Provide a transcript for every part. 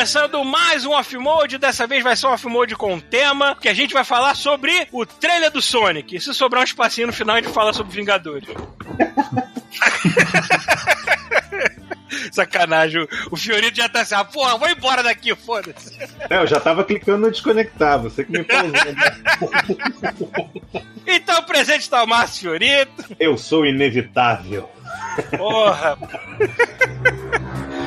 começando mais um off-mode. Dessa vez vai ser um off-mode com tema que a gente vai falar sobre o trailer do Sonic. E se sobrar um espacinho no final, a gente fala sobre Vingadores. Sacanagem, o Fiorito já tá assim, ah, porra, vou embora daqui, foda-se. É, eu já tava clicando no desconectar, você que me pausou. Então presente está o Márcio Fiorito. Eu sou inevitável. Porra,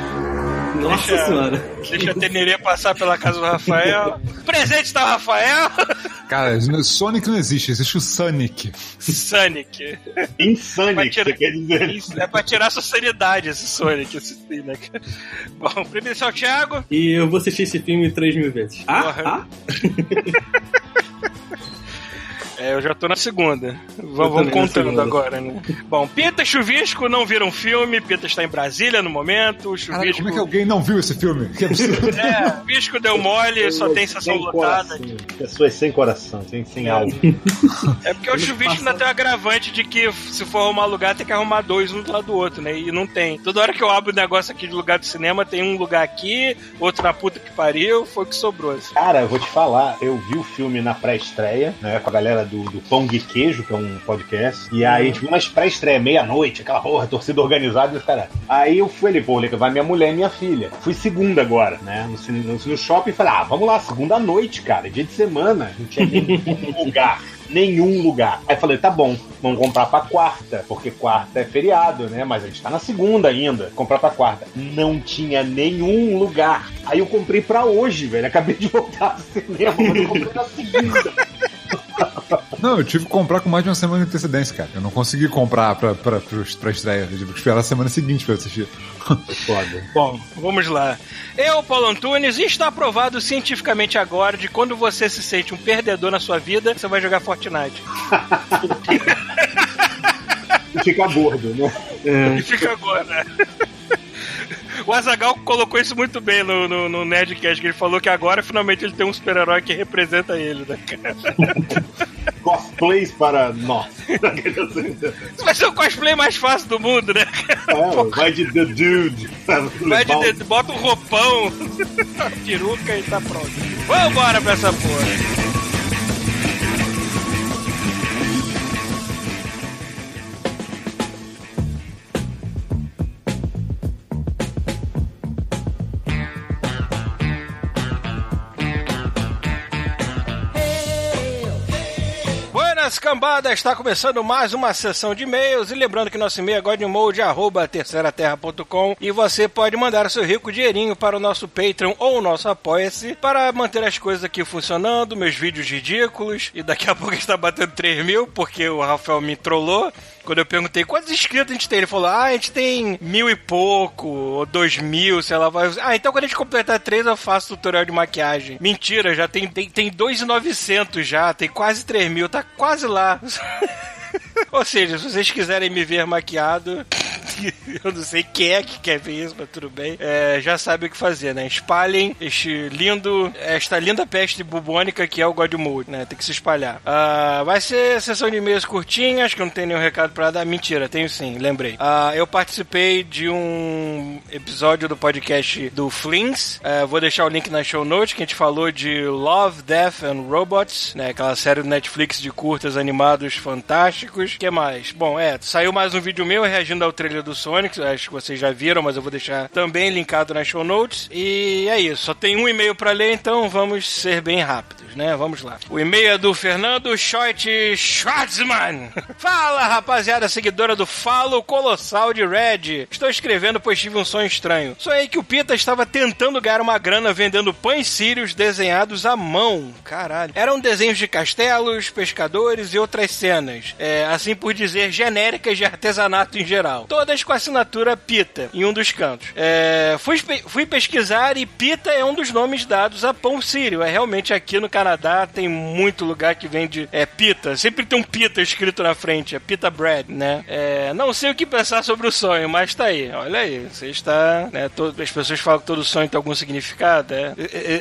Nossa Deixa- senhora. deixa a Tenerê passar pela casa do Rafael. Presente está o Rafael. Cara, Sonic não existe, existe o Sonic. Sonic. Vai Insanic, tirar- você quer dizer? É pra tirar sua sanidade esse Sonic, esse sim, né? Bom, primeiro é o Thiago. E eu vou assistir esse filme três mil vezes. Ah, Porra. ah? É, eu já tô na segunda. Vamos, contando segunda. agora, né? Bom, Pita e Chuvisco não viram filme. Pita está em Brasília no momento. O Chuvisco. como é que alguém não viu esse filme? Que absurdo. É, o Chuvisco deu mole, só tem sessão lotada. Pessoas sem coração, sem, sem alma. É porque o Chuvisco ainda tem um agravante de que se for arrumar lugar, tem que arrumar dois um do lado do outro, né? E não tem. Toda hora que eu abro o negócio aqui de lugar do cinema, tem um lugar aqui, outro na puta que pariu, foi o que sobrou. assim. Cara, eu vou te falar, eu vi o filme na pré-estreia, né, com a galera do, do Pão de Queijo, que é um podcast, e aí, tipo, umas pré-estreia, meia-noite, aquela porra, torcida organizada os caras. Aí eu fui ali, pô, vai minha mulher e minha filha. Fui segunda agora, né, no, no, no shopping, falei, ah, vamos lá, segunda noite, cara, dia de semana, não tinha nenhum lugar. Nenhum lugar. Aí falei, tá bom, vamos comprar pra quarta, porque quarta é feriado, né? Mas a gente tá na segunda ainda. Comprar pra quarta. Não tinha nenhum lugar. Aí eu comprei pra hoje, velho. Acabei de voltar do cinema, mas eu comprei na segunda. Não, eu tive que comprar com mais de uma semana de antecedência, cara. Eu não consegui comprar pra, pra, pra, pra estreia. Eu tive que esperar a semana seguinte pra assistir. Foda. Bom, vamos lá. Eu, Paulo Antunes, e está provado cientificamente agora de quando você se sente um perdedor na sua vida, você vai jogar Fortnite. E fica gordo, né? E fica agora. né? O Azagal colocou isso muito bem no, no, no Nerdcast, que ele falou que agora finalmente ele tem um super-herói que representa ele, né, cara? Cosplays para nós. Isso vai ser o cosplay mais fácil do mundo, né? É, vai de The Dude. Vai de, de- bota um roupão, peruca e tá pronto. Vambora pra essa porra. Buenas cambada, está começando mais uma sessão de e-mails. E lembrando que nosso e-mail é godmode@terceiraterra.com e você pode mandar seu rico dinheirinho para o nosso Patreon ou o nosso Apoia-se para manter as coisas aqui funcionando, meus vídeos ridículos. E daqui a pouco está batendo 3 mil porque o Rafael me trollou. Quando eu perguntei quantos inscritos a gente tem, ele falou: Ah, a gente tem mil e pouco, ou dois mil, sei lá. vai- Ah, então quando a gente completar três, eu faço tutorial de maquiagem. Mentira, já tem, tem, tem 2,900 já, tem quase 3 mil, tá quase lá. Ou seja, se vocês quiserem me ver maquiado, eu não sei quem é que quer ver isso, mas tudo bem. É, já sabe o que fazer, né? Espalhem este lindo, esta linda peste bubônica que é o God Mode, né? Tem que se espalhar. Ah, vai ser sessão de e-mails curtinhas, que eu não tenho nenhum recado pra dar. Mentira, tenho sim, lembrei. Ah, eu participei de um episódio do podcast do Flings. É, vou deixar o link na show notes, que a gente falou de Love, Death and Robots, né? Aquela série do Netflix de curtas animados fantásticos. que mais? Bom, é, saiu mais um vídeo meu reagindo ao trailer do Sonic, acho que vocês já viram, mas eu vou deixar também linkado nas show notes. E é isso, só tem um e-mail pra ler, então vamos ser bem rápidos, né? Vamos lá. O e-mail é do Fernando Schoit Schwartzman. Fala, rapaziada seguidora do Falo Colossal de Red. Estou escrevendo pois tive um sonho estranho. Sonhei que o Pita estava tentando ganhar uma grana vendendo pães sírios desenhados à mão. Caralho. Eram desenhos de castelos, pescadores e outras cenas. É, assim por dizer, genéricas de artesanato em geral. Todas com assinatura Pita, em um dos cantos. É, fui, fui pesquisar e Pita é um dos nomes dados a pão sírio. É realmente aqui no Canadá tem muito lugar que vende é, Pita. Sempre tem um Pita escrito na frente, é Pita Bread, né? É, não sei o que pensar sobre o sonho, mas tá aí. Olha aí, você está. Né, todo, as pessoas falam que todo sonho tem algum significado. É,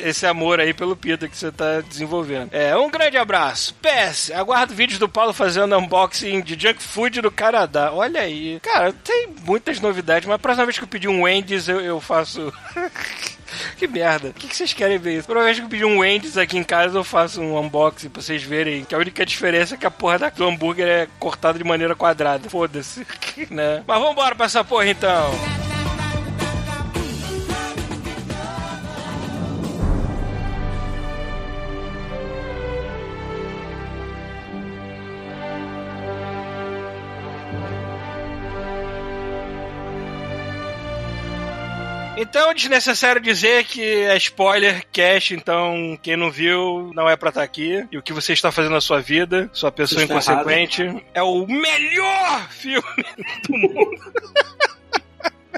esse amor aí pelo Pita que você está desenvolvendo. É, um grande abraço. PS, aguardo vídeos do Paulo fazendo unboxing de junk food do Canadá. Olha aí. Cara, muitas novidades, mas a próxima vez que eu pedir um Wendy's, eu, eu faço. que merda. O que, que, vocês querem ver isso? Provavelmente que eu pedir um Wendy's aqui em casa, eu faço um unboxing pra vocês verem que a única diferença é que a porra do hambúrguer é cortada de maneira quadrada. Foda-se. né? Mas vambora pra essa porra então. Então é desnecessário dizer que é spoiler cast, então quem não viu não é pra estar tá aqui. E o que você está fazendo na sua vida, sua pessoa inconsequente, errado. é o melhor filme do mundo.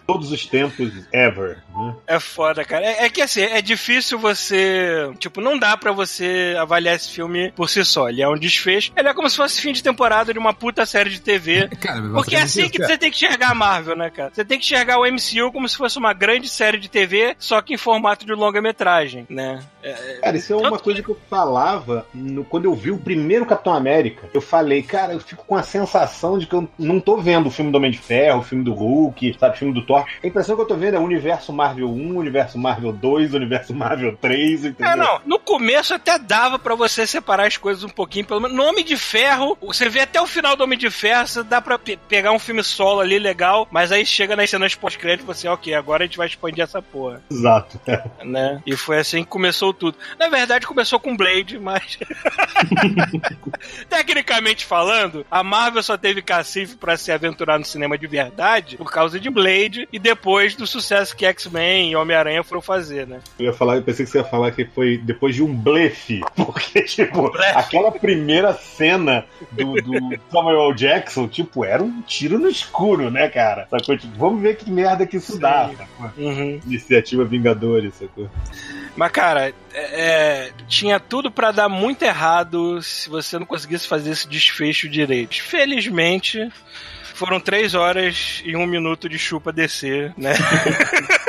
Todos os tempos ever, né? É foda, cara. É, é, que assim, é difícil você. Tipo, não dá para você avaliar esse filme por si só. Ele é um desfecho. Ele é como se fosse fim de temporada de uma puta série de TV. Cara, porque é assim que você tem que enxergar a Marvel, né, cara? Você tem que enxergar o MCU como se fosse uma grande série de TV, só que em formato de longa-metragem, né? É, é cara, isso é uma coisa que eu falava no, quando eu vi o primeiro Capitão América. Eu falei, cara, eu fico com a sensação de que eu não tô vendo o filme do Homem de Ferro, o filme do Hulk, sabe, o filme do Thor. A impressão que eu tô vendo é o universo Marvel 1, universo Marvel 2, universo Marvel 3, entendeu? É, não. No começo até dava para você separar as coisas um pouquinho. Pelo menos no Homem de Ferro, você vê até o final do Homem de Ferro, você dá pra pe pegar um filme solo ali legal, mas aí chega nas cenas pós-crédito e você, ok, agora a gente vai expandir essa porra. Exato. Né? E foi assim que começou tudo. Na verdade, começou com Blade, mas. Tecnicamente falando, a Marvel só teve cacife para se aventurar no cinema de verdade por causa de Blade e depois do sucesso que X-Men e Homem-Aranha foram fazer, né? Eu ia falar, eu pensei que você ia falar que foi depois de um blefe, porque, tipo, blefe. aquela primeira cena do, do Samuel Jackson, tipo, era um tiro no escuro, né, cara? Sacou? Tipo, vamos ver que merda que isso Sim. dá, uhum. Iniciativa Vingadores, sacou? Mas, cara, é, é tinha tudo para dar muito errado se você não conseguisse fazer esse desfecho direito. Felizmente, foram três horas e um minuto de chupa descer, né?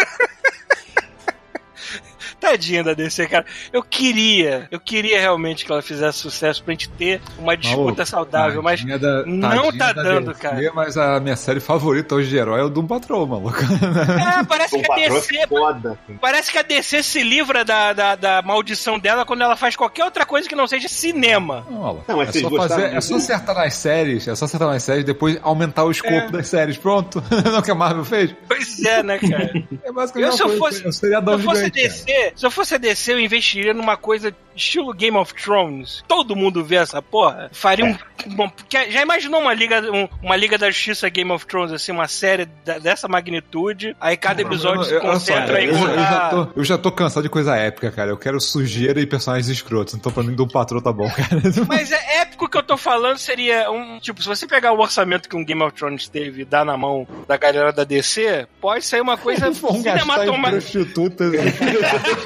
Tadinha da DC, cara. Eu queria, eu queria realmente que ela fizesse sucesso pra gente ter uma disputa saudável, mas da, não tá dando, DC, cara. Mas a minha série favorita hoje de herói é o Doom Patrol, maluco. É, parece que a DC. É foda. Parece que a DC se livra da, da, da, maldição dela quando ela faz qualquer outra coisa que não seja cinema. Não, não é, só fazer, é só acertar nas séries, é só acertar nas séries, depois aumentar o escopo é. das séries. Pronto. não é o que a Marvel fez? Pois é, né, cara? É basicamente eu, se eu fosse, se eu fosse DC, se eu fosse a DC, eu investiria numa coisa estilo Game of Thrones. Todo mundo vê essa porra. Faria um. Bom, já imaginou uma liga, um, uma Liga da Justiça Game of Thrones, assim, uma série da, dessa magnitude? Aí cada episódio se concentra em. Eu, eu, já tô, eu já tô cansado de coisa épica, cara. Eu quero sujeira e personagens escrotos. Então, pra mim, do patrão tá bom, cara. Mas é épico que eu tô falando seria um. Tipo, se você pegar o orçamento que um Game of Thrones teve e dar na mão da galera da DC, pode sair uma coisa cinematográfica.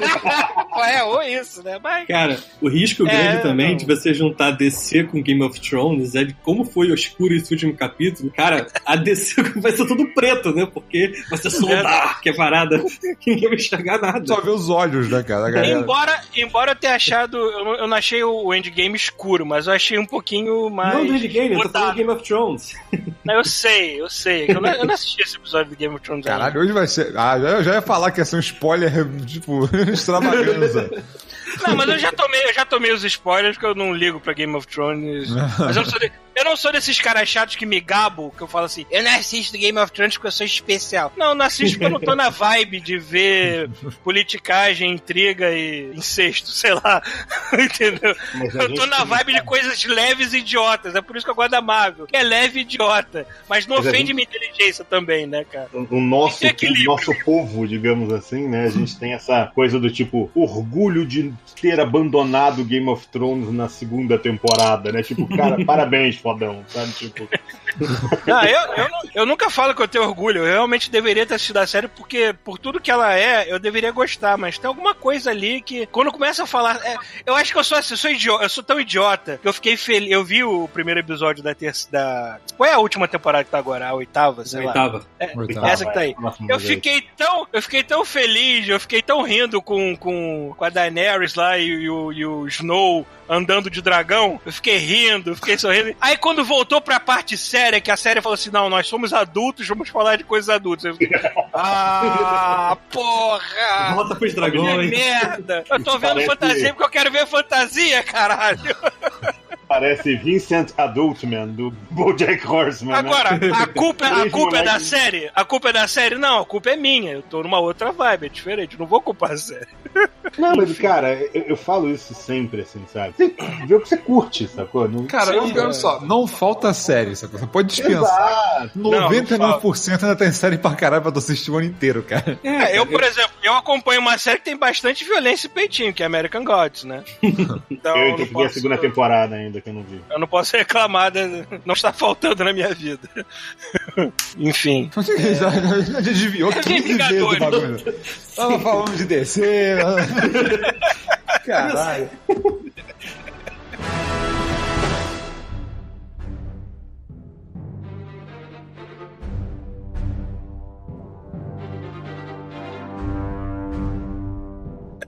é, ou isso, né? Mas... Cara, o risco é, grande também não. de você juntar DC com Game of Thrones é de como foi oscuro esse último capítulo. Cara, a DC vai ser tudo preto, né? Porque vai ser soldar, que é parada, que ninguém vai enxergar nada. Só vê os olhos, né, cara? Embora, embora eu tenha achado. Eu não, eu não achei o Endgame escuro, mas eu achei um pouquinho mais. Não do Endgame, eu tô falando Game of Thrones. Eu sei, eu sei. Eu não, eu não assisti esse episódio do Game of Thrones Caralho, ainda. hoje vai ser. Ah, eu já ia falar que ia ser um spoiler, tipo, extravaganza. Não, mas eu já tomei, eu já tomei os spoilers porque eu não ligo pra Game of Thrones. mas eu não sou, de, eu não sou desses caras chatos que me gabo, que eu falo assim, eu não assisto Game of Thrones porque eu sou especial. Não, não assisto porque eu não tô na vibe de ver politicagem, intriga e incesto, sei lá. Entendeu? Eu tô na vibe de coisas leves e idiotas. É por isso que eu gosto da Marvel, que é leve e idiota. Mas não mas ofende gente... minha inteligência também, né, cara? O nosso, o nosso povo, digamos assim, né? A gente tem essa coisa do tipo, orgulho de ter abandonado Game of Thrones na segunda temporada, né? Tipo, cara, parabéns, fodão, sabe? Tipo. Não, eu, eu, eu, nunca falo que eu tenho orgulho. Eu realmente deveria ter assistido a série porque, por tudo que ela é, eu deveria gostar. Mas tem alguma coisa ali que, quando começa a falar. É, eu acho que eu sou assim, eu sou idiota. Eu sou tão idiota que eu fiquei feliz. Eu vi o primeiro episódio da terceira. Qual é a última temporada que tá agora? A oitava? Sei a oitava. É, oitava. Essa que tá aí. Eu fiquei tão. Eu fiquei tão feliz, eu fiquei tão rindo com, com, com a Daenerys lá e, e, o, e o Snow andando de dragão. Eu fiquei rindo, fiquei sorrindo. Aí quando voltou pra parte séria, que a série falou assim: não, nós somos adultos, vamos falar de coisas adultas. Ah, porra! Volta pros dragões. merda! Eu tô vendo Parece... fantasia porque eu quero ver fantasia, caralho! Parece Vincent Adultman do BoJack Horseman. Né? Agora, né? a culpa, a culpa é da série? A culpa é da série? Não, a culpa é minha. Eu tô numa outra vibe, é diferente. Não vou culpar a série. Não, mas, cara, eu, eu, falo isso sempre, assim, sabe? Você vê o que você curte, sacou? Não, cara, eu, olha só, não falta série, sacou? Você pode dispensar. Exato. 99% não, não ainda tem série pra caralho pra tu assistir o ano inteiro, cara. É, eu, por exemplo, eu acompanho uma série que tem bastante violência e peitinho, que é American Gods, né? Então, eu tenho que ver a segunda temporada ainda, que eu não vi. Eu não posso reclamar, não está faltando na minha vida. Enfim. É... Já, já desviou 15 vezes o bagulho. Tava falando de descer. Caralho.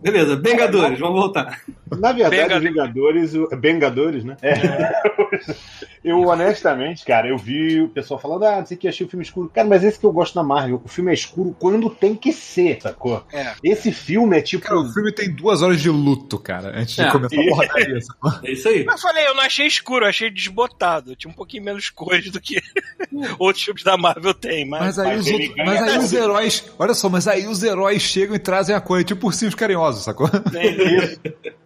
Beleza, Bengadores, vamos voltar. Na verdade, Vingadores, Bengadores, né? É. eu, honestamente, cara, eu vi o pessoal falando, ah, não sei que achei o filme escuro. Cara, mas esse que eu gosto na Marvel, o filme é escuro quando tem que ser, sacou? É. Esse filme é tipo. Cara, o filme tem duas horas de luto, cara, antes de é. começar a porradaria. É isso aí. Eu falei, eu não achei escuro, eu achei desbotado. Tinha um pouquinho menos cores do que outros filmes da Marvel tem, mas. Mas aí, mas os, outros, mas aí os heróis. Olha só, mas aí os heróis chegam e trazem a coisa, tipo ursinhos carinhosos carinhoso, sacou? É isso.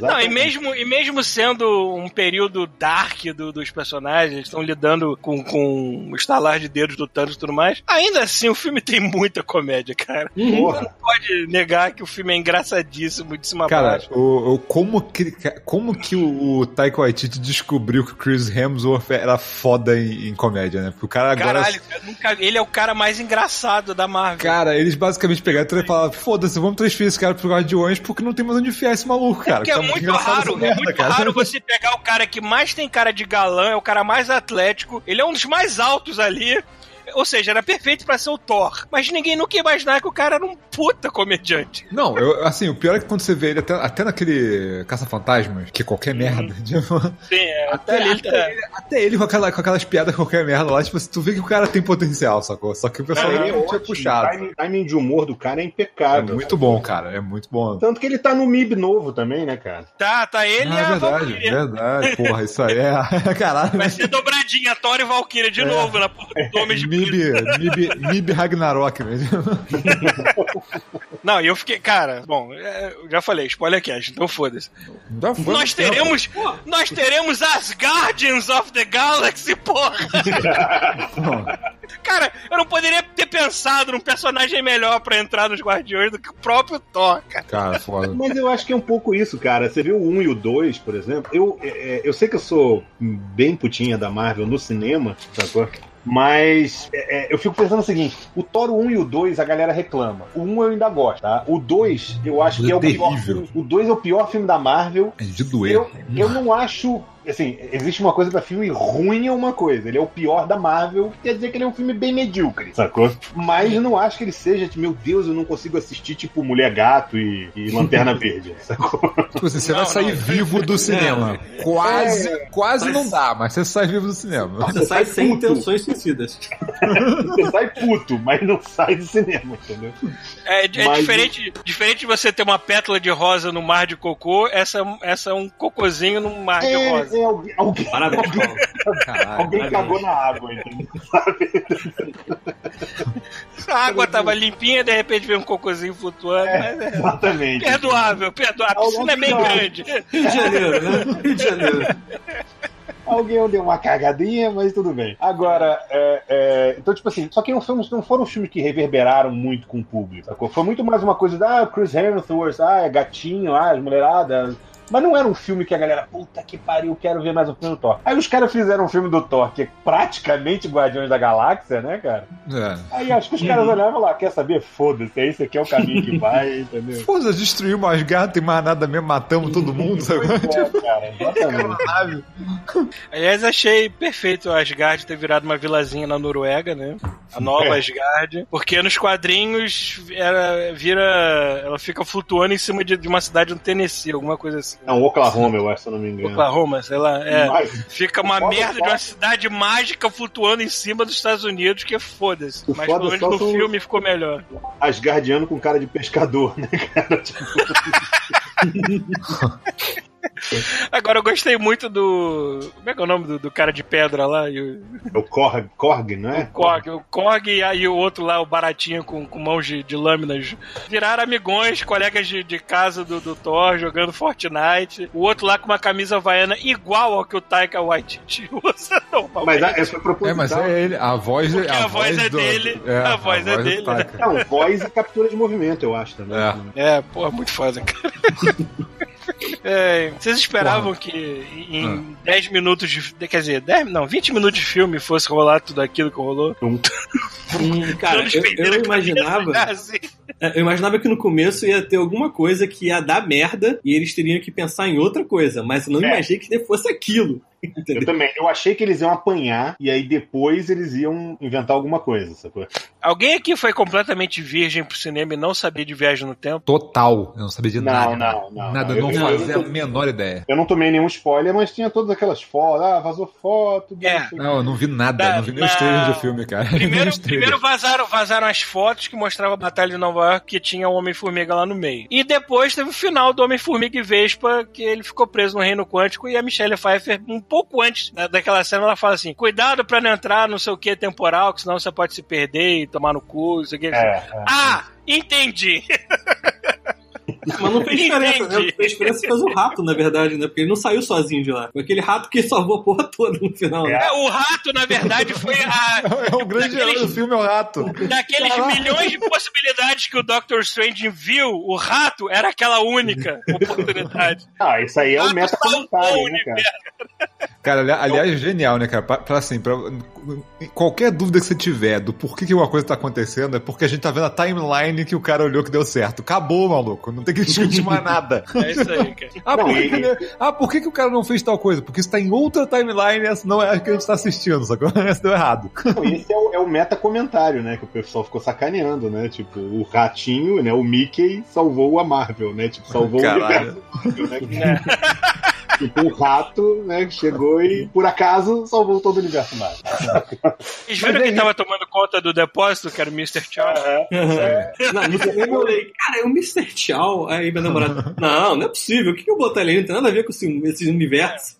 Não, e mesmo, e mesmo sendo um período dark do, dos personagens, estão lidando com, com o estalar de dedos do Thanos e tudo mais, ainda assim o filme tem muita comédia, cara. Porra. Não pode negar que o filme é engraçadíssimo de cima Cara, o, o, como que, como que o, o Taika Waititi descobriu que o Chris Hemsworth era foda em, em comédia, né? Porque o cara agora... Caralho, nunca, ele é o cara mais engraçado da Marvel. Cara, eles basicamente pegaram e falaram, foda-se, vamos transferir esse cara pro Guardiões porque não tem mais onde enfiar esse maluco, cara. É, é muito raro, merda, é muito cara. raro você pegar o cara que mais tem cara de galã, é o cara mais atlético, ele é um dos mais altos ali. Ou seja, era perfeito para ser o Thor. Mas ninguém nunca ia imaginar que o cara era um puta comediante. Não, eu, assim, o pior é que quando você vê ele até, até naquele Caça-Fantasmas, que é qualquer uhum. merda. Tipo, Sim, é, até, até, ele, até, tá... ele, até ele com, aquela, com aquelas piadas qualquer merda lá, tipo, tu vê que o cara tem potencial, sacou? Só que o pessoal é, não tinha puxado. O timing, timing, de humor do cara é impecável. É muito bom, cara. É muito bom. Tanto que ele tá no MIB novo também, né, cara? Tá, tá ele ah, e a verdade, Valkyria. verdade. Porra, isso aí é. Caralho. Vai ser dobradinha, Thor e Valkyria de é. novo na porra do Homem de MIB, MIB Ragnarok mesmo. Não, e eu fiquei, cara, bom, é, eu já falei, spoiler cast, então foda-se. Nós teremos, nós teremos as Guardians of the Galaxy, porra! cara, eu não poderia ter pensado num personagem melhor pra entrar nos Guardiões do que o próprio Thor, cara. Cara, foda. Mas eu acho que é um pouco isso, cara. Você viu o 1 e o 2, por exemplo? Eu, é, é, eu sei que eu sou bem putinha da Marvel no cinema, sacou? Mas é, é, eu fico pensando o seguinte: o Thor 1 e o 2 a galera reclama. O 1 eu ainda gosto, tá? O 2 eu acho que é o pior. Filme, o 2 é o pior filme da Marvel. É de doer. Eu, eu não acho assim, existe uma coisa pra filme ruim é uma coisa. Ele é o pior da Marvel, quer dizer que ele é um filme bem medíocre, sacou? Mas não acho que ele seja, tipo, meu Deus, eu não consigo assistir, tipo, Mulher Gato e, e Lanterna Verde, sacou? Tipo, você não, vai sair não, vivo do cinema. É, quase, é, quase mas... não dá, mas você sai vivo do cinema. Você, você sai, sai sem intenções suicidas. você sai puto, mas não sai do cinema, entendeu? É, é mas... diferente, diferente de você ter uma pétala de rosa no mar de cocô, essa, essa é um cocôzinho no mar de é, rosa. É, alguém, alguém, Parabéns, alguém, Caralho, alguém cagou na água, entendeu? A água tava limpinha, de repente veio um cocôzinho flutuando. É, mas é exatamente. Perdoável, perdoável. A piscina é bem grande. Rio de Janeiro, né? Rio de Janeiro. Alguém deu uma cagadinha, mas tudo bem. Agora, é, é, então, tipo assim, só que não, filmes, não foram filmes que reverberaram muito com o público, sacou? Foi muito mais uma coisa da ah, Chris Hemsworth, ah, é gatinho, ah, as mulheradas, Mas não era um filme que a galera, puta que pariu, quero ver mais um filme do Thor. Aí os caras fizeram um filme do Thor que é praticamente Guardiões da Galáxia, né, cara? É. Aí acho que os caras olhavam lá, quer saber? Foda-se, esse aqui é o caminho que vai, entendeu? Foda, destruiu umas gatas, tem mais nada mesmo, matamos todo mundo, sabe? É, cara, exatamente. Nave. Aliás, achei perfeito a Asgard ter virado uma vilazinha na Noruega, né? A nova É. Asgard. Porque nos quadrinhos ela vira. Ela fica flutuando em cima de, de uma cidade no Tennessee, alguma coisa assim. Não, Oklahoma, eu acho, se eu não me engano. Oklahoma, sei lá. É. Fica uma Foda merda só- de uma cidade mágica flutuando em cima dos Estados Unidos, que foda-se. Mas foda pelo menos no filme ficou melhor. Asgardiano com cara de pescador, né, cara? Tipo, Agora eu gostei muito do. Como é que é o nome do, do cara de pedra lá? E o, é o Korg, Korg, não é? o Korg, o Korg e aí o outro lá, o baratinho com, com mãos de, de lâminas. Viraram amigões, colegas de, de casa do, do Thor jogando Fortnite. O outro lá com uma camisa havaiana igual ao que o Taika Waititi usa normalmente. Mas essa foi É, proposital. mas é ele, a voz, Porque a a voz é do- dele, a voz é dele, né? Não, voz e captura de movimento, eu acho também. É. É, porra, muito foda, cara. É, vocês esperavam que em 10 minutos de. Quer dizer, 10, não, 20 minutos de filme fosse rolar tudo aquilo que rolou? Hum, cara, eu, eu imaginava. assim. É, Eu imaginava que no começo ia ter alguma coisa que ia dar merda e eles teriam que pensar em outra coisa, mas eu não É. imaginei que fosse aquilo. Eu Entendeu? também. Eu achei que eles iam apanhar e aí depois eles iam inventar alguma coisa, sacou? Alguém aqui foi completamente virgem pro cinema e não sabia de viagem no tempo? Total. Eu não sabia de Não, nada. não, não, Nada, não. não, Eu- fazia eu- a menor ideia. Eu não tomei nenhum spoiler, mas tinha todas aquelas fotos. Ah, vazou foto. É. não sei o Não, eu não vi nada. Da- não vi nem na- os trailers do filme, cara. Primeiro, primeiro vazaram, vazaram as fotos que mostravam a Batalha de Nova York que tinha o Homem-Formiga lá no meio. E depois teve o final do Homem-Formiga e Vespa, que ele ficou preso no Reino Quântico e a Michelle Pfeiffer, um pouco antes da- daquela cena, ela fala assim: cuidado pra não entrar no seu que temporal, que senão você pode se perder e tomar no cu, não sei o que. É, é. Ah! Entendi! Mas não fez diferença, né? O que fez diferença fez o rato, na verdade, né? Porque ele não saiu sozinho de lá. Foi aquele rato que salvou a porra toda no final. né? É, o rato, na verdade, foi a. É o grande herói do filme, é o rato. Daqueles milhões de possibilidades que o Doctor Strange viu, o rato era aquela única oportunidade. Ah, isso aí é o Rato meta comentário, o né, cara? Cara, ali- aliás, é genial, né, cara? Pra, pra, assim, pra, qualquer dúvida que você tiver do porquê que uma coisa tá acontecendo, é porque a gente tá vendo a timeline que o cara olhou que deu certo. Acabou, maluco. Não tem que discutir mais nada. É isso aí, cara. Ah, por, Não, que, e- que, ele- ah, por que, que o cara não fez tal coisa? Porque isso tá em outra timeline essa não é a que a gente tá assistindo, sacou? Essa deu errado. Não, esse é o, é o meta comentário, né? Que o pessoal ficou sacaneando, né? Tipo, o ratinho, né? O Mickey salvou a Marvel, né? Tipo, salvou Caralho. o universo Marvel, né? Tipo, o rato, né? que Chegou e, por acaso, salvou todo o universo Marvel. Vocês viram quem tava tomando conta do depósito, que era o Mr. Chow? Não, no cinema eu olhei, cara, é o Mr. Chow. Aí minha namorada, não, não é possível. O que que eu botar ali? Não tem nada a ver com esse, esse universo.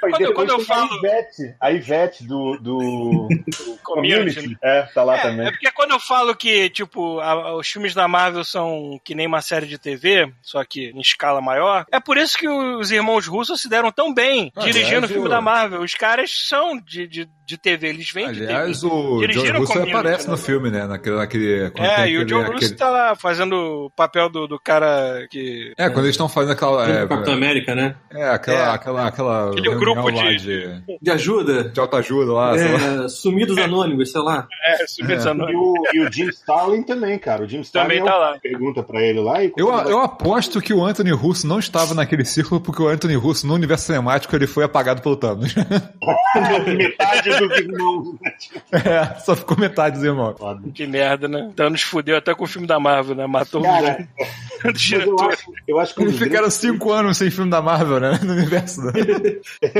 Quando- Depois quando eu tem falo- A Ivete, a Ivete do, do, do Community, Community. É, tá lá É, também. é porque quando eu falo que, tipo, a- os filmes da Marvel são que nem uma série de TV, só que em escala maior, é por isso que os irmãos russos se deram tão bem Ah, dirigindo o filme o- da Marvel. Os caras são de, de, de TV, eles vêm de Aliás, TV. o Dirigiram John Russo aparece no filme, né? Naquele. naquele É, tem e o aquele- John Russo aquele- tá lá fazendo o papel do, do cara que. É, quando eles estão fazendo aquela. É, Capitão América, né? é, aquela, É. aquela, aquela. Aquele grupo de- de, De ajuda. de autoajuda lá, sei lá. É, sumidos anônimos, sei lá. É, subindo E o, e o Jim Starlin também, cara. O Jim Starlin Também é o tá lá. pergunta pra ele lá e Eu, eu aposto que o Anthony Russo não estava naquele círculo porque o Anthony Russo, no universo cinemático, ele foi apagado pelo Thanos. metade dos irmãos. né? é, só ficou metade dos irmãos. Que merda, né? Thanos fudeu até com o filme da Marvel, né? Matou Cara, o eu acho, eu acho que Eles ficaram grandes- cinco anos sem filme da Marvel, né? No universo. Né?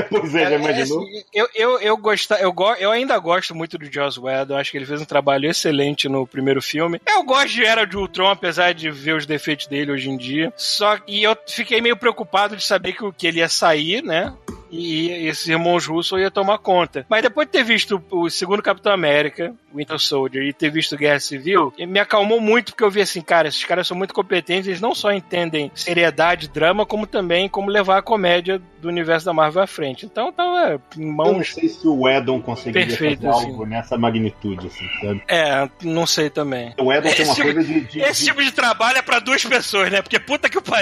Pois é, já imaginou? eu, eu, eu, gosta, eu, go, eu ainda gosto muito do Joss Whedon, acho que ele fez um trabalho excelente no primeiro filme. Eu gosto de Era de Ultron, apesar de ver os defeitos dele hoje em dia. Só que eu fiquei meio preocupado de saber que, o- que ele ia sair, né? E esses irmãos russos iam tomar conta. Mas depois de ter visto o segundo Capitão América, Winter Soldier, e ter visto Guerra Civil, me acalmou muito, porque eu vi assim, cara, esses caras são muito competentes, eles não só entendem seriedade, drama, como também como levar a comédia do universo da Marvel à frente. Então, tava em Eu não mãos sei se o Edon conseguiria Perfeito, fazer assim. algo nessa magnitude, assim, sabe? É, não sei também. O Edon tem uma Esse- coisa de. de- Esse tipo de trabalho é pra duas pessoas, né? Porque puta que o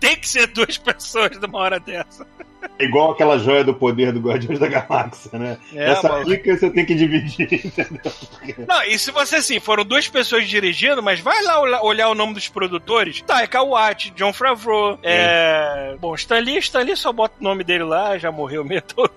Tem que ser duas pessoas numa hora dessa. É igual aquela joia do poder do Guardiões da Galáxia, né? É, Essa pica você tem que dividir, entendeu? Não, e se você assim, foram duas pessoas dirigindo, mas vai lá olha- olhar o nome dos produtores. Taika Watt, John Favreau, é... Bom, Stan Lee, Stan Lee só bota o nome dele lá, já morreu mesmo.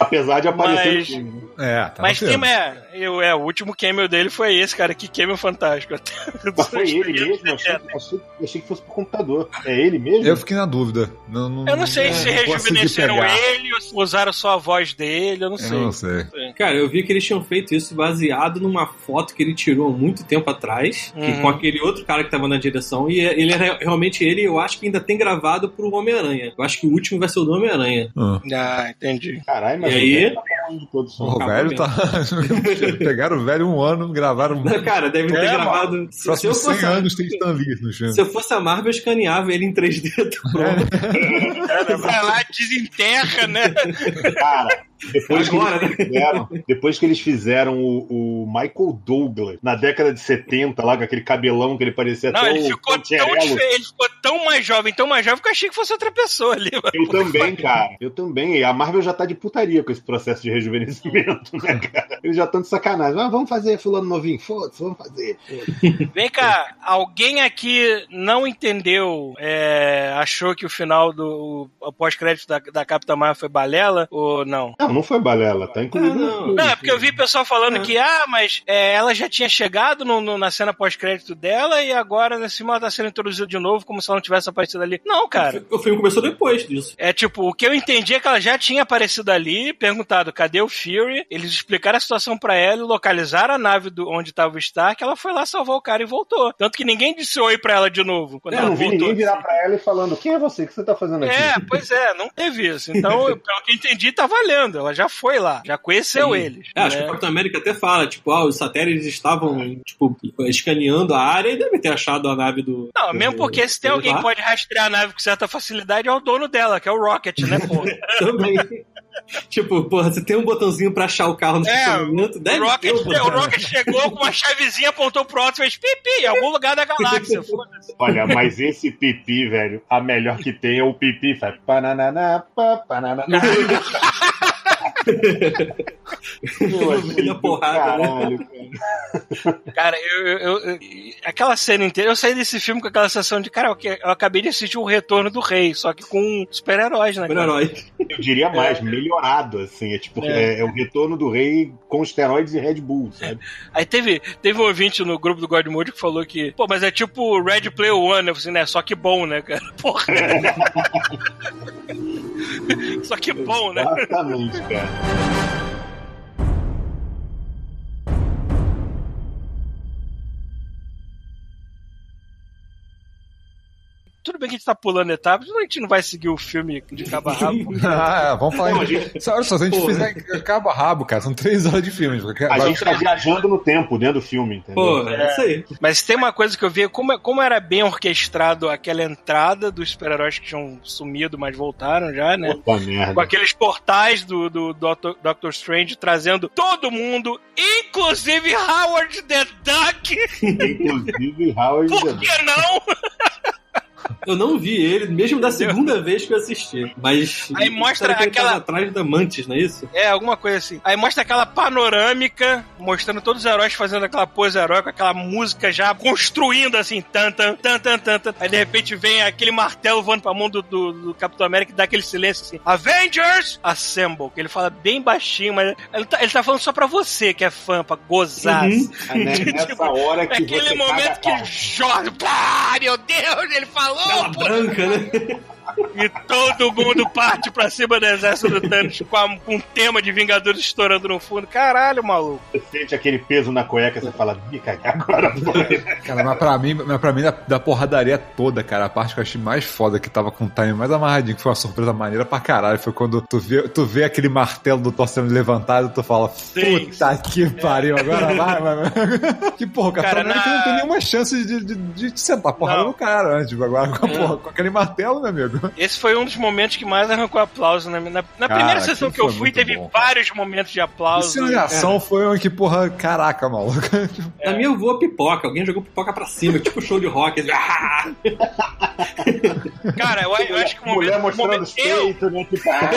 Apesar de aparecer no Mas- filme. né? É, tá mas tem, é, eu, é, o último cameo dele foi esse, cara, que cameo fantástico. Mas foi ele mesmo? Eu achei, achei, achei que fosse pro computador. É ele mesmo? Eu fiquei na dúvida. Não, não, Eu não sei se consegui pegar. ele usaram só a voz dele, eu não sei. Eu não sei. Cara, eu vi que eles tinham feito isso baseado numa foto que ele tirou há muito tempo atrás, Uhum. com aquele outro cara que tava na direção, e ele era realmente ele, eu acho que ainda tem gravado pro Homem-Aranha. Eu acho que o último vai ser o do Homem-Aranha. Ah. Ah, entendi. Caralho, mas E o aí? tá O velho tá. Pegaram o velho um ano, gravaram. Cara, deve ter É, gravado. Se, se eu Próximos 100 fosse, anos tem Stan Lee no filme. se eu fosse a Marvel, eu escaneava ele em 3D. tá pronto. Cara, vai lá, desenterra, né? Cara, depois que, Agora, eles fizeram, depois que eles fizeram o, o Michael Douglas na década de 70, lá com aquele cabelão que ele parecia Não, até ele ficou, tão ele ficou tão mais jovem, tão mais jovem que eu achei que fosse outra pessoa ali. mano. Eu também, cara. Eu também. A Marvel já tá de putaria com esse processo de rejuvenescimento, né, cara? Eles já estão de sacanagem. Ah, vamos fazer fulano novinho. Foda-se, vamos fazer. Vem cá, alguém aqui não entendeu, é, achou que o final do pós-crédito da, da Capitã Marvel foi balela ou não? Não, não foi balela, tá incluído. Ah, não. no Não, é porque eu vi pessoal falando É. que, ah, mas é, ela já tinha chegado no- no- na cena pós-crédito dela e agora nesse filme ela tá sendo introduzida de novo como se ela não tivesse aparecido ali. Não, cara. O filme começou depois disso. É tipo, o que eu entendi é que ela já tinha aparecido ali, perguntado cadê o Fury, eles explicaram a situação pra ela e localizaram a nave do, onde tava o Stark, ela foi lá salvar o cara e voltou. Tanto que ninguém disse oi pra ela de novo. Quando Eu ela não vi voltou. ninguém virar pra ela e falando: quem é você? O que você tá fazendo aqui? É, pois é, não teve isso. Então, pelo que eu entendi, tá valendo. Ela já foi lá, já conheceu Sim. eles. É, acho que né? o Capitão América até fala, tipo, ah, os satélites estavam, tipo, escaneando a área e devem ter achado a nave do. Não, do- mesmo porque se tem alguém lá. que pode rastrear a nave com certa facilidade é o dono dela, que é o Rocket, né, pô? Também. tipo, porra, você tem um botãozinho pra achar o carro no É, estacionamento? Deve o, Rocket, ter um botão. o Rocket chegou com uma chavezinha, apontou pro alto e fez pipi em algum lugar da galáxia. Olha, mas esse pipi, velho, a melhor que tem é o pipi, faz panananá, pá, panananá. Da do porrada, né? caralho, cara. Cara, eu, eu- eu- Aquela cena inteira, eu saí desse filme com aquela sensação de, cara, eu, eu acabei de assistir o Retorno do Rei, só que com super-heróis, né? cara? Super-herói. Eu diria mais, melhorado, assim. É tipo, É. é. é o retorno do rei com esteroides e Red Bull, sabe? Aí teve, teve um ouvinte no grupo do God Mode que falou que, pô, mas é tipo Red Player One, né? Eu falei, assim, né? Só que bom, né, cara? Porra. Só que bom, né? Exatamente, cara. Tudo bem que a gente tá pulando etapas, mas a gente não vai seguir o filme de cabo a rabo. Ah, vamos falar. Não, gente- Só- Olha só, se a gente Porra. fizer cabo a rabo, cara, são três horas de filme. A gente tá viajando no tempo dentro do filme, entendeu? Pô, é isso aí. Mas tem uma coisa que eu vi, como, como era bem orquestrado aquela entrada dos super-heróis que tinham sumido, mas voltaram já, né? Puta merda. Com aqueles portais do, do, Doctor, Doctor Strange trazendo todo mundo, inclusive Howard the Duck. Inclusive, Howard the Por que não? Eu não vi ele, mesmo da segunda vez que eu assisti. Mas. Aí mostra que ele aquela- atrás da Mantis, não é isso? É, alguma coisa assim. Aí mostra aquela panorâmica, mostrando todos os heróis fazendo aquela pose heróica, aquela música já construindo assim, tan, tan, tan, tan, tan, tan. Aí de repente vem aquele martelo voando pra mão do, do, do Capitão América e dá aquele silêncio assim, Avengers Assemble, que ele fala bem baixinho, mas ele tá, ele tá falando só pra você que é fã, pra gozar. Uhum. Ah, né? Nessa Tipo, hora É que aquele você momento que a pau. jorra, pá, meu Deus, ele falou, Pô. branca, né? E todo mundo parte pra cima do exército do Thanos com, a- com um tema de Vingadores estourando no fundo. Caralho, maluco. Você sente aquele peso na cueca, você fala, me cagar agora, foi. Cara, mas pra mim, mas pra mim da, da porradaria toda, cara, a parte que eu achei mais foda, que tava com o time mais amarradinho, que foi uma surpresa maneira pra caralho, foi quando tu vê, tu vê aquele martelo do Thor sendo levantado tu fala, Sim. puta que pariu, agora vai, vai, vai. Que porra, o Capitão Cara, América na- não tem nenhuma chance de, de, de sentar a porrada Não. no cara antes, agora com, a porra, com aquele martelo, meu amigo. Esse foi um dos momentos que mais arrancou aplauso. Na, na, na primeira sessão que eu fui, teve bom. vários momentos de A aplauso. cena de ação foi uma que, porra, caraca, maluco. É. Na minha eu vou pipoca. Alguém jogou pipoca pra cima, tipo show de rock. assim, ah! Cara, eu, eu acho que o Mulher momento. mostrando momento os eu, peitos, né? Tipo, ah,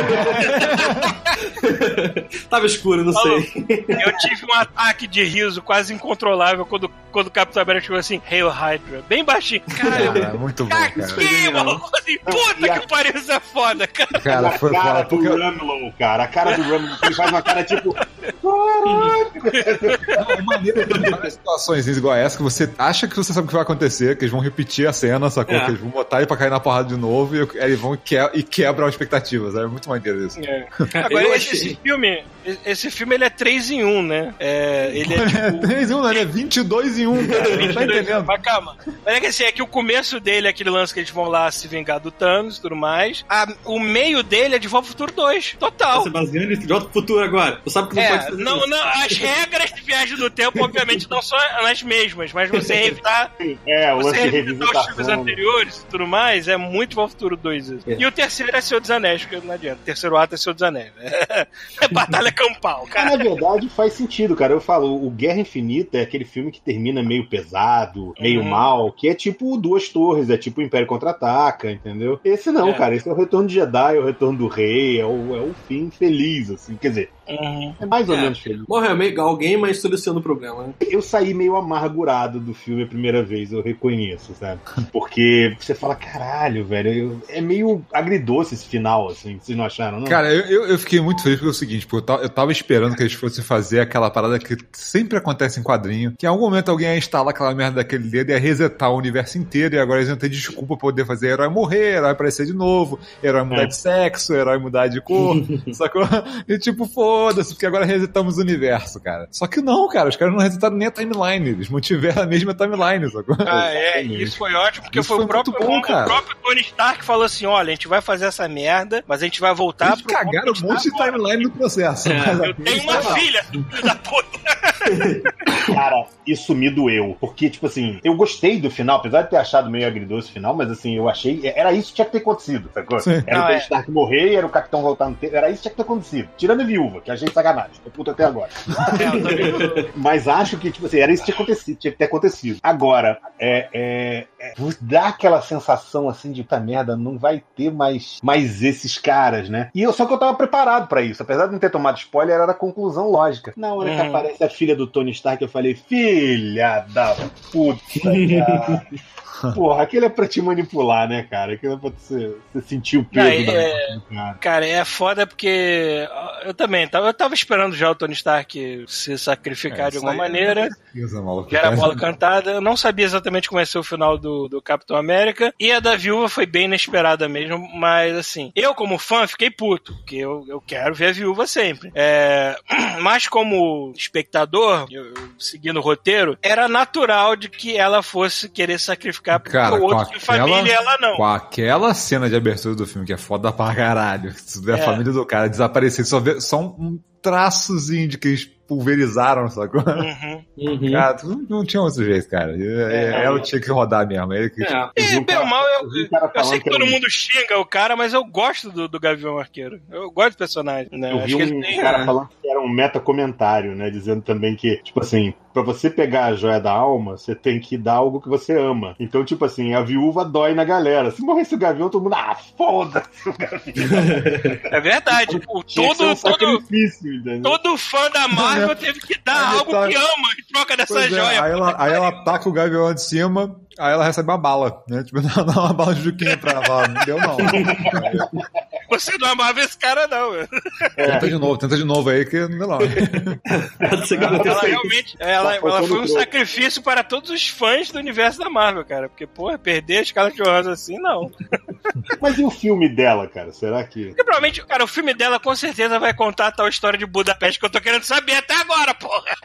Tava escuro, não Falou. sei. eu tive um ataque de riso quase incontrolável quando, quando o Capitão América chegou assim, Hail Hydra, bem baixinho. Caralho, Cara, muito bom, cara. Aqui, maluco, assim, puta E a- que pariu, isso é foda, cara. Cara, a foi cara foda. do Porque Rumlow, cara. A cara do Rumlow. Ele faz uma cara tipo. É maneiro tem várias situações igual essa que você acha que você sabe o que vai acontecer, que eles vão repetir a cena, sacou? É. Que eles vão botar ele pra cair na porrada de novo e aí eles vão e, que, e quebram as expectativas. É muito maneiro isso. Agora, eu esse, achei- esse filme, esse filme ele é 3 em 1, né? É, ele é tipo. 3 em 1, né? Ele é 22 em 1, cara. Não tá entendendo. Mas calma. Mas é que assim, é que o começo dele é aquele lance que eles vão lá se vingar do Thanos e tudo mais. A- o meio dele é de Volta Futuro 2. Total. Tá se baseando em de outro futuro agora. Tu sabe que não pode É, fazer não, isso. não, as regras de viagem no tempo, obviamente, não são as mesmas, mas você revitar, É, você revitar os filmes anteriores e tudo mais, é muito Volta Futuro 2 isso. É. E o terceiro é Senhor dos Anéis, que não adianta. O terceiro ato é Senhor dos Anéis. É, batalha campal, cara. na verdade, faz sentido, cara. Eu falo, o Guerra Infinita é aquele filme que termina meio pesado, meio Uhum. mal, que é tipo Duas Torres, é tipo o Império Contra-Ataca, entendeu? Esse não, É. cara. Esse é o Retorno de Jedi, é o Retorno do Rei, é o, é o fim feliz, assim. Quer dizer, Uhum. é mais ou É. menos feliz. Morre meio- alguém, mas soluciona o problema, né? Eu saí meio amargurado do filme a primeira vez, eu reconheço, sabe? Porque você fala, caralho, velho, eu- é meio agridoce esse final, assim. Vocês não acharam, não? Cara, eu, eu, fiquei muito feliz porque é o seguinte, porque eu tava, eu tava esperando que eles fossem fazer aquela parada que sempre acontece em quadrinho, que em algum momento alguém ia instalar aquela merda daquele dedo e ia resetar o universo inteiro e agora eles iam ter desculpa pra poder fazer herói morrer, herói aparecer de novo, herói mudar É. de sexo, herói mudar de cor, sacou? E tipo, foda-se, porque agora resetamos o universo, cara. Só que não, cara, os caras não resetaram nem a timeline, eles mantiveram a mesma timeline, sacou? Ah, é, isso foi ótimo, porque Isso foi, foi o, próprio, bom, o cara. próprio Tony Stark falou assim: olha, a gente vai fazer essa merda, mas a gente vai voltar Eles cagaram um monte de timeline no processo. mas Eu tenho uma não. filha, filho da puta. Cara, isso me doeu. Porque, tipo assim, eu gostei do final, apesar de ter achado meio agridoce o final, mas assim, eu achei. Era isso que tinha que ter acontecido, sacou? Sim. Era Não, o Tony é. Stark morrer, era o Capitão voltar no tempo. Era isso que tinha que ter acontecido. Tirando a viúva, que achei sacanagem. Tô puto até agora. Mas acho que, tipo assim, era isso que tinha acontecido, tinha que ter acontecido. Agora, é. é, é dá aquela sensação assim de puta merda, não vai ter mais, mais esses caras, né? E eu só que eu tava preparado pra isso. Apesar de não ter tomado spoiler, era a conclusão lógica. Na hora que Uhum. aparece a filha do Tony Stark, eu falei, filha da puta. Porra, aquele é pra te manipular, né, cara? Aquilo é pra você, você sentir o peso Não, da é- morte, cara. Cara, é foda porque eu também tava, eu tava esperando já o Tony Stark se sacrificar É, de alguma aí é maneira. Pesquisa, maluco. Já era a bola cantada. Eu não sabia exatamente como ia ser o final do, do Capitão América. E a da viúva foi bem inesperada mesmo. Mas assim, eu como fã fiquei puto. Porque eu, eu quero ver a viúva sempre. É, mas como espectador, eu, eu seguindo o roteiro, era natural de que ela fosse querer sacrificar Cara, pro outro com de aquela- família ela não. Com aquela cena de abertura do filme, que é foda pra caralho. Se vê a É. família do cara desaparecer, só vê só um traçozinho de que eles pulverizaram, sacou? Uhum. Uhum. Cara, não, não tinha outro jeito, cara. É, ela tinha que rodar mesmo. Ele que... É. Eu vi É, bem mal, eu, eu sei que que todo mundo xinga o cara, mas eu gosto do, do Gavião Arqueiro. Eu gosto do personagem. Né? Eu Acho vi que um tem- cara falando que era um meta-comentário, né? Dizendo também que, tipo assim, pra você pegar a joia da alma, você tem que dar algo que você ama. Então, tipo assim, a viúva dói na galera. Se morresse o Gavião, todo mundo, ah, foda-se o Gavião. É verdade. O, Tinha que ser todo, um todo, todo fã da Marvel teve que dar algo tá- que ama em troca dessa Pois é, joia. aí, ela, aí ela ataca o gavião de cima, aí ela recebe uma bala, né? Tipo, dá dá uma bala de juquinha pra ela. Não deu não. Você não amava esse cara, não. meu. Tenta de novo, tenta de novo aí que não deu não. Ela isso. realmente ela, Tá ela foi um sacrifício para todos os fãs do universo da Marvel, cara. Porque, porra, perder a escala de Johansson assim, não. Mas e o filme dela, cara? Será que. Porque provavelmente, cara, o filme dela com certeza vai contar a tal história de Budapeste que eu tô querendo saber até agora, porra.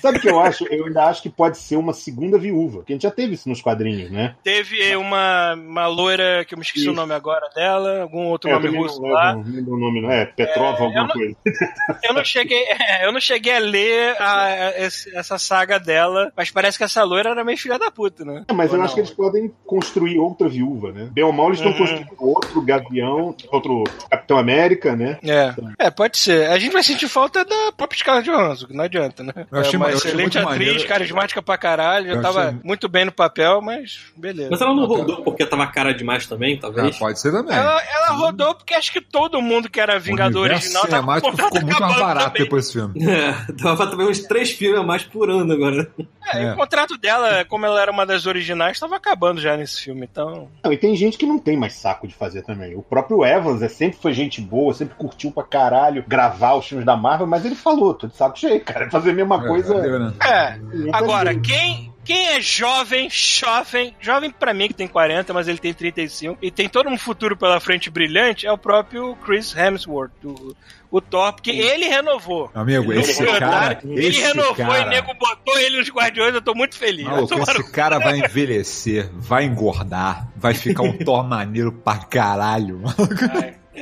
Sabe o que eu acho? Eu ainda acho que pode ser uma segunda viúva. Porque a gente já teve isso nos quadrinhos, né? Teve uma, uma loira, que eu me esqueci Isso. o nome agora dela, algum outro É, eu nome russo não lá. lembro, não lembro o nome, não é? Petrova, eu alguma não- coisa. Eu não cheguei, é, eu não cheguei a ler a- esse- essa saga dela, mas parece que essa loira era meio filha da puta, né? É, mas Ou eu não? acho que eles podem construir outra viúva, né? Bem ou mal, eles estão Uhum. construindo outro Gavião, outro Capitão América, né? É. é, pode ser. A gente vai sentir falta da própria escala de Johansson, que não adianta, né? Eu achei É, mas- Pô, excelente atriz, maneiro. carismática pra caralho. Já tava achei... muito bem no papel, mas beleza. Mas ela não rodou porque tava cara demais também, talvez? Ah, pode ser também. Ela, ela rodou porque acho que todo mundo que era Vingador original tava cinemático ficou muito mais barato também. depois desse filme. É, tava também uns três filmes a mais por ano agora. É, é. o contrato dela, como ela era uma das originais, tava acabando já nesse filme, então... Não, e tem gente que não tem mais saco de fazer também. O próprio Evans é, sempre foi gente boa, sempre curtiu pra caralho gravar os filmes da Marvel, mas ele falou, tô de saco cheio, cara, fazer a mesma é, coisa... É, agora, quem quem é jovem, jovem, jovem para mim que tem 40, mas ele tem 35 e tem todo um futuro pela frente brilhante, é o próprio Chris Hemsworth, do, o Thor, porque ele renovou. Amigo, ele esse cara. Ele esse renovou cara... e o nego botou ele nos Guardiões, eu tô muito feliz. Maluco, esse cara vai envelhecer, vai engordar, vai ficar um Thor maneiro pra caralho.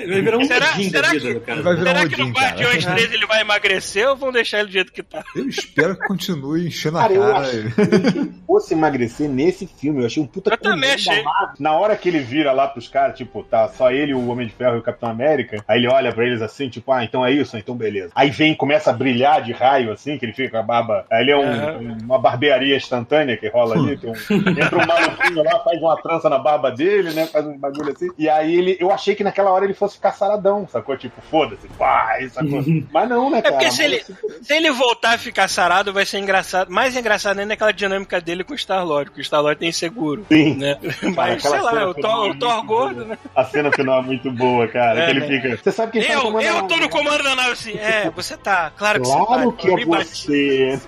Vai. Vai virar um será, será que, do cara. Vai virar será um que no Guardiões 3 ele vai emagrecer ou vão deixar ele do jeito que tá? Eu espero que continue enchendo cara, a cara. Eu achei que fosse emagrecer nesse filme. Eu achei um puta eu também achei. Na hora que ele vira lá pros caras, tipo, tá só ele, o Homem de Ferro e o Capitão América, aí ele olha pra eles assim, tipo, ah, então é isso, então beleza. Aí vem, começa a brilhar de raio, assim, que ele fica com a barba. Aí ele é um, uhum. uma barbearia instantânea que rola ali. Um, entra um maluquinho lá, faz uma trança na barba dele, né? Faz um bagulho assim. E aí ele, eu achei que naquela hora ele fosse ficar saradão, sacou? Tipo, foda-se, vai, sacou? Mas não, né, cara? É porque se ele, se ele voltar a ficar sarado, vai ser engraçado. Mais engraçado ainda é aquela dinâmica dele com o Star-Lord, porque o Star-Lord tem seguro. Sim. Né? Mas, sei lá, o Thor, o Thor gordo, né? A cena final é muito boa, cara. É, que ele né? fica. Você sabe quem tá eu, tá Eu tô no comando da nave assim. É, você tá. Claro que claro você tá. que é você.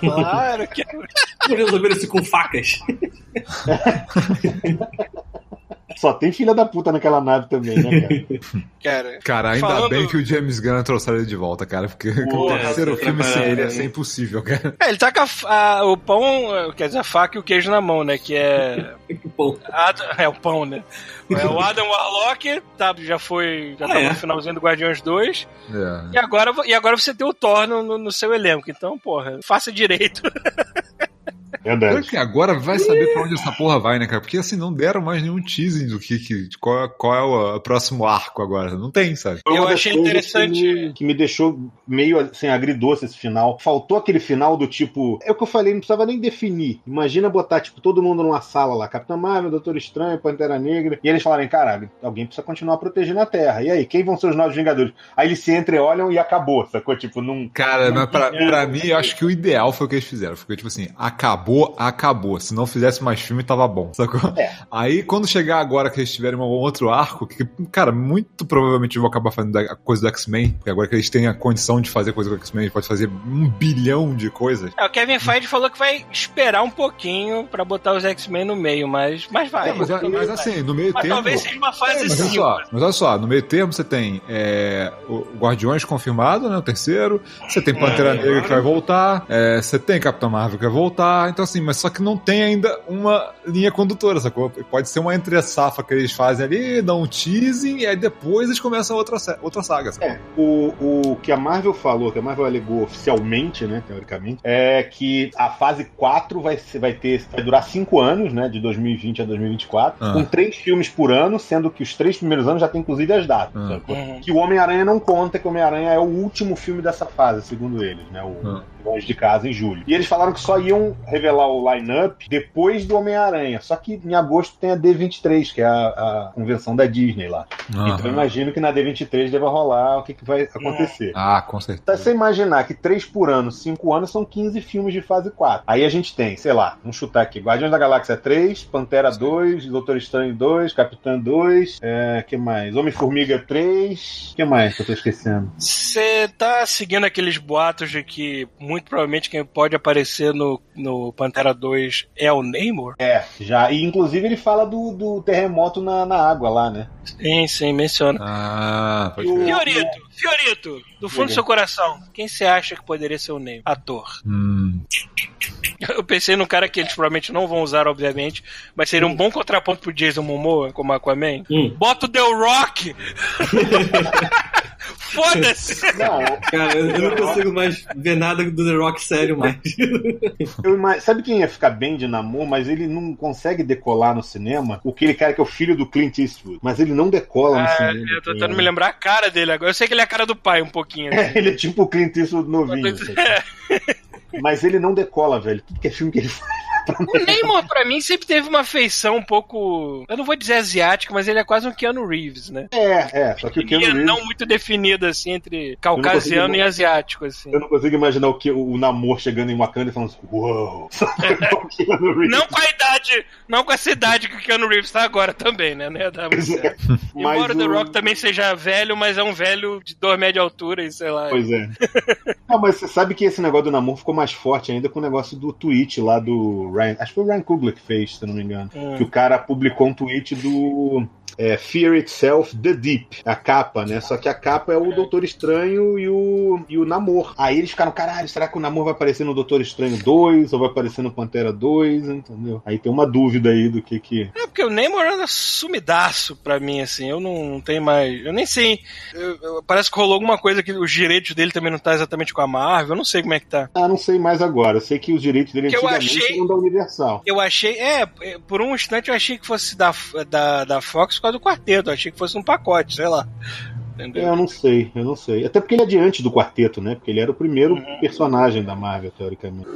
Claro que é. Resolveram isso com facas. Só tem filha da puta naquela nave também, né, cara? cara, cara ainda falando... bem que o James Gunn trouxeram ele de volta, cara, porque Pô, o terceiro é, filme sem ele ia ser impossível, cara. É, ele tá com a, a, o pão, quer dizer, a faca e o queijo na mão, né, que é... o pão. é, o pão, né? É, o Adam Warlock tá, já foi, já tá é. no finalzinho do Guardiões 2, é. e, agora, e agora você tem o Thor no, no, no seu elenco, então, porra, faça direito. Verdade. que agora vai saber pra onde essa porra vai, né, cara? Porque assim, não deram mais nenhum teasing do que, que qual, qual é o próximo arco agora. Não tem, sabe? Eu achei interessante. Que me, que me, deixou meio assim, agridoce esse final. Faltou aquele final do tipo. É o que eu falei, não precisava nem definir. Imagina botar, tipo, todo mundo numa sala lá, Capitão Marvel, Doutor Estranho, Pantera Negra, e eles falarem, caralho, alguém precisa continuar protegendo a Terra. E aí, quem vão ser os novos Vingadores? Aí eles se entreolham e acabou, sacou? Tipo, não. Cara, não, pra, pra mim, eu acho que o ideal foi o que eles fizeram. Foi tipo assim, acabou acabou, acabou. Se não fizesse mais filme, tava bom, sacou? É. Aí, quando chegar agora que eles tiverem um outro arco, que, cara, muito provavelmente vão acabar fazendo a coisa do X-Men, porque agora que eles têm a condição de fazer coisa do X-Men, pode fazer um bilhão de coisas. É, o Kevin Feige falou que vai esperar um pouquinho pra botar os X-Men no meio, mas, mas vai. É, mas, é, mas assim, no meio mas termo... talvez seja uma fase é, mas, olha só, mas olha só, no meio termo você tem é, o Guardiões confirmado, né, o terceiro, você tem Pantera é, Negra que vai voltar, é, você tem Capitão Marvel que vai voltar, então assim, mas só que não tem ainda uma linha condutora, sacou? Pode ser uma entre-safa que eles fazem ali, dão um teasing e aí depois eles começam outra, outra saga, sacou? É, o, o que a Marvel falou, que a Marvel alegou oficialmente, né, teoricamente, é que a fase 4 vai, vai ter, vai durar 5 anos, né, de 2020 a 2024, ah. com três filmes por ano, sendo que os três primeiros anos já tem inclusive as datas, ah. Uhum. Que o Homem-Aranha não conta, que o Homem-Aranha é o último filme dessa fase, segundo eles, né, o ah. Longe de Casa em julho. E eles falaram que só iam revelar o line-up depois do Homem-Aranha. Só que em agosto tem a D23, que é a, a convenção da Disney lá. Uhum. Então eu imagino que na D23 deva rolar o que, que vai acontecer. Ah, com certeza. Então, você imaginar que 3 por ano, 5 anos, são 15 filmes de fase 4. Aí a gente tem, sei lá, vamos chutar aqui: Guardiões da Galáxia 3, Pantera 2, Doutor Estranho 2, Capitã 2, é, que mais? Homem-Formiga 3. que mais que eu tô esquecendo? Você tá seguindo aqueles boatos de que muito provavelmente quem pode aparecer no, no Pantera 2 é o Namor? É, já. E inclusive ele fala do, do terremoto na, na água lá, né? Sim, sim, menciona. Ah, pode ver. Fiorito, Fiorito, do fundo do seu coração, quem você acha que poderia ser o Namor? Ator. Hum. Eu pensei num cara que eles provavelmente não vão usar, obviamente, mas seria um bom contraponto pro Jason Momoa, como Aquaman. Hum. Bota o The Rock! Foda-se! Não, cara, eu, eu, não consigo mais ver nada do The Rock sério mais. Eu, sabe quem ia ficar bem de namoro, mas ele não consegue decolar no cinema? Aquele cara que é o filho do Clint Eastwood. Mas ele não decola no é, cinema. Eu tô tentando me lembrar a cara dele agora. Eu sei que ele é a cara do pai um pouquinho. Assim. É, ele é tipo o Clint Eastwood novinho. É. Mas ele não decola, velho. Tudo que é filme que ele faz. O Neymar, pra mim, sempre teve uma feição um pouco. Eu não vou dizer asiática, mas ele é quase um Keanu Reeves, né? É, é. Só que o Keanu Linha Reeves. não muito definida, assim, entre caucasiano e asiático, assim. Eu não consigo imaginar o, que, o Namor chegando em Wakanda e falando assim, uou. Reeves. Não com a idade, não com essa idade que o Keanu Reeves tá agora também, né? Não ia dar muito é. Embora o The Rock também seja velho, mas é um velho de 2 metros de altura e sei lá. Pois é. Não, mas você sabe que esse negócio do namoro ficou mais forte ainda com o negócio do tweet lá do Ryan. Acho que foi o Ryan Coogler que fez, se não me engano. Hum. Que o cara publicou um tweet do. É, Fear Itself The Deep, a capa, né? Só que a capa é o Doutor Estranho e o, e o Namor. Aí eles ficaram, caralho, será que o Namor vai aparecer no Doutor Estranho 2 ou vai aparecer no Pantera 2? Entendeu? Aí tem uma dúvida aí do que que. É porque o Namor anda sumidaço pra mim, assim. Eu não, não tenho mais. Eu nem sei. eu- eu- parece que rolou alguma coisa que os direitos dele também não tá exatamente com a Marvel. Eu não sei como é que tá. Ah, não sei mais agora. Eu sei que os direitos dele Que eu antigamente achei- eram da Universal. Eu achei. É, é, por um instante eu achei que fosse da, da, da Fox por causa do quarteto. Eu achei que fosse um pacote, sei lá. É, Entendeu? eu não sei, eu não sei. Até porque ele é diante do quarteto, né? Porque ele era o primeiro Uhum. personagem da Marvel, teoricamente.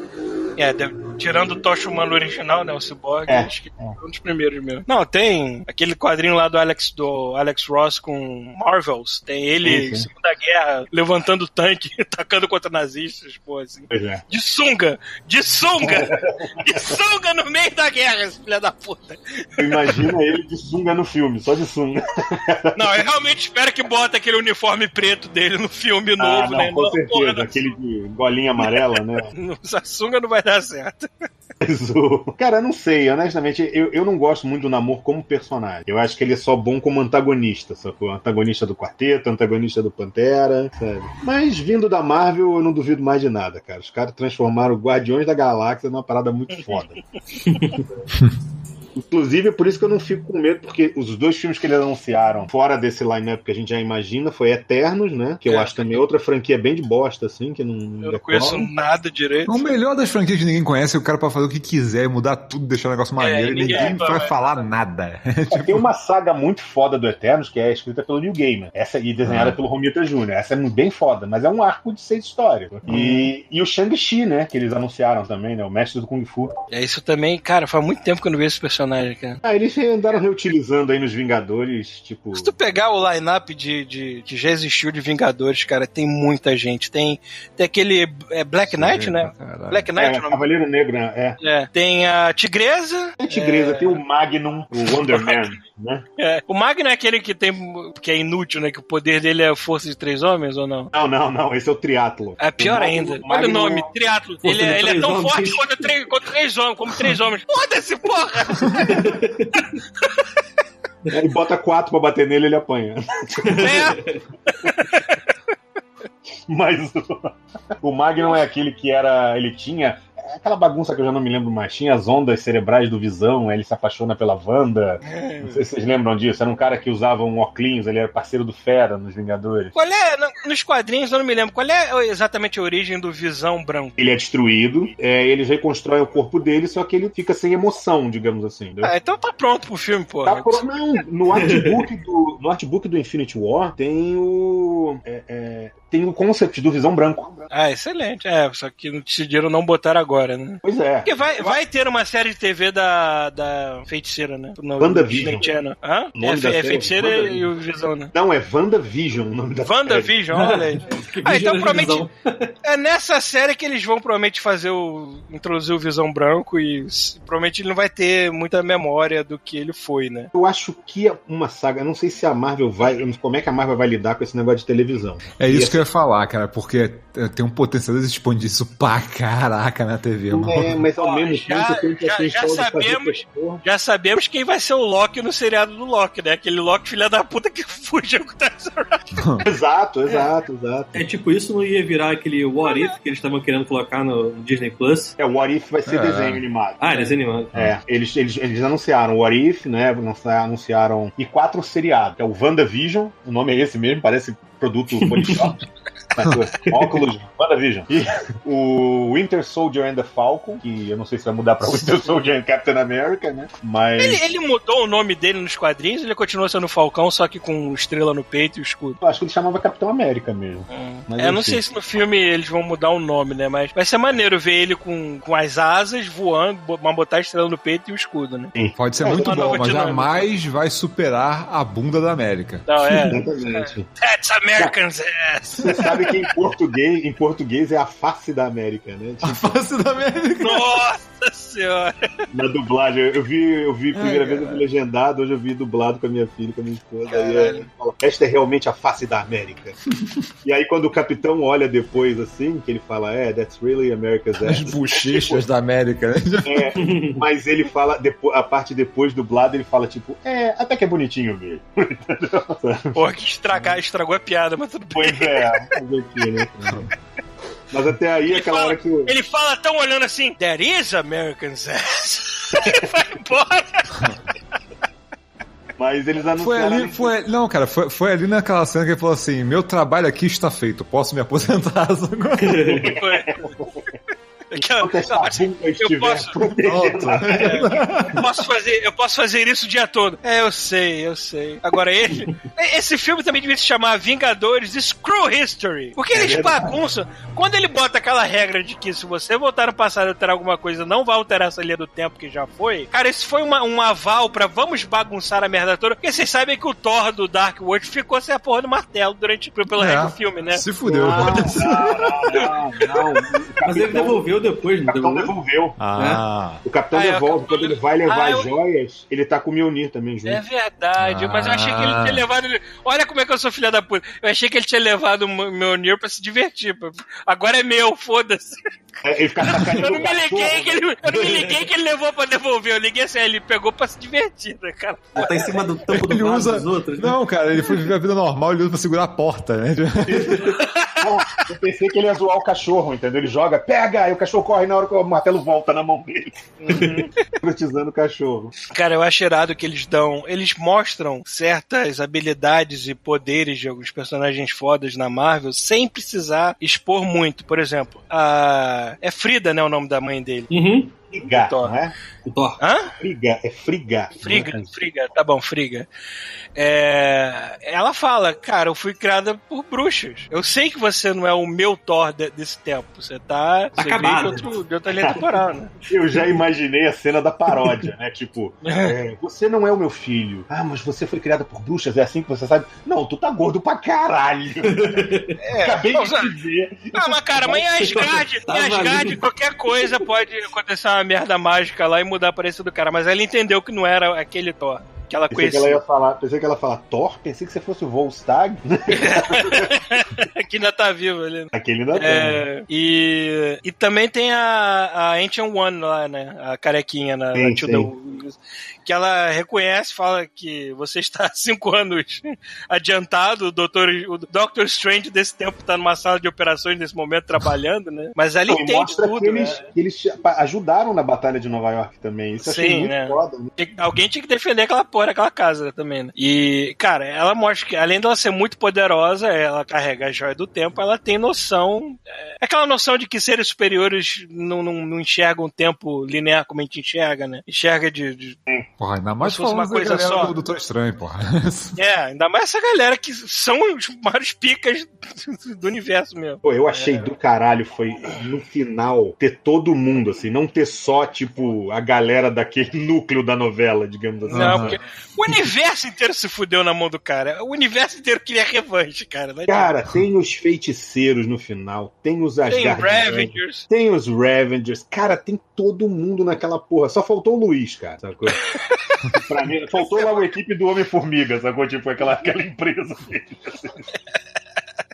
É, de- tirando o Tocha Humano original, né? O Cyborg, É, acho que foi um dos primeiros mesmo. Não, tem aquele quadrinho lá do Alex, do Alex Ross com Marvels. Tem ele Sim, em sim. Segunda Guerra levantando tanque, tacando contra nazistas, pô, assim. É. De sunga! De sunga! de sunga no meio da guerra, esse filho da puta. Imagina ele de sunga no filme, só de sunga. Não, eu realmente espero que bota aquele uniforme preto dele no filme ah, novo, não, né? com Não, certeza. porra, Aquele de golinha amarela, né? Essa sunga não vai dar certo. Cara, eu não sei, honestamente, eu, eu não gosto muito do Namor como personagem. Eu acho que ele é só bom como antagonista, sacou? Antagonista do quarteto, antagonista do Pantera, sabe? Mas vindo da Marvel, eu não duvido mais de nada, cara. Os caras transformaram o Guardiões da Galáxia numa parada muito foda. Inclusive, é por isso que eu não fico com medo, porque os dois filmes que eles anunciaram, fora desse line-up que a gente já imagina, foi Eternos, né? Que eu É. acho também outra franquia bem de bosta, assim, que não. Eu não conheço nada direito. O melhor das franquias que ninguém conhece é o cara pra fazer o que quiser, mudar tudo, deixar o negócio maneiro e ninguém ninguém vai- vai falar nada. Só Tem uma saga muito foda do Eternos que é escrita pelo Neil Gaiman essa, e desenhada Ah. pelo Romita Jr. Essa é bem foda, mas é um arco de seis histórias. E, e o Shang-Chi, né? Que eles anunciaram também, né? O mestre do Kung Fu. É isso também, cara, faz muito tempo que eu não vejo esse personagem, cara. Ah, eles andaram reutilizando aí nos Vingadores, tipo. Se tu pegar o line-up de, de, que já existiu de Vingadores, cara, tem muita gente. Tem, tem aquele é Black Knight, né? Caralho. Black É, Knight, o nome? Cavaleiro Negro, né? É. É. Tem a Tigresa. Tem Tigresa, É. tem o Magnum, o Wonder Man, né? É. O Magno é aquele que tem. que é inútil, né? Que o poder dele é a força de três homens ou não? Não, não, não, esse é o Triatlo. É pior O Magnum- ainda. Olha o Magnum- nome, triatlo. Ele, é- ele é tão homens. forte quanto três, quanto três homens, como três homens. Foda-se, porra! Ele bota quatro pra bater nele ele apanha. É. Mas o, o Magnum é aquele que era. Ele tinha. É Aquela bagunça que eu já não me lembro mais. Tinha as ondas cerebrais do Visão, ele se apaixona pela Wanda. Não sei se vocês lembram disso. Era um cara que usava um óculos, ele era parceiro do Fera nos Vingadores. Qual é, no- nos quadrinhos eu não me lembro, qual é exatamente a origem do Visão Branco? Ele é destruído, é, eles reconstroem o corpo dele, só que ele fica sem emoção, digamos assim. Ah, então tá pronto pro filme, pô. Tá por- Não, no artbook, do, no artbook do Infinity War tem o. é, é, tem o concept do Visão Branco. Ah, excelente. É, só que não decidiram não botar agora, né? Pois é. Porque vai, vai ter uma série de TV da, da feiticeira, né? No WandaVision. Channel. Hã? É, da fe- é série? feiticeira e o Visão, né? Não, é WandaVision o nome da série. WandaVision, olha aí. Ah, então visão. É nessa série que eles vão provavelmente fazer o. introduzir o Visão Branco e provavelmente ele não vai ter muita memória do que ele foi, né? Eu acho que é uma saga. Eu não sei se a Marvel vai. Como é que a Marvel vai lidar com esse negócio de televisão? É isso que eu ia falar, cara, porque é, tem um potencial de expandir isso pra caraca na TV, mano. É, mas ao Ó, mesmo já- tempo já- já sabemos-. Já sabemos quem vai ser o Loki no seriado do Loki, né? Aquele Loki filha da puta que fugiu com o Tesseract. Exato, exato, exato. É tipo, isso não ia virar aquele What If que eles estavam querendo colocar no Disney Plus? É, o What If vai ser É. desenho animado. Ah, desenho animado. É, eles, eles, eles anunciaram o What If, né? Anunciaram. E quatro seriados. É o WandaVision, o nome é esse mesmo, parece produto Polishop. Óculos, WandaVision. E o Winter Soldier and the Falcon, que eu não sei se vai mudar pra Winter Soldier and Captain America, né? Mas. Ele, ele mudou o nome dele nos quadrinhos, ele continua sendo Falcão, só que com estrela no peito e o escudo. Eu acho que ele chamava Capitão América mesmo. Mas é, eu não sei se no filme eles vão mudar o nome, né? Mas vai ser maneiro ver ele com, com as asas voando, mas botar a estrela no peito e o escudo, né? Sim. Pode ser É, muito bom, mas jamais vai superar a bunda da América. Não, é. Exatamente. That's Americans ass. Você sabe que em português, em português é a face da América, né? A Tipo, face da América. Nossa senhora. na dublagem. Eu vi, eu vi a primeira Ai, vez eu vi legendado, hoje eu vi dublado com a minha filha, com a minha esposa. Aí Caralho. ele fala, esta é realmente a face da América. e aí quando o capitão olha depois assim, que ele fala, é, that's really America's As ass. bochechas da América, né? É, mas ele fala, depois, a parte depois dublado, ele fala tipo, é, até que é bonitinho mesmo. Porra, que estragar, estragou a piada, mas tudo bem. Pois é, aqui, né? Mas até aí, Ele aquela fala, hora que ele fala tão olhando assim, There is Americans ass. Ele vai embora. Mas eles Foi anunciaram. ali, foi, não, cara, foi, foi ali naquela cena que ele falou assim: meu trabalho aqui está feito, posso me aposentar agora. Aquela- não, posso-. É, eu posso fazer, eu posso fazer isso o dia todo. É, eu sei, eu sei. Agora ele, esse filme também devia se chamar Vingadores Screw History, porque eles verdade. bagunçam. Quando ele bota aquela regra de que se você voltar no passado e alterar alguma coisa, não vai alterar essa linha do tempo que já foi. Cara, isso foi uma- um aval pra vamos bagunçar a merda toda. Porque vocês sabem que o Thor do Dark World ficou sem a porra do martelo durante pelo É. resto do filme, né? Se fudeu. Não, não, não, não. O Mas ele capitão- devolveu depois, O não capitão devolveu? devolveu. Ah, O capitão Ah, é, o devolve. capitão Quando ele vai levar Ah, as eu- joias, ele tá com o Mjolnir também junto. É verdade, mas eu achei que ele Ah. tinha levado. Olha como é que eu sou filha da puta. Eu achei que ele tinha levado o meu Nir pra se divertir. Agora é meu, foda-se. É, Ele fica sacaneando Eu não me liguei que ele, eu não me liguei que ele levou pra devolver. Eu liguei assim, ele pegou pra se divertir, né, cara? Tá em cima do tampo do ele usa. dos outros, né? Não, cara, ele foi viver a vida normal, ele usa pra segurar a porta, né? Não, eu pensei que ele ia zoar o cachorro, entendeu? Ele joga, pega, aí o cachorro corre na hora que o martelo volta na mão dele. Hipnotizando o cachorro. Cara, eu acho irado que eles dão. Eles mostram certas habilidades e poderes de alguns personagens fodas na Marvel sem precisar expor muito. Por exemplo, a. É Frida, né? O nome da mãe dele. Uhum. Friga, Thor. não é? Thor. Hã? Friga, é friga. Friga, Friga, tá bom, Friga. É, ela fala, cara, eu fui criada por bruxas. Eu sei que você não é o meu Thor de- desse tempo. Você tá. Você veio Acabado. de, outro, de outra linha temporal, né? Eu já imaginei a cena da paródia, né? Tipo, é, você não é o meu filho. Ah, mas você foi criada por bruxas, é assim que você sabe? Não, tu tá gordo pra caralho. Acabei Não, de ver. Ah, mas cara, mas em Asgard, Tá em Asgard qualquer coisa pode acontecer uma merda mágica lá e mudar a aparência do cara. Mas ela entendeu que não era aquele Thor. Que ela Pensei que conhecia. ela ia falar, pensei que ela ia falar Thor, pensei que você fosse o Volstag. que ainda tá vivo ali. Aquele ainda tem. É, e, e também tem a, a Ancient One lá, né? A carequinha na, Sim, na sim. Que ela reconhece, fala que você está cinco anos adiantado, o Doutor, o Doctor Strange desse tempo tá numa sala de operações nesse momento trabalhando, né? Mas ela e entende tudo, que eles, né? que eles ajudaram na Batalha de Nova York também. Isso eu achei Sim, muito né? foda. né? Tem- Alguém tinha que defender aquela porra daquela casa também, né? E, cara, ela mostra que, além dela ser muito poderosa, ela carrega a joia do tempo, ela tem noção. É aquela noção de que seres superiores não, não, não enxergam o tempo linear como a gente enxerga, né? Enxerga de. de- Porra, ainda mais Se fosse falando uma coisa só. do Doutor Estranho, porra. É, ainda mais essa galera que são os maiores picas do universo mesmo. Pô, eu achei É. do caralho foi no final ter todo mundo, assim, não ter só, tipo, a galera daquele núcleo da novela, digamos assim. Não, porque o universo inteiro se fudeu na mão do cara. O universo inteiro queria revanche, cara. Cara, tem os feiticeiros no final, tem os tem Asgardianos, Ravengers. tem os Ravengers, cara, tem todo mundo naquela porra. Só faltou o Luiz, cara, sacou? pra mim, faltou lá a equipe do Homem-Formiga, sacou? Tipo, aquela, aquela empresa dele.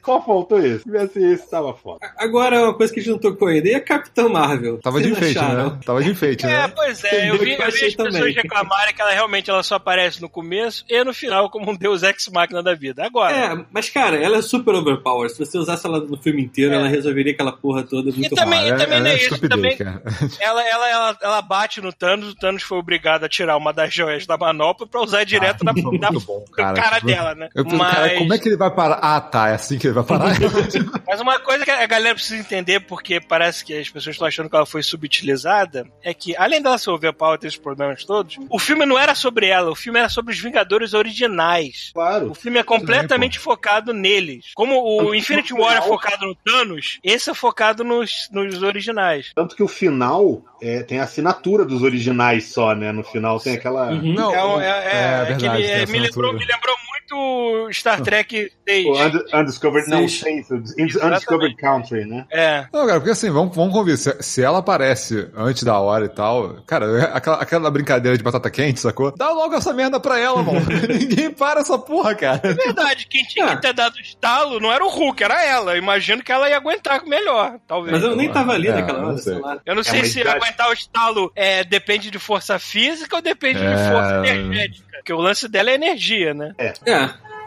Só faltou isso. Se tivesse esse, tava foda. Agora, uma coisa que a gente não tocou ainda, e a Capitã Marvel? Tava de enfeite, acharam? né? Tava de enfeite, É, né? pois é, Entendeu eu vi, eu vi as pessoas também. reclamarem que ela realmente ela só aparece no começo e no final como um deus ex-máquina da vida. Agora, É, mas cara, ela é super overpowered. Se você usasse ela no filme inteiro, É. ela resolveria aquela porra toda muito também- rápido. Ela é- também ela não é é isso, também- cara. ela, ela, ela, ela bate no Thanos, o Thanos foi obrigado a tirar uma das joias da manopla pra usar direto na, Foi na muito bom, cara, cara. dela, né? Eu penso, cara, como é que ele vai parar? Ah, tá, é assim que ele vai parar. Mas uma coisa que a galera precisa entender, porque parece que as pessoas estão achando que ela foi subutilizada, é que, além dela ser overpower e ter esses problemas todos, o filme não era sobre ela, o filme era sobre os Vingadores originais. Claro. O filme é completamente focado neles. Como o Infinity War é focado no Thanos, esse é focado nos, nos originais. Tanto que o final é, tem a assinatura dos originais só, né? No final tem aquela. Uhum. Não, É, um- é, é, é é que verdade, ele- tem é, me, lembrou, me lembrou muito Star Trek 6. O Und- Undiscovered, não, Undiscovered Country, né? É. Não, cara, porque assim, vamos, vamos convir. Se, se ela aparece antes da hora e tal, cara, é aquela, aquela brincadeira de batata quente, sacou? Dá logo essa merda pra ela, mano. Ninguém para essa porra, cara. É verdade, quem tinha que ter dado estalo não era o Hulk, era ela. Eu imagino que ela ia aguentar melhor, talvez. Mas eu nem tava ali É, naquela não hora, sei. sei lá. Eu não sei mas se já- aguentar o estalo é, depende de força física ou depende de É. força energética. Porque o lance dela é energia, né? É.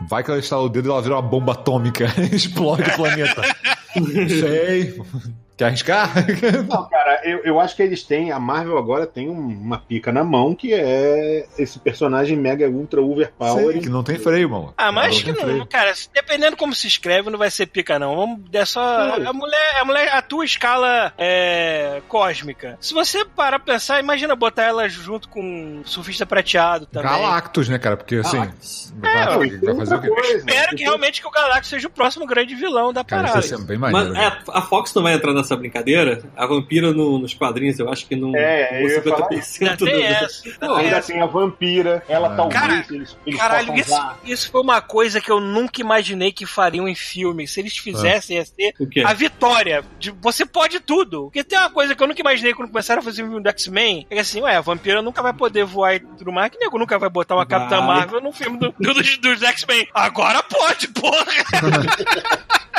Vai que ela estala o dedo e ela vira uma bomba atômica. Explode o planeta. Sei. Quer arriscar? Não, cara, eu, eu acho que eles têm. A Marvel agora tem um- uma pica na mão que é esse personagem mega ultra overpower. Sei, que não tem freio, mano. Ah, mas acho que não, freio. cara, dependendo como se escreve, não vai ser pica, não. Vamos, é só. A mulher, a mulher atua em escala é, cósmica. Se você parar pra pensar, imagina botar ela junto com o surfista prateado também. Galactus, né, cara? Porque assim. Galactus. Vai, Não, vai tem fazer o quê? coisa. Espero que realmente que o Galactus seja o próximo grande vilão da Cara, parada. isso ser bem Mas maneiro. é, né? a Fox não vai entrar nessa brincadeira. A vampira no- nos quadrinhos, eu acho que não. É, eu ia falar Ainda 50% do. tem essa. tem Ainda essa. tem a vampira, ela Ah. talvez Cara, eles, eles Caralho, isso, isso foi uma coisa que eu nunca imaginei que fariam em filme. Se eles fizessem, ia ser O quê? a vitória. De, você pode tudo. Porque tem uma coisa que eu nunca imaginei quando começaram a fazer o filme do X-Men. É que assim, ué, a vampira nunca vai poder voar e tudo mais. Que nego nunca vai botar uma Vai. Capitã Marvel no filme do- do- dos, dos X-Men. Agora pode, porra!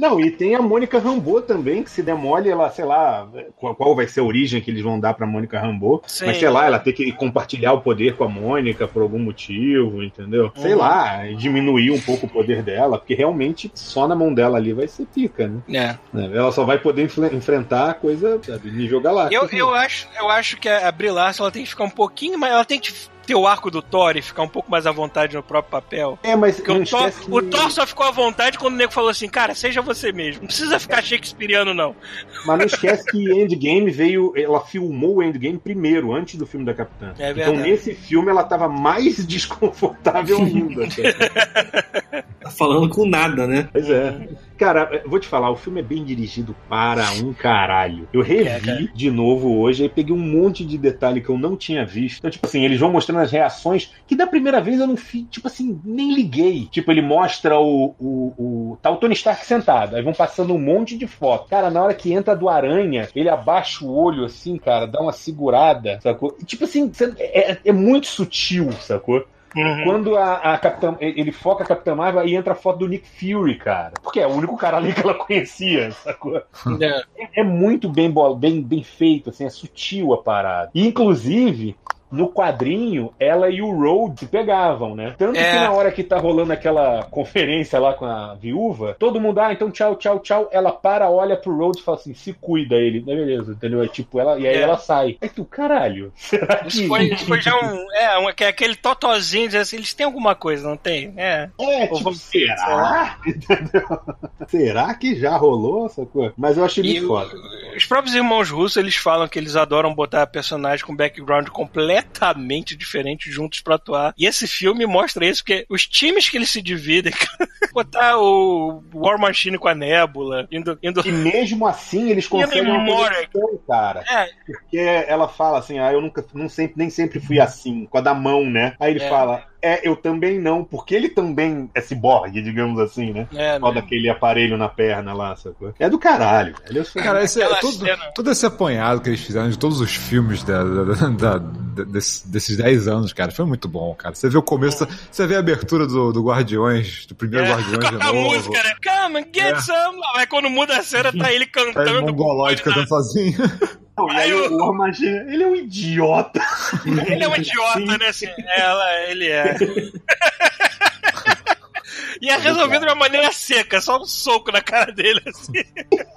Não, e tem a Mônica Rambeau também, que se demole, ela, sei lá, qual, qual vai ser a origem que eles vão dar pra Mônica Rambeau. Sim. Mas sei lá, ela tem que compartilhar o poder com a Mônica por algum motivo, entendeu? Sei Uhum. lá, diminuir um pouco o poder dela, porque realmente só na mão dela ali vai ser pica, né? É. Né? Ela só vai poder enfrentar a coisa sabe, nível galáctico. Eu, eu, acho, eu acho que a Brie Larson ela tem que ficar um pouquinho mais. Ela tem que ter o arco do Thor e ficar um pouco mais à vontade no próprio papel. É, mas Porque não o Thor, que... o Thor só ficou à vontade quando o nego falou assim, cara, seja você mesmo. Não precisa ficar shakespeariano, não. Mas não esquece que Endgame veio. Ela filmou o Endgame primeiro, antes do filme da Capitã. É então verdade. nesse filme ela tava mais desconfortável ainda. Tá falando com nada, né? pois é. Cara, eu vou te falar, o filme é bem dirigido para um caralho. Eu revi É, de novo hoje e peguei um monte de detalhe que eu não tinha visto. Então, tipo assim, eles vão mostrando as reações que da primeira vez eu não fiz, tipo assim, nem liguei. Tipo, ele mostra o, o, o. Tá o Tony Stark sentado, aí vão passando um monte de foto. Cara, na hora que entra do aranha, ele abaixa o olho assim, cara, dá uma segurada, sacou? E, tipo assim, cê- é, é muito sutil, sacou? Quando a, a Capitã. Ele foca a Capitã Marvel e entra a foto do Nick Fury, cara. Porque é o único cara ali que ela conhecia, sacou? É. É muito bem, bem, bem feito, assim, é sutil a parada. E, inclusive. No quadrinho, ela e o Road se pegavam, né? Tanto É. que na hora que tá rolando aquela conferência lá com a viúva, todo mundo, ah, então tchau, tchau, tchau. Ela para, olha pro Road e fala assim: se cuida ele. "Não, Beleza, entendeu? É tipo, ela, e aí É. ela sai. Aí tu, caralho, será que. Isso foi, isso foi já um. É, um, que- aquele totozinho, diz assim, eles têm alguma coisa, não tem? É. É, Ou tipo, vamos- será? Será que já rolou essa coisa? Mas eu achei E muito foda. os próprios irmãos russos, eles falam que eles adoram botar personagens com background completamente diferente juntos pra atuar. E esse filme mostra isso, porque os times que eles se dividem, botar o War Machine com a Nebula, indo. indo E mesmo assim eles conseguem uma conexão, cara. é, Porque ela fala assim, ah, eu nunca, não sempre, nem sempre fui assim, com a da mão, né? Aí ele É. fala, é, eu também não, porque ele também é ciborgue, digamos assim, né? é, Só daquele aparelho na perna lá, sacou? É do caralho, velho. Cara, esse, é todo, todo esse apanhado que eles fizeram de todos os filmes da, da- da- da- desse- desses 10 anos, cara, foi muito bom, cara. Você vê o começo, você vê a abertura do, do Guardiões, do primeiro É, Guardiões de com a novo. música, né? Come and get É. some. Aí quando muda a cena, tá ele Tá cantando. ele mongoloide com- cantando sozinho. Não, e aí Aí o ele é um idiota. Ele é um idiota, né? Assim, ela, ele é. E é resolvido de uma maneira seca, só um soco na cara dele, assim.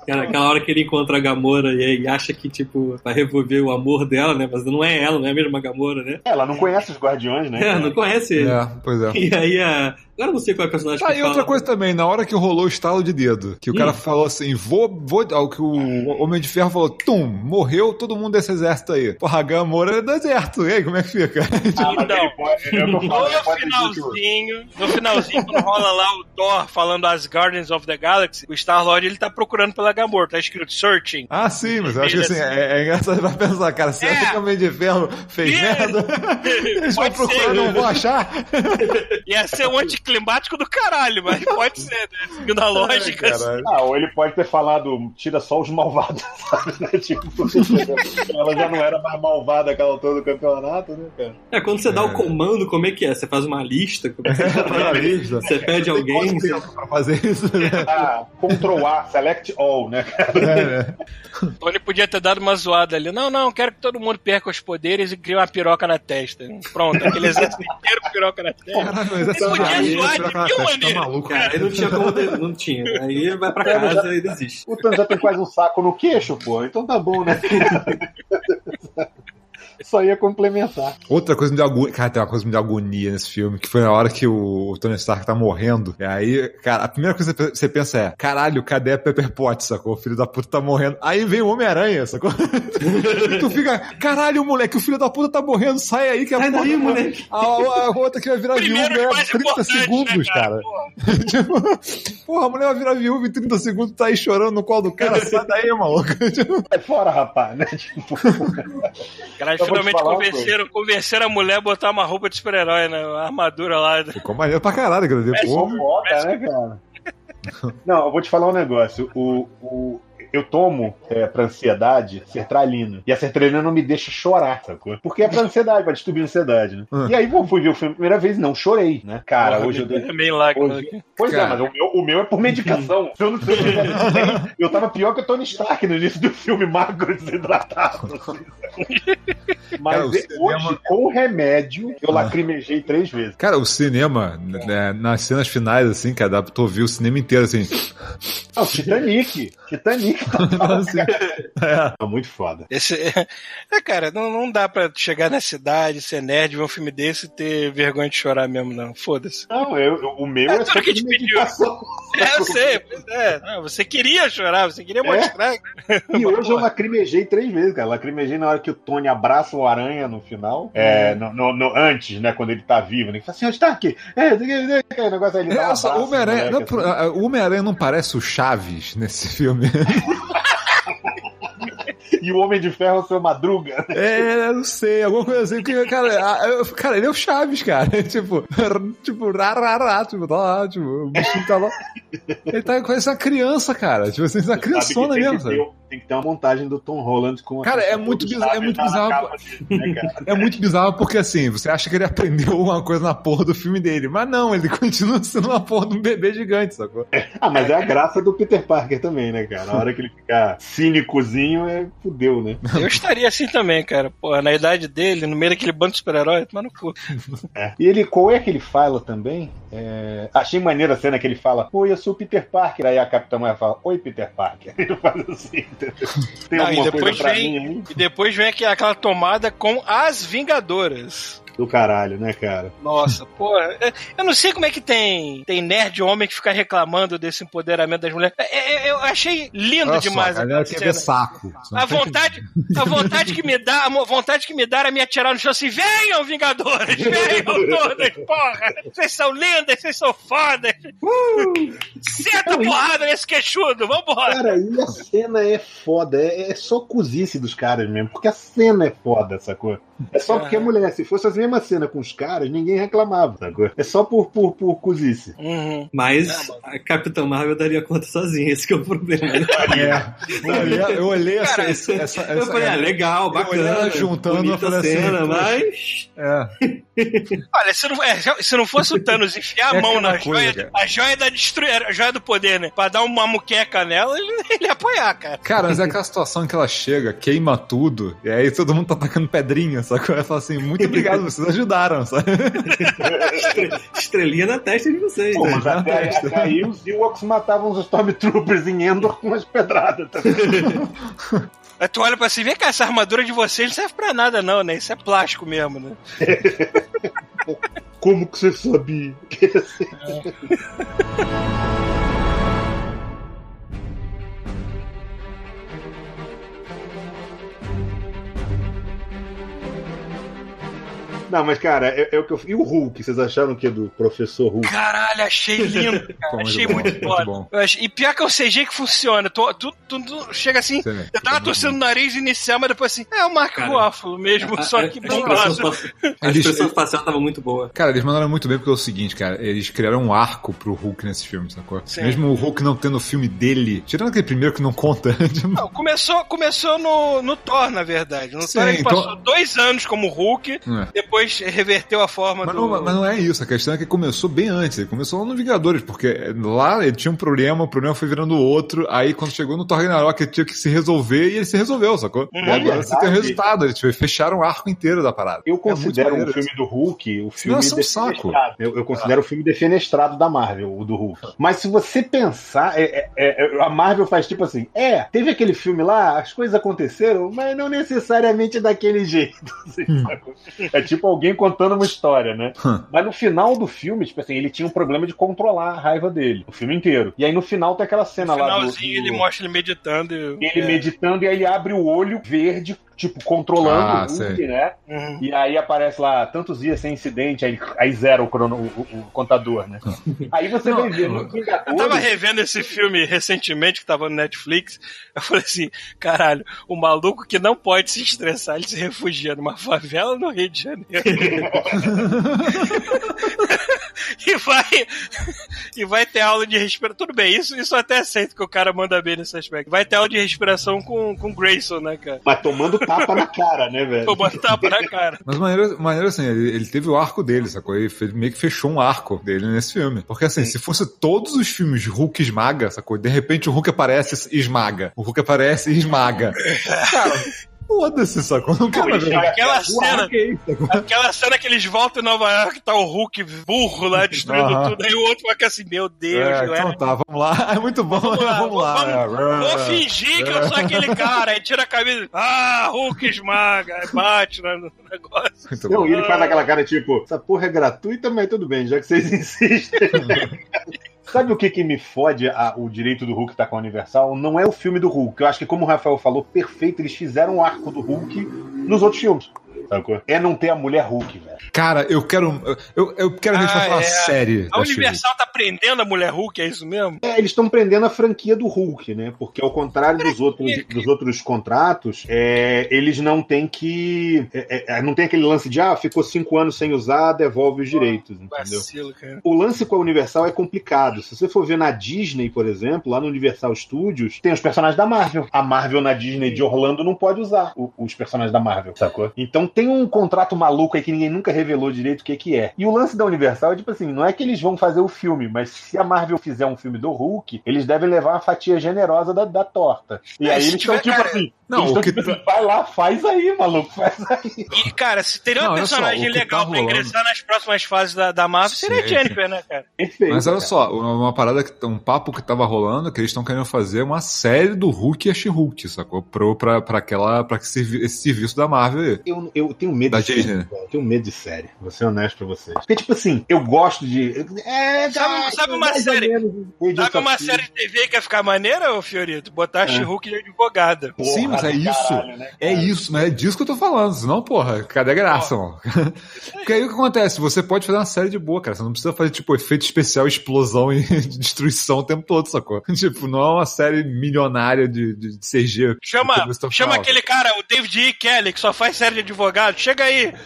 Cara, aquela hora que ele encontra a Gamora e, e acha que, tipo, vai revolver o amor dela, né? Mas não é ela, não é a mesma Gamora, né? Ela não conhece os guardiões, né? É, não conhece ele. É, pois é. E aí a, Agora eu não sei qual é o personagem Ah, que e outra fala. coisa também, na hora que rolou o estalo de dedo, que o cara Hum. falou assim, vou, vou, ó, que o Homem de Ferro falou, tum, morreu todo mundo desse exército aí. Porra, a Gamora é do exército, e aí, como é que fica? Ah, Então, pode, é falo, No finalzinho, no finalzinho, quando rola lá o Thor falando as Guardians of the Galaxy, o Star-Lord ele tá procurando pela Gamora, tá escrito Searching. Ah, sim, mas eu acho que assim, é, é engraçado pra pensar, cara, será É. que o Homem de Ferro fez É. merda? Eles vão procurar, não vão achar? Ia ser um anticlimático do caralho, mas pode ser, né? Seguindo a lógica. Caralho. Ah, ou ele pode ter falado, tira só os malvados, sabe? né? Tipo, ela já não era mais malvada aquela altura do campeonato, né, cara? É, quando você dá É. o comando, como é que é? Você faz uma lista? Como é que você, Faz a lista. você pede alguém? Tempo pra fazer isso, né? Ah, Ctrl A, Select All, né, cara? É, né? Tony podia ter dado uma zoada ali. Não, não, quero que todo mundo perca os poderes e crie uma piroca na testa. Pronto, aquele exército inteiro com piroca na testa. Caralho, mas essa podia zoar de tá maluco? Cara, aí não tinha como. Não tinha. Aí vai pra casa e desiste. O Thanos já tem quase um saco no queixo, pô. Então tá bom, né? Só ia complementar. Outra coisa me deu agonia. Cara, tem uma coisa que me deu agonia nesse filme, que foi na hora que o Tony Stark tá morrendo. E aí, cara, a primeira coisa que você pensa é: caralho, cadê a Pepper Potts, sacou? O filho da puta tá morrendo. Aí vem o Homem-Aranha, sacou? e tu fica, caralho, moleque, o filho da puta tá morrendo, sai aí que a Sai porra- daí, moleque. A, a outra que vai virar viúva é mais 30 importante, segundos, né, cara. Porra. Tipo, porra, a mulher vai virar viúva em 30 segundos, tá aí chorando no colo do cara, sai daí, maluco. Sai fora, rapaz, né? Tipo, Cara, finalmente convenceram, convenceram a mulher a botar uma roupa de super-herói, né? Uma armadura lá. Ficou maneiro pra caralho, cara. é só Depois, foda, né, cara? Não, eu vou te falar um negócio. O, o, eu tomo é, pra ansiedade sertralina. E a sertralina não me deixa chorar, sacou? Porque é pra ansiedade, pra distribuir ansiedade, né? Hum. E aí, eu fui ver o filme a primeira vez, não chorei, né? Cara, Porra, hoje eu dei. é meio lágrima Hoje-. Pois Cara. é, mas o meu, o meu é por medicação. Eu não se eu, tava pior que o Tony Stark no início do filme, magro, desidratado. Mas Cara, o e- cinema- hoje, com remédio, eu Ah. lacrimejei três vezes. Cara, o cinema, né, nas cenas finais, assim, cara, dá pra tu ouvir o cinema inteiro, assim. Ah, o Titanic. Titanic assim é. tá muito foda. Esse, é, cara, não, não dá pra chegar na cidade, ser nerd, ver um filme desse e ter vergonha de chorar mesmo, não. Foda-se. Não, eu, o meu É é, que gente pediu. É, eu sei, pois é. Não, você queria chorar, você queria mostrar. E hoje eu lacrimejei três vezes, cara. Lacrimejei na hora que o Tony abraça o Aranha no final. É, no, no- no- antes, né? Quando ele tá vivo, né? Ele fala assim, ó, Stark! É, aquele negócio aí. ele dá um abraço o Homem-Aranha não, moleque, assim. o Homem-Aranha não parece o Chaves nesse filme. E o Homem de Ferro seu Madruga. É, não sei, alguma coisa assim. Porque, cara, eu- cara, ele é o Chaves, cara. tipo, tipo, rarará, tipo, tá lá, tipo, o bichinho tá lá. Ele tá com essa criança, cara. Tipo assim, uma que criançona mesmo, sabe? Tem que ter uma montagem do Tom Holland com a Cara, é muito bizarro- é muito bizarro. dele, né? É muito bizarro porque assim, você acha que ele aprendeu alguma coisa na porra do filme dele, mas não, ele continua sendo uma porra de um bebê gigante, sacou? Ah, mas é a graça do Peter Parker também, né, cara? Na hora que ele ficar cínicozinho, é fudeu, né? Eu estaria assim também, cara. Porra, na idade dele, no meio daquele bando de super-herói, mas no cu. É. E ele, qual é que ele fala também? É, Achei maneira a cena que ele fala, oi, eu sou o Peter Parker. Aí a Capitã Marvel fala, oi, Peter Parker. Ele faz assim? Tem e depois vem- mim? E depois vem aquela tomada com as Vingadoras. Do caralho, né, cara? Nossa, porra. é- Eu não sei como é que tem, tem nerd homem que fica reclamando desse empoderamento das mulheres. É- é- Eu achei lindo só, demais a galera quer ver cena. saco. A vontade, a vontade que me dá, a vontade que me dá era me atirar no chão assim, venham, Vingadores, venham todas, porra! Vocês são lindas, vocês são fodas! Senta porrada nesse queixudo, vambora! Cara, e a cena é foda. É, é só cozice dos caras mesmo. Porque a cena é foda, sacou? É só porque é mulher. Se fosse a mesma cena com os caras, ninguém reclamava, sacou? É só por, por, por cozice. Uhum. Mas a Capitã Marvel daria conta sozinha, esse que é o problema. É. Eu olhei, eu essa, Cara, essa, essa, Eu essa- falei, ah, legal, Eu olhei bacana. ela juntando, eu falei assim, cena, poxa. mas. É. Olha, se não, é, se não fosse o Thanos enfiar a É mão aquela na coisa, joia, cara. a joia da destru... a joia do poder, né? Pra dar uma muqueca nela, ele, ele ia apoiar, cara. Cara, mas é aquela situação que ela chega, queima tudo, e aí todo mundo tá atacando pedrinha, sacou? Ela fala assim, muito obrigado, vocês ajudaram, sabe? Estrelinha na testa de vocês. Pô, né? mas até, até aí os Ewoks matavam os Stormtroopers em Endor com as pedradas. Tá? Aí tu olha pra assim, vem cá, essa armadura de vocês não serve pra nada não, né? Isso é plástico mesmo, né? Como que você sabia? Não, mas cara, é, é o que eu. E o Hulk? Vocês acharam o que do professor Hulk? Caralho, achei lindo, cara. Bom, achei bom, muito foda. bom. E pior que é o CG que funciona. Tu, tu, tu- tu chega assim, Sim, eu tava torcendo o nariz inicial, mas depois assim, é o Mark Cara, Ruffalo mesmo, só A- que a, expressão, bombado. a expressão facial tava muito boa. Cara, eles mandaram muito bem porque é o seguinte, cara, eles criaram um arco pro Hulk nesse filme, sacou? Sim. Mesmo o Hulk não tendo o filme dele, tirando aquele primeiro que não conta, Não, começou, começou no, no Thor, na verdade. No Sim, Thor ele então- passou dois anos como Hulk, É. depois reverteu a forma Mas do... não, mas não é isso, a questão é que começou bem antes, ele começou lá no Vingadores, porque lá ele tinha um problema, o problema foi virando outro, aí quando chegou no Thor Ragnarok ele tinha que se resolver e ele se resolveu, sacou? Uhum. E agora É você tem o verdade. resultado, eles fecharam o arco inteiro da parada. Eu É considero o maneiro filme do Hulk o filme Nossa, é um saco. defenestrado. Eu, eu considero o filme defenestrado da Marvel, o do Hulk. Mas se você pensar, é- é- é- a Marvel faz tipo assim: é, teve aquele filme lá, as coisas aconteceram, mas não necessariamente daquele jeito. assim, sabe? é tipo alguém contando uma história, né? Hum. Mas no final do filme, tipo assim, ele tinha um problema de controlar a raiva dele, o filme inteiro. E aí no final tem aquela cena No lá do, finalzinho do- ele mostra ele meditando. e- ele é. meditando e aí ele abre o olho verde, tipo, controlando Ah, o Hulk, sei. né? Uhum. E aí aparece lá tantos dias sem incidente, aí, aí zero o, crono, o, o- contador, né? Aí você vai ver no Eu tava revendo esse filme recentemente, que tava no Netflix. Eu falei assim: caralho, o maluco que não pode se estressar, ele se refugia numa favela no Rio de Janeiro. e vai e vai ter aula de respiração. Tudo bem, isso, isso eu até aceito que o cara manda bem nesse aspecto. Vai ter aula de respiração com, com Grayson, né, cara? Mas tomando tapa na cara, né, velho? Vou botar pra cara. Mas maneiro, maneiro assim, ele, ele teve o arco dele, sacou? Ele fez- meio que fechou um arco dele nesse filme. Porque assim, se fosse todos os filmes de Hulk esmaga, sacou? De repente o Hulk aparece e esmaga. O Hulk aparece e esmaga. Cara, foda-se, sacou? Não quero ver. Aquela O cena, é aquela cena que eles voltam em Nova York, tá o Hulk burro lá, destruindo Aham. tudo. Aí o outro fica assim, meu Deus, É, galera. então tá, vamos lá. É muito bom, Vamos lá, vamos lá. vamos- é. Vou fingir que eu sou aquele cara. Aí tira a camisa. Ah, Hulk esmaga. Aí bate no no negócio. Muito Não, bom. e ele faz aquela cara tipo, essa porra é gratuita, mas tudo bem, já que vocês insistem. Sabe o que, que me fode a- o direito do Hulk estar com a Universal? Não é o filme do Hulk. Eu acho que, como o Rafael falou, perfeito, eles fizeram o arco do Hulk nos outros filmes. Sacou? É não ter a mulher Hulk, velho. Cara, eu quero. Eu, eu quero gente Ah, uma é. série. A Universal tá prendendo a mulher Hulk, é isso mesmo? É, eles estão prendendo a franquia do Hulk, né? Porque ao contrário dos outros, dos outros contratos, é, eles não têm que. é, é, não tem aquele lance de ah, ficou cinco anos sem usar, devolve os direitos, entendeu? Vacilo, cara. O lance com a Universal é complicado. Se você for ver na Disney, por exemplo, lá no Universal Studios, tem os personagens da Marvel. A Marvel na Disney de Orlando não pode usar os personagens da Marvel, sacou? Então tem um contrato maluco aí que ninguém nunca revelou direito o que, que é. E o lance da Universal é tipo assim: não é que eles vão fazer o filme, mas se a Marvel fizer um filme do Hulk, eles devem levar uma fatia generosa da, da torta. E É, aí eles estão tipo cara, assim. Não, o que tipo tá- vai lá, faz aí, maluco, faz aí. E, cara, se teria um só, personagem o que legal tá pra rolando- ingressar nas próximas fases da, da Marvel, seria a Sim. Jennifer, né, cara? Perfeito. Mas olha cara. só, uma parada, que, um papo que tava rolando, que eles estão querendo fazer uma série do Hulk e a She-Hulk, sacou? Pro, pra, pra, aquela, pra que servi- esse serviço da Marvel aí. Eu, eu tenho medo Da de série. Disney. Eu tenho medo de série. Vou ser honesto pra vocês. Porque, tipo assim, eu gosto de. É, Sabe- sabe uma série- menos Sabe uma série de TV que ia ficar maneira, ô Fiorito? Botar a She-Hulk de advogada. Porra Sim, mas é isso. caralho, né, É isso, mas é disso que eu tô falando. Senão, porra, cadê a graça, mano? Porque aí o que acontece? Você pode fazer uma série de boa, cara. Você não precisa fazer, tipo, efeito especial, explosão e destruição o tempo todo, sacou? Tipo, não é uma série milionária de, de, de CG. Chama, tá chama aquele cara, o David E. Kelly, que só faz série de advogado. Chega aí.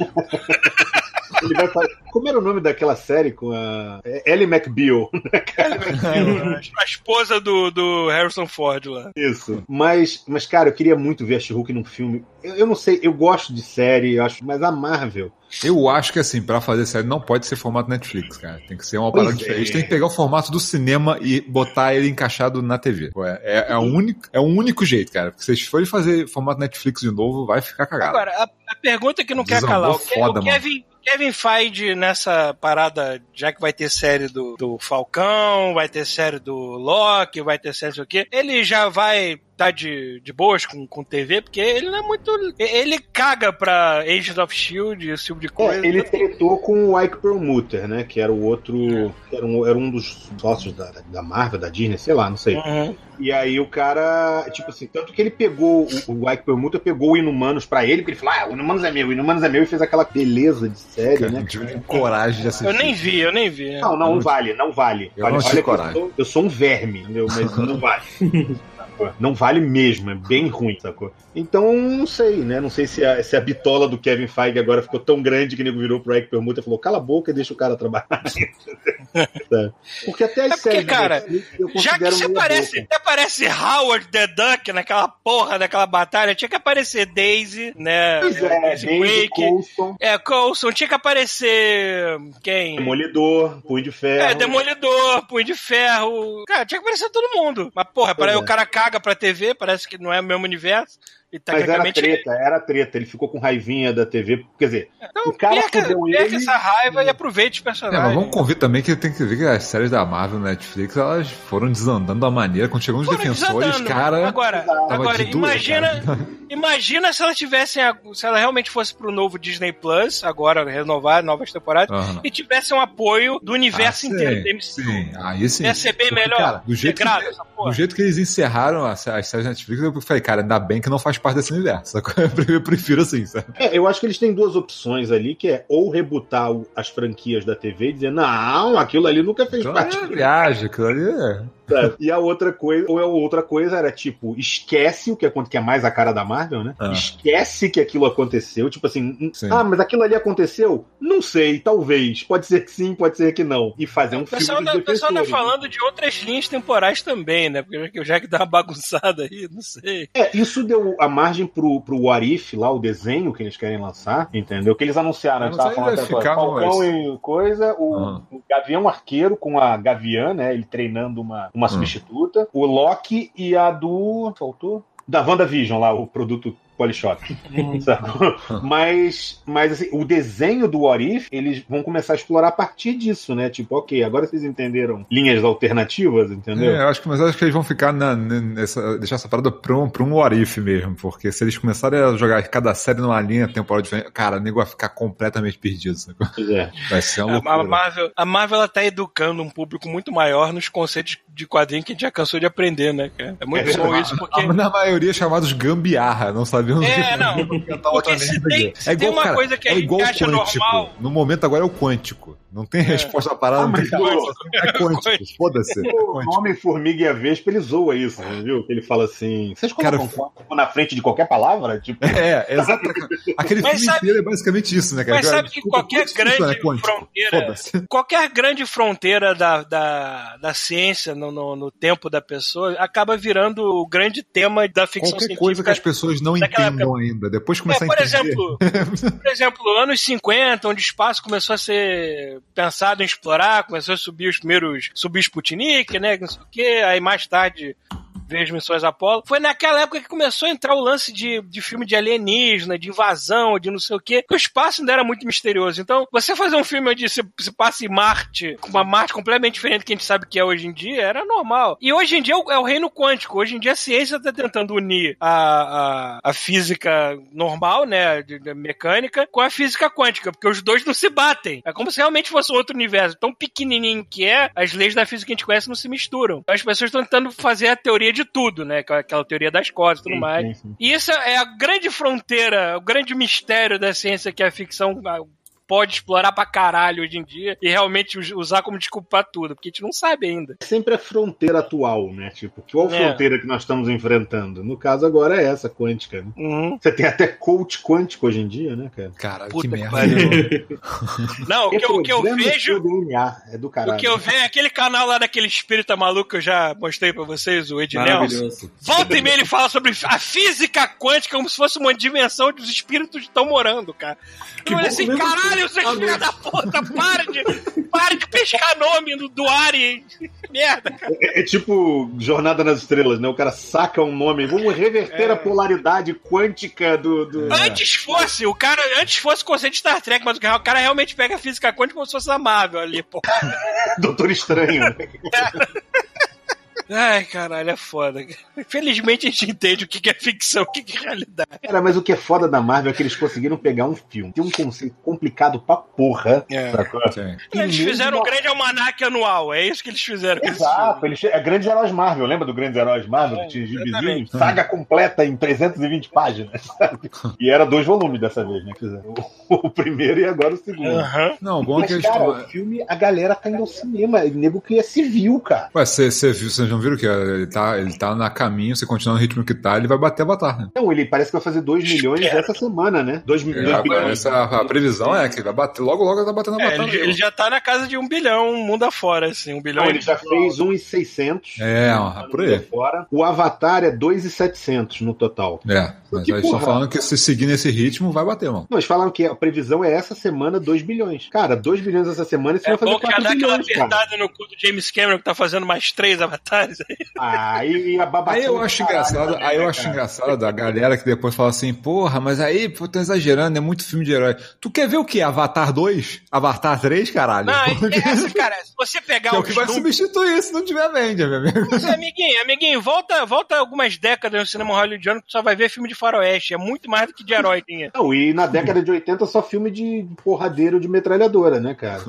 Ele vai fazer- Como era o nome daquela série com a. Ellie McBeal? a esposa do, do Harrison Ford lá. Isso. Mas, mas, cara, eu queria muito ver a She-Hulk num filme. Eu, eu não sei, eu gosto de série, eu acho, mas a Marvel. Eu acho que assim, pra fazer série não pode ser formato Netflix, cara. Tem que ser uma Pois parada é. diferente. Tem que pegar o formato do cinema e botar ele encaixado na TV. É, é, é o único, é o único jeito, cara. Porque se vocês forem fazer formato Netflix de novo, vai ficar cagado. Agora, a, a pergunta que não quer Desandou calar. Foda, o Kevin, Kevin Feige nessa parada, já que vai ter série do, do Falcão, vai ter série do Loki, vai ter série do quê, ele já vai tá de, de boas com, com TV, porque ele não é muito. Ele caga pra Agents of Shield, esse tipo de coisa. É, ele tretou com o Ike Perlmutter, né? Que era o outro. É. Era, um, era um dos sócios da, da Marvel, da Disney, sei lá, não sei. Uhum. E aí o cara, tipo assim, tanto que ele pegou, o, o Ike Permuta pegou o Inumanos pra ele, porque ele falou, ah, o Inumanos é meu, o Inumanos é meu, e fez aquela beleza de série, cara, né? Tive coragem de assistir. Eu nem vi, eu nem vi. Não, não, não vale, não vale. Eu vale, não tive coragem. Eu sou, eu sou um verme, entendeu? Mas não vale. Não vale mesmo, é bem ruim, sacou? Então, não sei, né? Não sei se a, se a bitola do Kevin Feige agora ficou tão grande que o nego virou pro Ike Permuta e falou: cala a boca e deixa o cara trabalhar. É. Porque até as é porque, séries cara, já que você aparece, aparece Howard the Duck naquela porra daquela batalha, tinha que aparecer Daisy, né? Pois é, Daisy, Coulson. É, Coulson, tinha que aparecer quem? Demolidor, Punho de Ferro. É, Demolidor, Punho de Ferro. Cara, tinha que aparecer todo mundo. Mas, porra, para é. o cara caga pra TV, parece que não é o mesmo universo. E, Mas era treta, era treta. Ele ficou com raivinha da TV. Quer dizer, então, o cara perca, perca ele... essa raiva e aproveite os personagens. É, mas vamos convir também que tem que ver que as séries da Marvel Netflix elas foram desandando da maneira. Quando chegou os defensores, desandando. cara. Agora, agora imagina, imagina se ela tivessem. Se ela realmente fosse pro novo Disney Plus, agora renovar novas temporadas, uhum. e tivesse um apoio do universo ah, inteiro do MCU. Sim, aí sim. Ia ser bem Porque, melhor. Cara, do, jeito que, do jeito que eles encerraram as, as séries Netflix, eu falei, cara, ainda bem que não faz parte desse universo. Eu prefiro assim, sabe? É, eu acho que eles têm duas opções ali, que é ou rebutar as franquias da TV e dizer, não, aquilo ali nunca fez então parte. É viagem, aquilo ali é. É. E a outra coisa, ou a outra coisa era tipo, esquece o que aconteceu, que é mais a cara da Marvel, né? Ah. Esquece que aquilo aconteceu. Tipo assim, sim. ah, mas aquilo ali aconteceu? Não sei, talvez. Pode ser que sim, pode ser que não. E fazer um o pessoal filme. o pessoal tá falando de outras linhas temporais também, né? Porque já que dá uma bagunçada aí, não sei. É, isso deu a margem pro, pro What If, lá, o desenho que eles querem lançar, entendeu? Que eles anunciaram, a gente tava falando até Falcão e coisa, o, ah. o Gavião Arqueiro com a Gaviã, né? Ele treinando uma uma hum. substituta. O Loki e a do. Faltou? Da WandaVision lá, o produto Polishop. Hum. mas, mas assim, o desenho do What If, eles vão começar a explorar a partir disso, né? Tipo, ok, agora vocês entenderam linhas alternativas, entendeu? É, eu acho que, mas acho que eles vão ficar na, nessa, deixar essa parada pra um, pra um What If mesmo, porque se eles começarem a jogar cada série numa linha temporal diferente, cara, o nego vai ficar completamente perdido. Sabe? Pois é. Vai ser uma loucura. A Marvel, a Marvel ela tá educando um público muito maior nos conceitos de quadrinho que a gente já cansou de aprender, né? É muito é, bom isso, porque... Na maioria chamados gambiarra, não é, não. Porque se tem, se é igual, tem uma cara, coisa que é quântico. normal... No momento agora é o quântico. Não tem é. resposta à parada, ah, não tem É quântico, foda-se. O nome Formiga e a Vespa, ele zoa isso, viu? Ele fala assim, vocês colocam cara, na frente de qualquer palavra? Tipo... É, exatamente. Aquele mas filme sabe, inteiro é basicamente isso, né, cara? Mas sabe que qualquer grande fronteira, qualquer grande fronteira da, da, da ciência no, no, no, tempo da pessoa acaba virando o grande tema da ficção qualquer científica. coisa que as pessoas não entendam época. ainda. Depois começar é, por a entender. Exemplo, por exemplo, anos 50, onde o espaço começou a ser pensado em explorar, começou a subir os primeiros, subir Sputnik, né, não sei o quê, aí mais tarde ver as missões Apolo. Foi naquela época que começou a entrar o lance de, de filme de alienígena, de invasão, de não sei o quê. O espaço ainda era muito misterioso. Então, você fazer um filme onde se, se passa em Marte, uma Marte completamente diferente do que a gente sabe que é hoje em dia, era normal. E hoje em dia é o, é o reino quântico. Hoje em dia a ciência está tentando unir a, a, a, física normal, né, de, de mecânica, com a física quântica, porque os dois não se batem. É como se realmente fosse um outro universo. Tão pequenininho que é, as leis da física que a gente conhece não se misturam. As pessoas estão tentando fazer a teoria de tudo, né? Aquela teoria das cordas e tudo sim, mais. Sim, sim. E isso é a grande fronteira, o grande mistério da ciência que é a ficção pode explorar pra caralho hoje em dia e realmente usar como desculpa pra tudo, porque a gente não sabe ainda. Sempre a fronteira atual, né? Tipo, qual é. fronteira que nós estamos enfrentando? No caso agora é essa, quântica. Né? Uhum. Você tem até coach quântico hoje em dia, né, cara? Caralho, Puta que merda. não, o que, o que eu vejo... DNA, é do caralho. O que eu vejo é aquele canal lá daquele espírita maluco que eu já mostrei pra vocês, o Ed Nelson. Volta e meia ele fala sobre a física quântica como se fosse uma dimensão onde os espíritos estão morando, cara. Que eu falei assim, caralho, seus filhos da puta, para de, para de riscar nome do, do Ari. Merda, cara. É, é tipo Jornada nas Estrelas, né? O cara saca um nome. Vamos reverter É. a polaridade quântica do. do... Antes fosse, o cara, antes fosse conceito de Star Trek, mas o cara- o realmente pega a física quântica como se fosse a Marvel ali, pô. Doutor Estranho. né? Ai, caralho, é foda. Felizmente a gente entende o que é ficção, o que é realidade. Cara, mas o que é foda da Marvel é que eles conseguiram pegar um filme. Tem um conceito complicado pra porra. É. Sacou? Sim. Eles fizeram um uma- grande almanaque anual, é isso que eles fizeram Exato, eles é Grandes Heróis Marvel, lembra do Grandes Heróis Marvel? Que tinha gibizinho? Saga completa em 320 páginas, sabe? E era dois volumes dessa vez, né? O, o primeiro e agora o segundo. Não, o bom é Mas, que cara, tão- o filme, a galera tá indo ao cinema. O nego que é civil, cara. Ué, você viu, vocês não viram que ele tá, ele tá na caminho, você continuar no ritmo que tá, ele vai bater Avatar, né? Não, ele parece que vai fazer 2 milhões Espero. essa semana, né? 2 É, milhões. agora, essa, a previsão é que vai bater, logo logo ele tá batendo É, Avatar. ele, ele já tá na casa de um bilhão, mundo afora, assim, um bilhão. Não, ele já fez 1,600. É, ó, por aí. Fora. O Avatar é 2,700 no total. É, mas eles estão falando que se seguir nesse ritmo, vai bater, mano. Não, eles falaram que a previsão é essa semana 2 bilhões. Cara, 2 bilhões essa semana, isso É vai fazer bom que já 4 dá aquela bilhões, cara. apertada no cu do James Cameron que tá fazendo mais três aí. Ah, e, e a babação Aí eu acho engraçado, também, aí eu né, acho cara? engraçado da galera que depois fala assim, porra, mas aí, pô, tô exagerando, é muito filme de herói. Tu quer ver o quê? Avatar 2? Avatar 3, caralho? Não, é essa, cara, se você pegar que é o que vai números- substituir se não tiver vende, meu amigo. Mas, amiguinho, amiguinho, volta, volta algumas décadas no cinema hollywoodiano que tu só vai ver filme de faroeste. É muito mais do que de herói tinha. Não, e na década de 80 só filme de porradeiro de metralhadora, né, cara?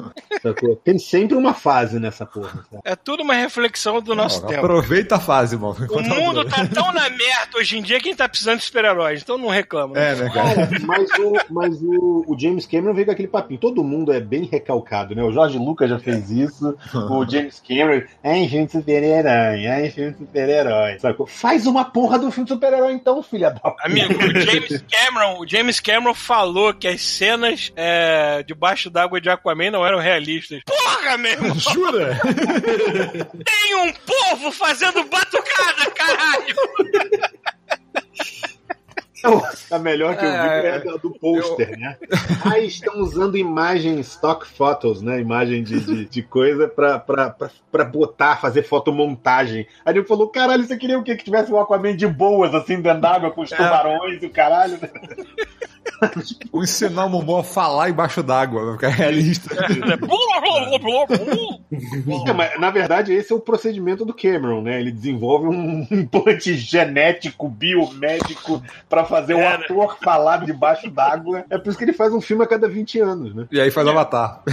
Tem sempre uma fase nessa porra. sabe? É tudo uma reflexão do nosso tempo. Aproveita a fase, mano. O mundo tá tão na merda hoje em dia que a gente tá precisando de super-heróis, então não reclama. É, né, cara? Mas, o, mas o, o James Cameron veio com aquele papinho. Todo mundo é bem recalcado, né? O Jorge Lucas já fez isso. O James Cameron. É filme de super-herói. É filme de super-herói. Sacou? Faz uma porra do filme de super-herói então, filha da puta. Amigo, o James Cameron, o James Cameron falou que as cenas é, debaixo d'água de Aquaman não eram realistas. Porra, meu irmão! Jura? Tem um povo fazendo batucada, caralho! A melhor que eu vi É, é a do pôster, né? Aí estão usando imagem stock photos, né? Imagem de, de, de coisa pra, pra, pra, pra botar, fazer fotomontagem. Aí ele falou: caralho, você queria o quê? Que tivesse um Aquaman de boas, assim, dentro d'água, com os tubarões e o caralho. Né? Vou ensinar o Momô a falar embaixo d'água, vai ficar realista. Não, mas, na verdade, esse é o procedimento do Cameron, né? Ele desenvolve um implante genético, biomédico, pra fazer o É, né? ator falar debaixo d'água. É por isso que ele faz um filme a cada 20 anos, né? E aí faz Avatar.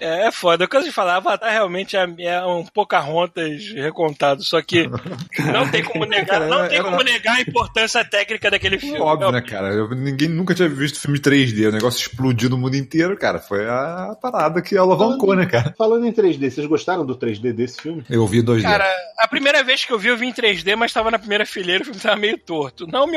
É, é foda. Coisa de falar, Avatar realmente é, é um Pocahontas recontado, só que não tem como negar, não tem como negar a importância técnica daquele Óbvio, né, cara? Eu- ninguém nunca tinha visto filme 3D. O negócio explodiu no mundo inteiro, cara. Foi a parada que alavancou, né, cara? Falando em 3D, vocês gostaram do 3D desse filme? Eu vi 2D. Cara, a primeira vez que eu vi, eu vi em 3D, mas tava na primeira fileira, o filme tava meio torto. Não me...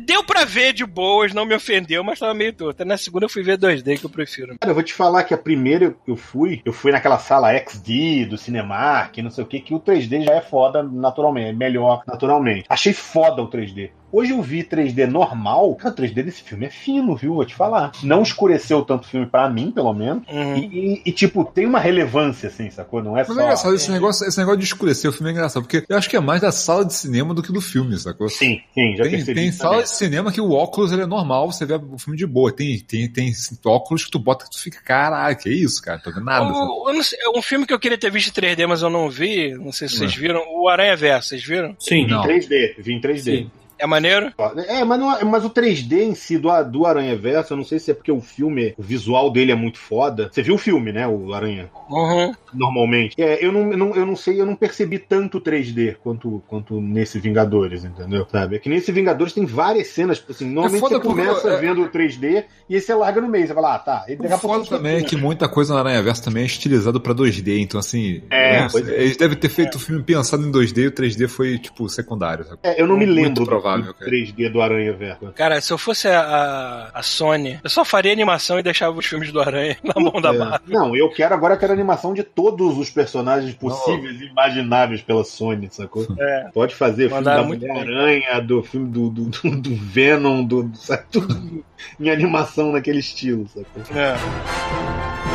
Deu pra ver de boas, não me ofendeu, mas tava meio torto. Na segunda eu fui ver 2D, que eu prefiro. Cara, eu vou te falar que a primeira eu fui, eu fui naquela sala XD do Cinemark, não sei o que, que o 3D já é foda naturalmente, é melhor naturalmente. Achei foda o 3D. Hoje eu vi 3D normal. Cara, o 3D desse filme é fino, viu? Vou te falar. Não escureceu tanto o filme pra mim, pelo menos. Uhum. E, e- e, tipo, tem uma relevância, assim, sacou? Não é Mas só. é engraçado, esse negócio, esse negócio de escurecer o filme é engraçado, porque eu acho que é mais da sala de cinema do que do filme, sacou? Sim, sim, já Tem, percebi. tem sala também. de cinema que o óculos ele é normal, você vê o filme de boa. Tem, tem, tem óculos que tu bota que tu fica, caralho, que isso, cara? Tô vendo nada. O- eu sei, um filme que eu queria ter visto em 3D, mas eu não vi, não sei se vocês viram, o Aranha Verso, vocês viram? Sim. Não. 3D, vi em 3D. Sim. É maneiro? É, mas, não- mas o 3D em si do, do Aranha Verso, eu não sei se é porque o filme, o visual dele é muito foda. Você viu o filme, né? O Aranha, Uhum. normalmente. É, eu não, eu não, eu não sei, eu não percebi tanto 3D quanto, quanto nesse Vingadores, entendeu? Sabe? É que nesse Vingadores tem várias cenas, tipo assim, normalmente foda você começa é- vendo o 3D e aí você larga no meio, você fala, ah, tá. E daqui O foda também é que muita coisa no Aranha Verso também é estilizado pra 2D, então assim. É, né, pois é. eles devem ter feito o filme pensando em 2D e o 3D foi, tipo, secundário. É, eu não me lembro provável. Provável, cara. 3D do Aranha Verso. Cara, se eu fosse a, a, Sony, eu só faria animação e deixava os filmes do Aranha na mão da É. Marvel. Não, eu quero agora quero animação de todos os personagens possíveis e imagináveis pela Sony, sacou? É. Pode fazer filme Mandaram da muito bem. Mulher-Aranha, do filme do, do, do, do Venom, do, do, sabe, tudo em animação naquele estilo, sacou? É.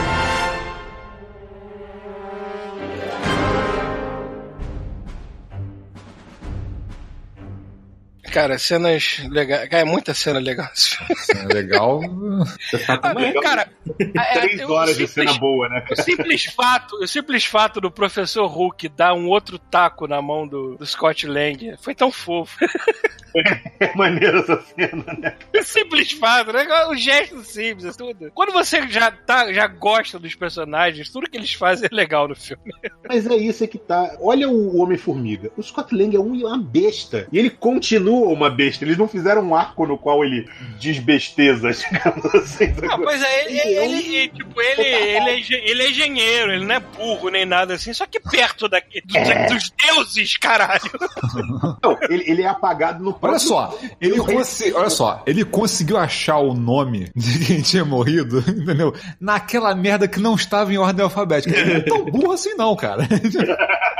Cara, cenas legais. Cara, é muita cena legal. É legal. Você tá Ah, uma- cara, é, Três é, horas de simples- cena boa, né? O simples fato, o simples fato do professor Hulk dar um outro taco na mão do, do Scott Lang foi tão fofo. É maneiro essa cena, né? O simples fato, né? O gesto simples, tudo. Quando você já, tá, já gosta dos personagens, tudo que eles fazem é legal no filme. Mas é isso é que tá. Olha o Homem-Formiga. O Scott Lang é um- uma besta. E ele continua uma besta. Eles não fizeram um arco no qual ele desbesteza, digamos assim. Ah, pois é, ele, ele, ele- tipo, ele, ele, é, ele é engenheiro, ele não é burro nem nada assim, só que perto daqui, dos, É. dos deuses, caralho. Não, ele, ele é apagado no Olha só, ele olha só, ele conseguiu achar o nome de quem tinha morrido, entendeu? Naquela merda que não estava em ordem alfabética. Ele não é tão burro assim, não, cara.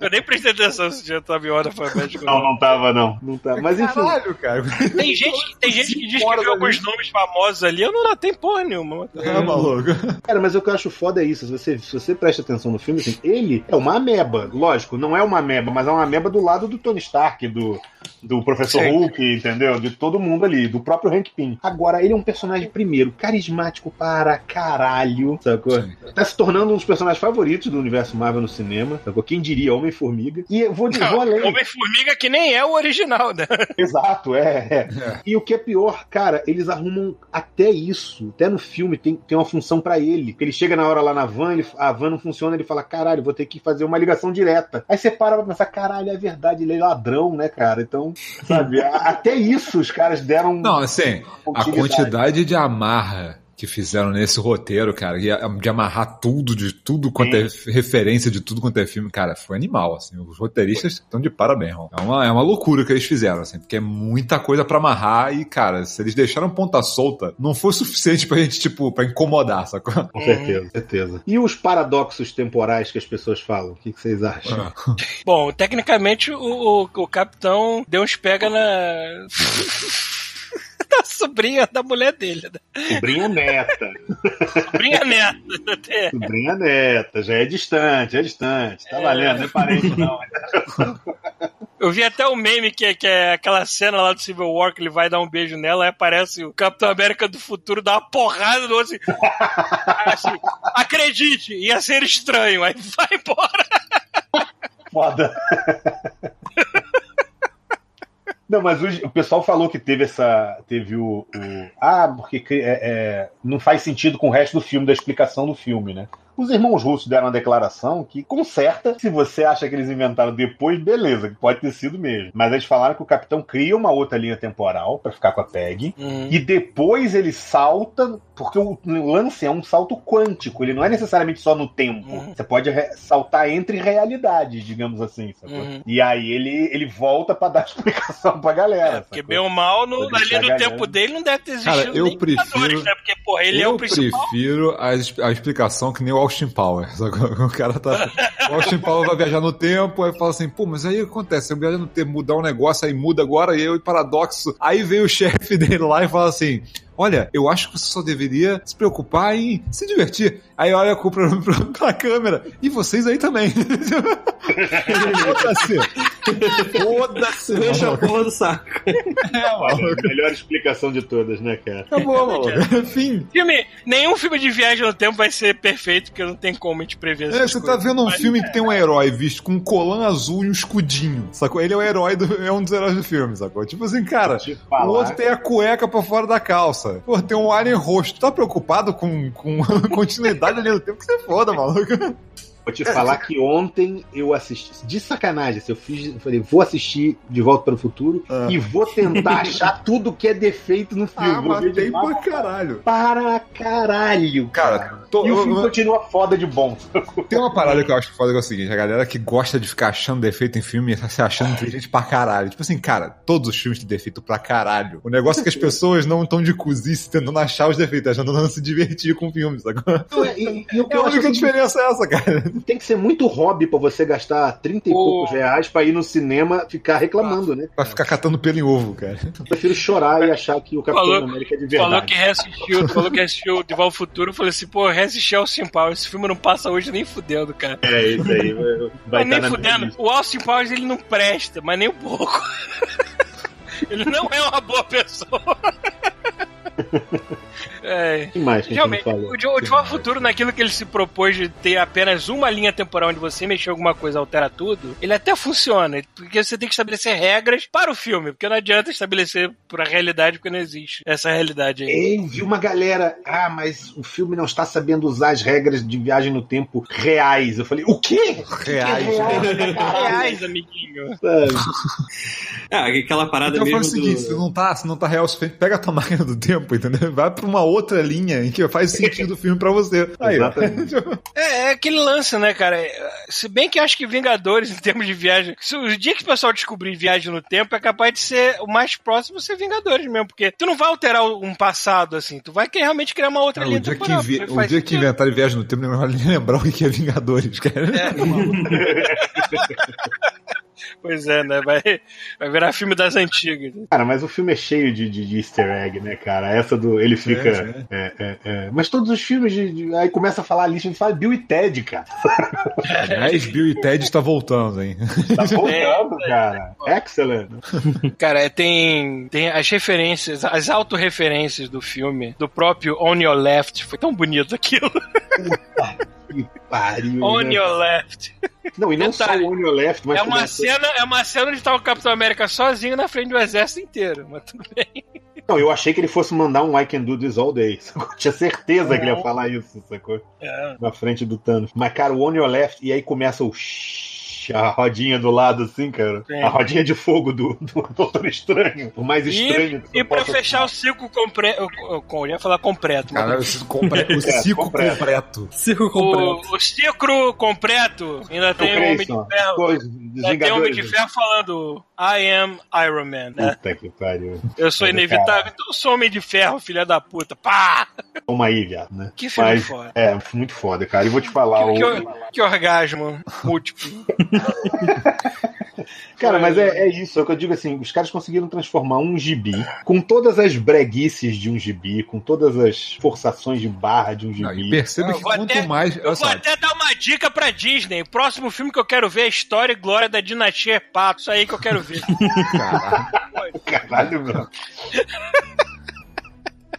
Eu nem prestei atenção se já tava em ordem alfabética. Não, não tava, não. Não tava. Mas enfim. Caralho, cara. Tem gente, tem gente que diz que viu alguns nomes famosos ali, eu não notei porra nenhuma. É maluco. Cara, mas o que eu acho foda é isso. Se você, se você presta atenção no filme, assim, ele é uma ameba. Lógico, não é uma ameba, mas é uma ameba do lado do Tony Stark, do, do Professor Sim. Hulk, entendeu? De todo mundo ali, do próprio Hank Pym. Agora, ele é um personagem, primeiro, carismático para caralho, sacou? Sim. Tá se tornando um dos personagens favoritos do universo Marvel no cinema, sacou? Quem diria Homem-Formiga. E eu vou, vou além. Homem-Formiga que nem é o original, né? Exato, é, é. E o que é pior, cara, eles arrumam até isso. Até no filme tem, tem uma função pra ele. Ele chega na hora lá na van, ele, a van não funciona, ele fala: caralho, vou ter que fazer uma ligação direta. Aí você para pra pensar: caralho, é verdade, ele é ladrão, né, cara? Então, sabe, a- até isso os caras deram. Não, assim, a quantidade de amarra que fizeram nesse roteiro, cara, de amarrar tudo, de tudo quanto é referência de tudo quanto é filme, cara, foi animal, assim. Os roteiristas estão de parabéns, irmão. É uma, é uma loucura que eles fizeram, assim, porque é muita coisa pra amarrar e, cara, se eles deixaram ponta solta, não foi suficiente pra gente, tipo, pra incomodar, sacou? Com certeza, certeza. E os paradoxos temporais que as pessoas falam? O que, que vocês acham? Bom, tecnicamente o, o, o capitão deu uns pega na. da sobrinha da mulher dele, né? Sobrinha neta. Sobrinha neta. até. Sobrinha neta. Já é distante, é distante. Tá valendo, não é parente, não. Eu vi até o meme que, é- que é aquela cena lá do Civil War que ele vai dar um beijo nela, aí aparece o Capitão América do futuro, dá uma porrada no outro assim, assim, acredite, ia ser estranho, aí vai embora. Foda. Não, mas o, o pessoal falou que teve essa. Teve o. o- ah, porque é, é, não faz sentido com o resto do filme, da explicação do filme, né? Os irmãos russos deram uma declaração que conserta. Se você acha que eles inventaram depois, beleza, que pode ter sido mesmo. Mas eles falaram que o capitão cria uma outra linha temporal pra ficar com a Peg. E depois ele salta, porque o lance é um salto quântico, ele não é necessariamente só no tempo. Uhum. Você pode saltar entre realidades, digamos assim. sacou? Uhum. E aí ele, ele volta pra dar explicação pra galera. É, porque bem ou mal, no, ali no tempo dele não deve ter existido Cara, eu nem prefiro- né? Porque, porra, ele é eu o principal. prefiro a, a explicação que nem o Austin Power. sacou? O cara tá. O Austin Power vai viajar no tempo, aí fala assim, pô, mas aí o que acontece? Eu viajar no tempo, mudar um negócio, aí muda agora, e eu e paradoxo. Aí vem o chefe dele lá e fala assim. Olha, eu acho que você só deveria se preocupar em se divertir. Aí olha pra, pra, pra câmera. E vocês aí também. Foda-se. Foda-se. Deixa a porra do saco. É, a melhor explicação de todas, né, cara? Acabou, maluco. Fim. Filme, nenhum filme de viagem no tempo vai ser perfeito, porque não tem como a gente prever É, você tá coisas. vendo um Mas- filme que tem um herói visto com um colã azul e um escudinho, sacou? Ele é o herói, do, é um dos heróis do filme, sacou? Tipo assim, cara, o outro tem a cueca pra fora da calça. Pô, tem um alien roxo. Tá preocupado com, com continuidade ali no tempo que você foda, maluco? Vou te falar que ontem eu assisti, de sacanagem, eu fiz, eu falei, vou assistir De Volta para o Futuro Ah. e vou tentar achar tudo que é defeito no filme. Ah, Vou mas tem pra caralho. para caralho. Cara, tô- E o eu- filme eu- continua foda de bom. Tem uma parada que eu acho foda que é o seguinte: a galera que gosta de ficar achando defeito em filme tá se achando inteligente pra caralho. Tipo assim, cara, todos os filmes têm defeito pra caralho. O negócio é que as pessoas não estão de cozice tentando achar os defeitos, achando tentando se divertir com o filme, sacou? E, e o que É eu a única que diferença é essa, cara. Tem que ser muito hobby pra você gastar 30 e O- poucos reais pra ir no cinema ficar reclamando, né? Pra ficar catando pelo em ovo, cara. Eu prefiro chorar e achar que o Capitão Falou- América é de Falou verdade. que reassistiu, falou que reassistiu De ao Futuro. Eu falei assim, pô, reassisti Austin Powers. Esse filme não passa hoje nem fudendo, cara. É isso aí, vai, Mas nem minha fudendo. O Austin Powers, ele não presta, mas nem um pouco. ele não é uma boa pessoa. É. O que mais Realmente, o De o De ao Futuro, naquilo que ele se propôs de ter apenas uma linha temporal onde você mexer alguma coisa altera tudo, ele até funciona, porque você tem que estabelecer regras para o filme, porque não adianta estabelecer para a realidade, porque não existe essa realidade aí. Eu vi uma galera, ah, mas o filme não está sabendo usar as regras de viagem no tempo reais. Eu falei, o quê? Reais. Que reais, caralho? Reais, amiguinho. Sabe? Ah, aquela parada Então mesmo faz o seguinte, se do... não tá, se não tá real pega a tua máquina do tempo, entendeu? Vai pra uma outra linha em que faz sentido o filme pra você. Aí. Exatamente. É, é aquele lance, né, cara? Se bem que eu acho que Vingadores, em termos de viagem, se o dia que o pessoal descobrir viagem no tempo, é capaz de ser o mais próximo ser Vingadores mesmo, porque tu não vai alterar um passado assim, tu vai realmente criar uma outra Cara, linha o dia, que, temporal. o dia que inventarem viagem no tempo, não vai nem lembrar o que é Vingadores, cara. É. Pois é, né? Vai, vai virar filme das antigas. Cara, mas o filme é cheio de, de- de easter egg, né, cara? Essa do. Ele fica. sim. é, é, é. Mas todos os filmes. De, de- aí começa a falar a lista, a gente fala Bill e Ted, cara. Aliás, Bill e Ted está voltando, hein? Tá voltando, cara. Excellent. Cara, é, tem, tem as referências, as autorreferências do filme, do próprio On Your Left. Foi tão bonito aquilo. Que pariu. On né? Your Left. Não, e não Detalhe, só o On Your Left, mas É uma, começa- cena, é uma cena onde tá o Capitão América sozinho na frente do exército inteiro. Mas tudo bem. Não, eu achei que ele fosse mandar um I can do this all day. sacou? Tinha certeza que ele ia falar isso, sacou? É. Na frente do Thanos. Mas, cara, o On Your Left, e aí começa o a rodinha do lado, assim, cara. Sim. A rodinha de fogo do, do Doutor Estranho. O mais estranho E você pra possa- fechar o ciclo completo. Eu ia falar completo. mas- Cara, o ciclo completo. O ciclo completo. completo. Circo completo. o, o ciclo completo ainda tem o Homem de Ferro. coisa, Ainda tem o Homem de. Ferro falando I am Iron Man, né? Puta que pariu. Eu sou inevitável, cara, então eu sou Homem de Ferro, filha da puta. Pá! Toma aí, viado, né? Que filme Mas, foda. É, muito foda, cara. E vou te falar. Que, o... que, que orgasmo múltiplo. Cara, mas é, é isso, é o que eu digo assim, os caras conseguiram transformar um gibi com todas as breguices de um gibi, com todas as forçações de barra de um Não, e gibi. perceba que vou quanto até- mais. Eu vou até dar uma dica pra Disney. O próximo filme que eu quero ver é a História e Glória da Dinastia Pato. Isso aí que eu quero ver. cara, Caralho, meu.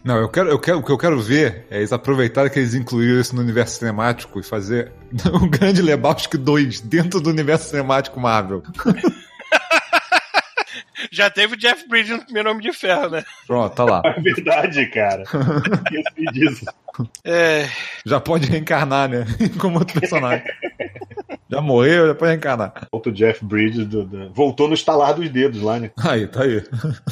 Não, eu quero, eu quero, o que eu quero ver é eles aproveitarem que eles incluíram isso no universo cinemático e fazer um grande Lebowski 2 dentro do universo cinemático Marvel. Já teve o Jeff Bridges no primeiro Homem de Ferro, né? Pronto, tá lá. É verdade, cara. Esqueci disso. É, Já pode reencarnar, né? Como outro personagem. Já morreu, já pode reencarnar. Outro Jeff Bridges do- do- voltou no estalar dos dedos lá, né? Aí, tá aí.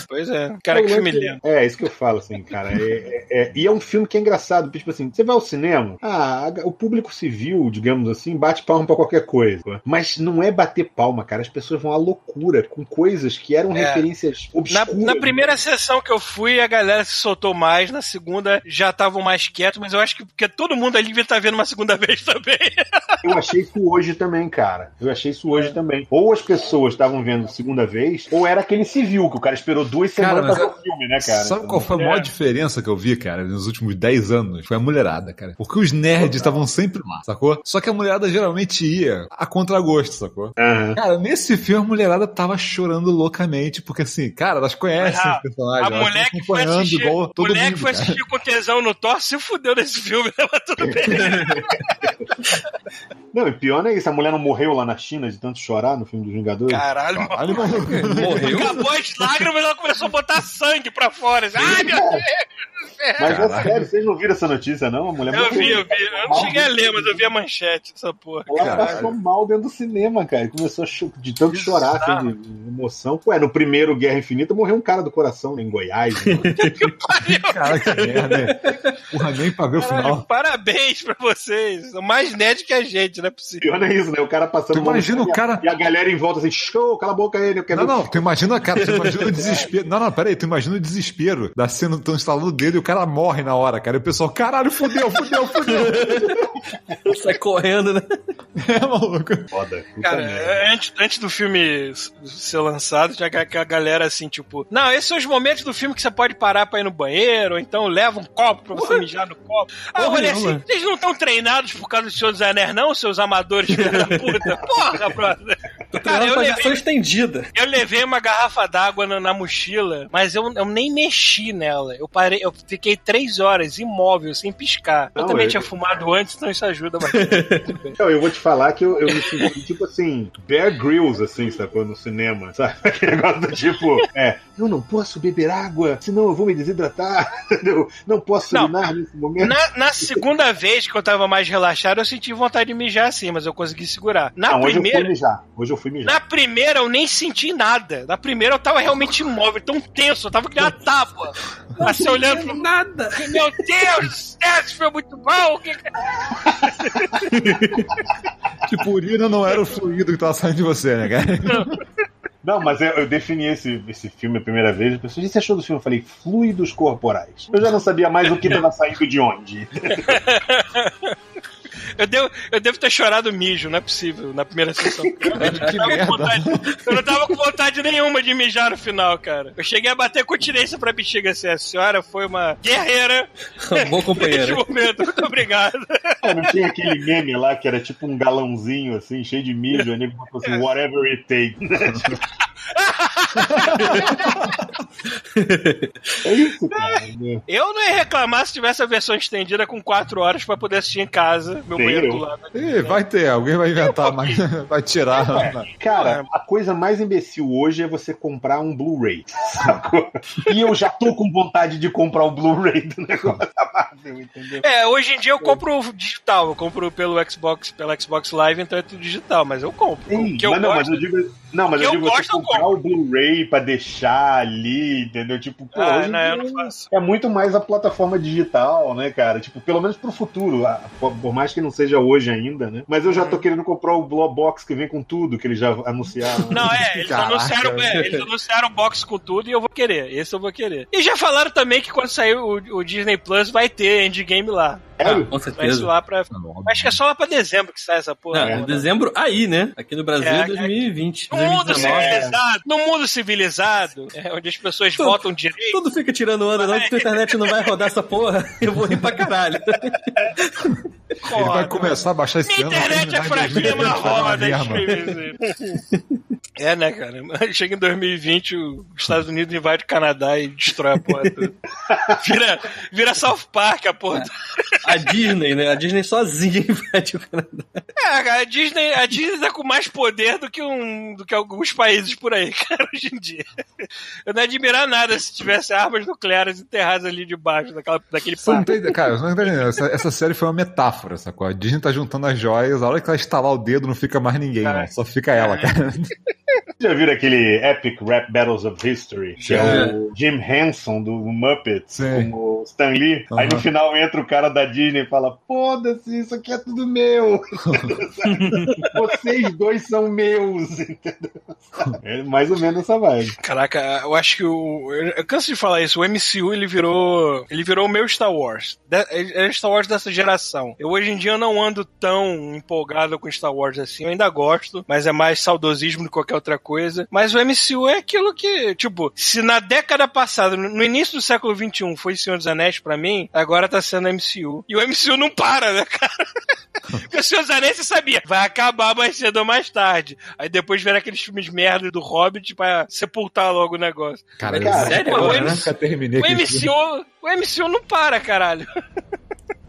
pois é. Cara, que É, filme lindo. É, isso que eu falo, assim, cara. É, é- é- e é um filme que é engraçado. Tipo assim, você vai ao cinema, ah, o público civil, digamos assim, bate palma pra qualquer coisa. Mas não é bater palma, cara. As pessoas vão à loucura com coisas que eram É. referências Na, obscuras. na primeira sessão que eu fui, a galera se soltou mais. Na segunda, já estavam mais quietos. Mas eu acho que porque todo mundo ali devia estar vendo uma segunda vez também. Eu achei isso hoje também, cara. Eu achei isso hoje também. Ou as pessoas estavam vendo segunda vez, ou era aquele civil, que o cara esperou duas Cara, semanas pra é- ver o filme, né, cara? Sabe qual foi a maior É. diferença que eu vi, cara, nos últimos 10 anos? Foi a mulherada, cara. Porque os nerds estavam sempre lá, sacou? Só que a mulherada geralmente ia a contragosto, sacou? Aham. Cara, nesse filme a mulherada tava chorando loucamente, porque assim, cara, elas conhecem Ah, os personagens, A mulher estão que foi assistir, igual todo mulher mundo. que foi cara. assistir com tesão no Thor se fudeu nesse filme? Mas tudo bem. Não, e pior não é isso. A mulher não morreu lá na China de tanto chorar no filme dos Vingadores? Caralho, Caralho, maluco. Morreu? Acabou as lágrimas, ela começou a botar sangue pra fora. Assim, Ai, meu Deus! Mas é sério, vocês não viram essa notícia, não? A mulher Eu morreu. vi, eu vi. Eu não cheguei a ler, mas eu vi a manchete dessa porra. Ela Caralho. passou mal dentro do cinema, cara. Começou a de tanto chorar, assim, de emoção. Ué, no primeiro Guerra Infinita morreu um cara do coração né, em Goiás. né? Caralho, que merda? Porra, nem pra ver o final. parabéns pra vocês. São mais nerd que a gente, não é possível. Pior não é isso, né? O cara passando Tu imagina o cara- E a galera em volta assim, show, cala a boca aí, eu quero Não, ver não, tu imagina, cara, tu imagina o desespero. Não, não, peraí, tu imagina o desespero da cena, estão instalando o dedo e o cara morre na hora, cara. E o pessoal, caralho, fudeu, fudeu, fudeu. Sai correndo, né? É, maluco. foda. Cara, merda. antes, antes do filme ser lançado, tinha aquela galera assim, tipo, não, esses são os momentos do filme que você pode parar pra ir no banheiro, ou então leva um copo pra você mijar no copo. Ah, eu Porra falei assim, vocês não estão treinados por causa do Senhor dos Anéis, não, seus amadores filho da puta? Porra, brother. Cara, eu levei, estendida. eu levei uma garrafa d'água na, na mochila, mas eu, eu nem mexi nela. Eu parei, eu fiquei três horas imóvel, sem piscar. Eu Não, também eu- tinha fumado antes, então isso ajuda bastante. Então, eu vou te falar que eu, eu me senti tipo assim, Bear Grylls, assim, sacou? No cinema, sabe? Aquele negócio do tipo, é, eu não posso beber água, senão eu vou me desidratar, entendeu? Não posso Não. urinar nesse momento. Na, na segunda vez que eu tava mais relaxado, eu senti vontade de mijar assim, mas eu consegui segurar. Na não, hoje eu primeira. fui mijar. Hoje eu fui mijar. Na primeira eu nem senti nada. Na primeira eu tava realmente imóvel, tão tenso, eu tava que nem uma tábua. Assim, olhando pro. Nada. Meu Deus, esse foi muito bom. o que que- Tipo, urina não era o fluido que tava saindo de você, né, cara? Não, mas eu, eu defini esse, esse filme a primeira vez. A pessoa, o você achou do filme? Eu falei, fluidos corporais. Eu já não sabia mais o que estava saindo de onde. Eu devo, eu devo ter chorado mijo, não é possível, na primeira sessão. Eu não, que tava com merda. vontade, eu não tava com vontade nenhuma de mijar no final, cara. Eu cheguei a bater continência pra bexiga assim. A senhora foi uma guerreira Boa neste companheira. momento. Muito obrigado. É, não tinha aquele meme lá que era tipo um galãozinho, assim, cheio de mijo. Aí nego botou assim, whatever it takes. É isso, cara. né? Eu não ia reclamar se tivesse a versão estendida com 4 horas pra poder assistir em casa, meu banheiro do lado. Ih, vai ter, alguém vai inventar, mas vai tirar. Cara, a coisa mais imbecil hoje é você comprar um Blu-ray, sacou? E eu já tô com vontade de comprar o Blu-ray do negócio da Marvel, entendeu? É, hoje em dia eu compro digital, eu compro pelo Xbox, pela Xbox Live, então é tudo digital, mas eu compro. Sim, o que eu mas não, gosto, mas eu digo, não, mas eu eu digo você gosto, eu comprar o Blu-ray pra deixar ali, entendeu? Tipo, pô, Ah, hoje não, não faço. é muito mais a plataforma digital, né, cara? Tipo, pelo menos pro futuro, ah, por mais que não seja hoje ainda, né? Mas eu já tô querendo comprar o Blow Box que vem com tudo que eles já anunciaram. Não, é, eles Caraca. anunciaram, é, eles anunciaram box com tudo e eu vou querer. Esse eu vou querer. E já falaram também que quando sair o, o Disney Plus vai ter Endgame lá. Sério? Com Vai ser certeza. lá pra. Acho que é só lá pra dezembro que sai essa porra. Não, em dezembro aí, né? Aqui no Brasil É, é 2020. No mundo 2019. civilizado, no mundo civilizado, é, onde as pessoas Tudo- votam direito. Tudo fica tirando onda, não, que tua internet não vai rodar essa porra. Eu vou rir pra caralho. Ele vai começar a baixar esse Minha ano. internet é fraquinha, mas roda. É, né, cara? Chega em 2020, os Estados Unidos invade o Canadá e destrói a porra toda. Vira, vira South Park, a porra. A Disney, né? A Disney sozinha invade o Canadá. É, cara, a Disney, a Disney tá com mais poder do que, um, do que alguns países por aí, cara, hoje em dia. Eu não ia admirar nada se tivesse armas nucleares enterradas ali debaixo daquela, daquele Você não parque. tem, cara, você não tá entendendo. Essa, essa série foi uma metáfora, sacou? A Disney tá juntando as joias, a hora que ela estalar o dedo não fica mais ninguém, É. não. Só fica ela, cara. Já viram aquele Epic Rap Battles of History? Que é o Jim Henson do Muppets Sim. com o Stan Lee. Aí no final entra o cara da Disney e fala: Foda-se, isso aqui é tudo meu. Vocês dois são meus. Entendeu? É mais ou menos essa vibe. Caraca, eu acho que o. Eu, canso de falar isso, o MCU ele virou. Ele virou o meu Star Wars. É é Star Wars dessa geração. Eu hoje em dia não ando tão empolgado com Star Wars assim. Eu ainda gosto, mas é mais saudosismo do que qualquer outra coisa. Mas o MCU é aquilo que, tipo, se na década passada, no início do século XXI, foi Senhor dos Anéis pra mim, agora tá sendo MCU. E o MCU não para, né, cara? Porque o Senhor dos Anéis você sabia, vai acabar mais cedo ou mais tarde. Aí depois vieram aqueles filmes merda do Hobbit pra sepultar logo o negócio. Cara, Cara, eu sério eu agora, né? O. MCU, o MCU não para, caralho.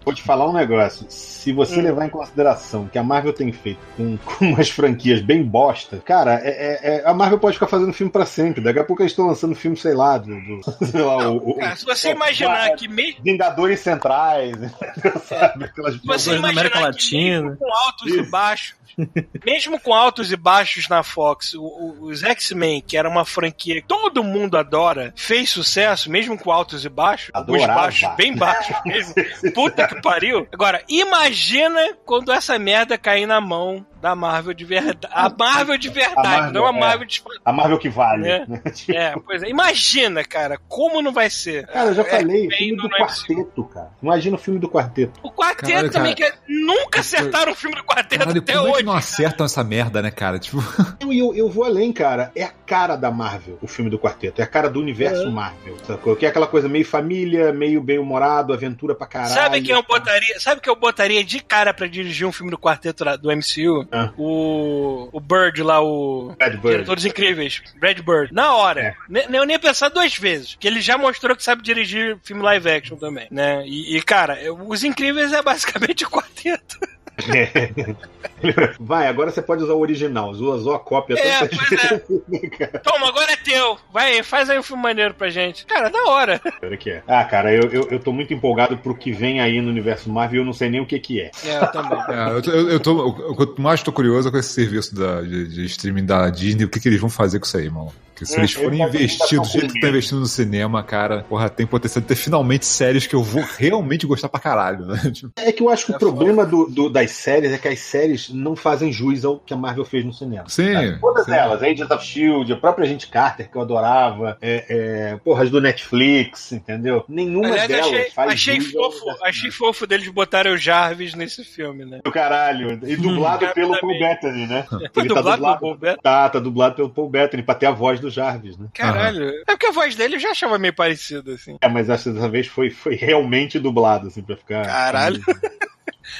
vou te falar um negócio. Se você Hum. levar em consideração que a Marvel tem feito com, com umas franquias bem bosta, cara, é, é- é- a Marvel pode ficar fazendo filme pra sempre. Daqui a pouco eles estão lançando filme, sei lá, do. do- sei lá, o, o- Cara, se você o- imaginar o- que mesmo. Vingadores Centrais, sabe? Aquelas Você imaginar América que Latina. mesmo com altos e baixos, mesmo com altos e baixos na Fox, o- o- os X-Men, que era uma franquia que todo mundo adora, fez sucesso, mesmo com altos e baixos, alguns Adorava. baixos, bem baixos mesmo. Puta que pariu. Agora, imagina quando essa merda cair na mão da Marvel de verdade. A Marvel de verdade, Marvel, não a é. Marvel de... A Marvel que vale. É. É, pois é. Imagina, cara, como não vai ser. Cara, eu já É, falei, filme do quarteto, cara. Imagina o filme do quarteto. O quarteto Caralho, também, cara. que nunca acertaram o filme do quarteto Caralho, até é hoje. Que não acertam essa merda, né, cara? Tipo, Eu, eu, eu vou além, cara. É a cara da Marvel, o filme do quarteto. É a cara do universo Marvel. Sacou? Que é aquela coisa meio família, meio bem-humorado, aventura pra caralho. Sabe quem eu botaria? Sabe que eu botaria de cara pra dirigir um filme do quarteto do MCU? Ah. O o Bird lá, o Bad Bird. Diretores Incríveis, Red Bird. Na hora. É. Eu nem ia pensar duas vezes, que ele já mostrou que sabe dirigir filme live action também, né? E, e, cara, Os Incríveis é basicamente o quarteto. Vai, agora você pode usar o original. Usou a cópia. É, pois é. cara. Toma, agora é teu. Vai, faz aí um filme maneiro pra gente. Cara, da hora. Olha que é. Ah, cara, eu, eu, eu tô muito empolgado pro que vem aí no universo Marvel e eu não sei nem o que que é. É, eu também. é, eu, tô- eu, eu tô, o quanto mais tô curioso é com esse serviço da, de, de streaming da Disney, o que, que eles vão fazer com isso aí, mano? Porque se eles forem também investir do jeito que estão medo. investindo no cinema, cara, porra, tem potencial de ter finalmente séries que eu vou realmente gostar pra caralho, né? Tipo, É que eu acho que É o problema do, do- das séries é que as séries não fazem jus ao que a Marvel fez no cinema. Sim. Todas sim. elas, Agents of Shield, a própria Agente Carter, que eu adorava, é, é, porra, as do Netflix, entendeu? Nenhuma Aliás, delas achei, faz achei fofo, achei fofo deles botarem o Jarvis nesse filme, né? do caralho. E dublado Hum, pelo. Paul Bettany, né? Foi Ele tá dublado pelo dublado. Paul Bettany? Tá, tá dublado pelo Paul Bettany, pra ter a voz do Jarvis, né? Caralho. É porque a voz dele eu já achava meio parecida, assim. É, mas essa dessa vez foi, foi realmente dublado, assim, pra ficar. Caralho.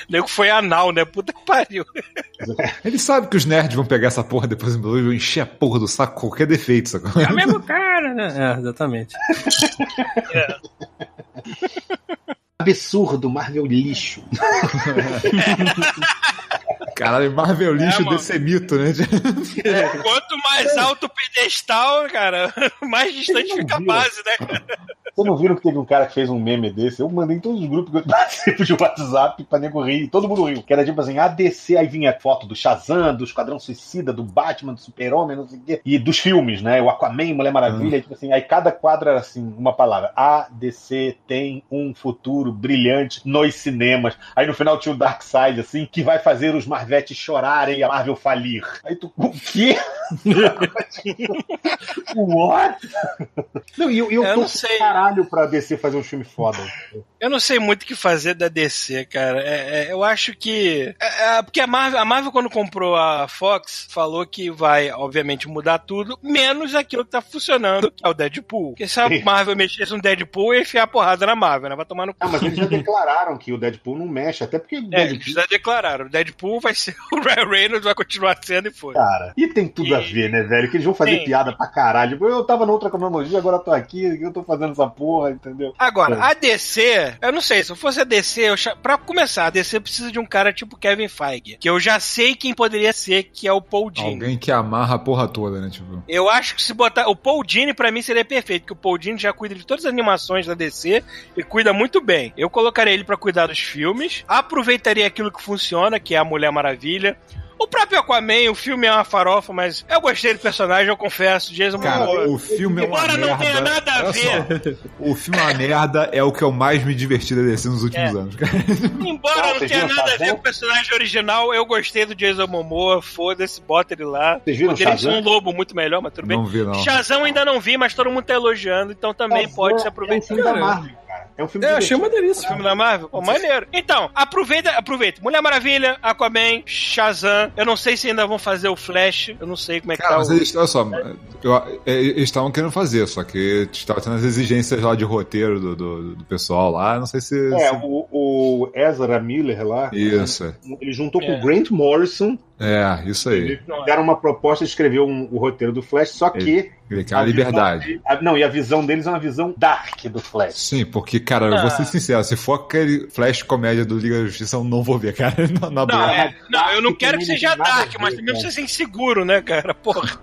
Nego foi anal, né? Puta que pariu. Ele sabe que os nerds vão pegar essa porra depois e vão encher a porra do saco com qualquer defeito, sacou? É o mesmo cara, né? É, exatamente. Absurdo, Marvel lixo. Caralho, Marvel lixo mano. desse mito, né? Quanto mais alto o pedestal, cara, mais distante fica a base, né? cara? Vocês não viram que teve um cara que fez um meme desse? Eu mandei em todos os grupos que eu participo de WhatsApp pra nego rir. Todo mundo riu. Que era tipo assim, ADC, aí vinha foto do Shazam, do Esquadrão Suicida, do Batman, do Super-Homem, não sei o quê. E dos filmes, né? O Aquaman, Mulher Maravilha, Hum. tipo assim. Aí cada quadro era assim, uma palavra. ADC tem um futuro brilhante nos cinemas. Aí no final tinha o Darkseid, assim, que vai fazer os Marvetes chorarem e a Marvel falir. Aí tu, o quê? What? Não, e eu, eu Eu tô não sei. caralho pra DC fazer um filme foda. Eu não sei muito o que fazer da DC, cara. É, é, eu acho que. é, é, porque a Marvel, a Marvel, quando comprou a Fox, falou que vai, obviamente, mudar tudo, menos aquilo que tá funcionando, que é o Deadpool. Porque se a. Marvel mexesse no Deadpool, ia enfiar a porrada na Marvel, né? Vai tomar no cu. Ah, mas eles já declararam que o Deadpool não mexe, até porque É, Deadpool, eles já declararam. O Deadpool vai ser o Ryan Reynolds, vai continuar sendo e foi. cara. E tem tudo a E- ver, né, velho? Que eles vão fazer Sim. piada pra caralho. Tipo, Eu tava na outra cronologia, agora eu tô aqui, eu tô fazendo essa porra, entendeu? Agora, É. a DC, eu não sei, se eu fosse a DC, eu, pra começar, a DC precisa de um cara tipo Kevin Feige, que eu já sei quem poderia ser, que é o Paul Dini. Alguém que amarra a porra toda, né? Tipo. Eu acho que se botar. O Paul Dini, pra mim, seria perfeito, porque o Paul Dini já cuida de todas as animações da DC e cuida muito bem. Eu colocaria ele pra cuidar dos filmes, aproveitaria aquilo que funciona, que é a Mulher Maravilha. O próprio Aquaman, o filme é uma farofa, mas eu gostei do personagem, eu confesso. Jason Cara, Momoa. o filme é uma Embora merda. não tenha nada a ver. só, o filme é uma merda, é o que eu mais me diverti da DC nos últimos É. anos, cara. Embora Não, não tenha nada a ver com o personagem original, eu gostei do Jason Momoa, foda-se, bota ele lá. Vocês viram Poderia ser um lobo muito melhor, mas tudo bem. Não vi, não. Shazam ainda não vi, mas todo mundo tá elogiando, então também Shazam pode se É um aproveitar. filme da Marvel, cara. É um filme É, achei delícia. Filme da Marvel? Pô, maneiro. Então, aproveita, aproveita. Mulher Maravilha, Aquaman, Shazam. Eu não sei se ainda vão fazer o Flash. Eu não sei como é que Cara, tá mas o... eles, olha só, eu- é, eles estavam querendo fazer, só que estava tendo as exigências lá de roteiro do, do, do pessoal lá, não sei se. É, se- o, o Ezra Miller lá, Isso. ele juntou com É. o Grant Morrison É, isso aí. Eles deram uma proposta de escrever um- o roteiro do Flash, só que. Ele quer a a liberdade. a- não, e a visão deles é uma visão dark do Flash. Sim, porque, cara, eu vou ser sincero, se for aquele flash comédia do Liga da Justiça, eu não vou ver, cara. Na, na Não, boa. é, não, eu não quero que seja dark, ver, mas também precisa ser inseguro, né, cara? Porra.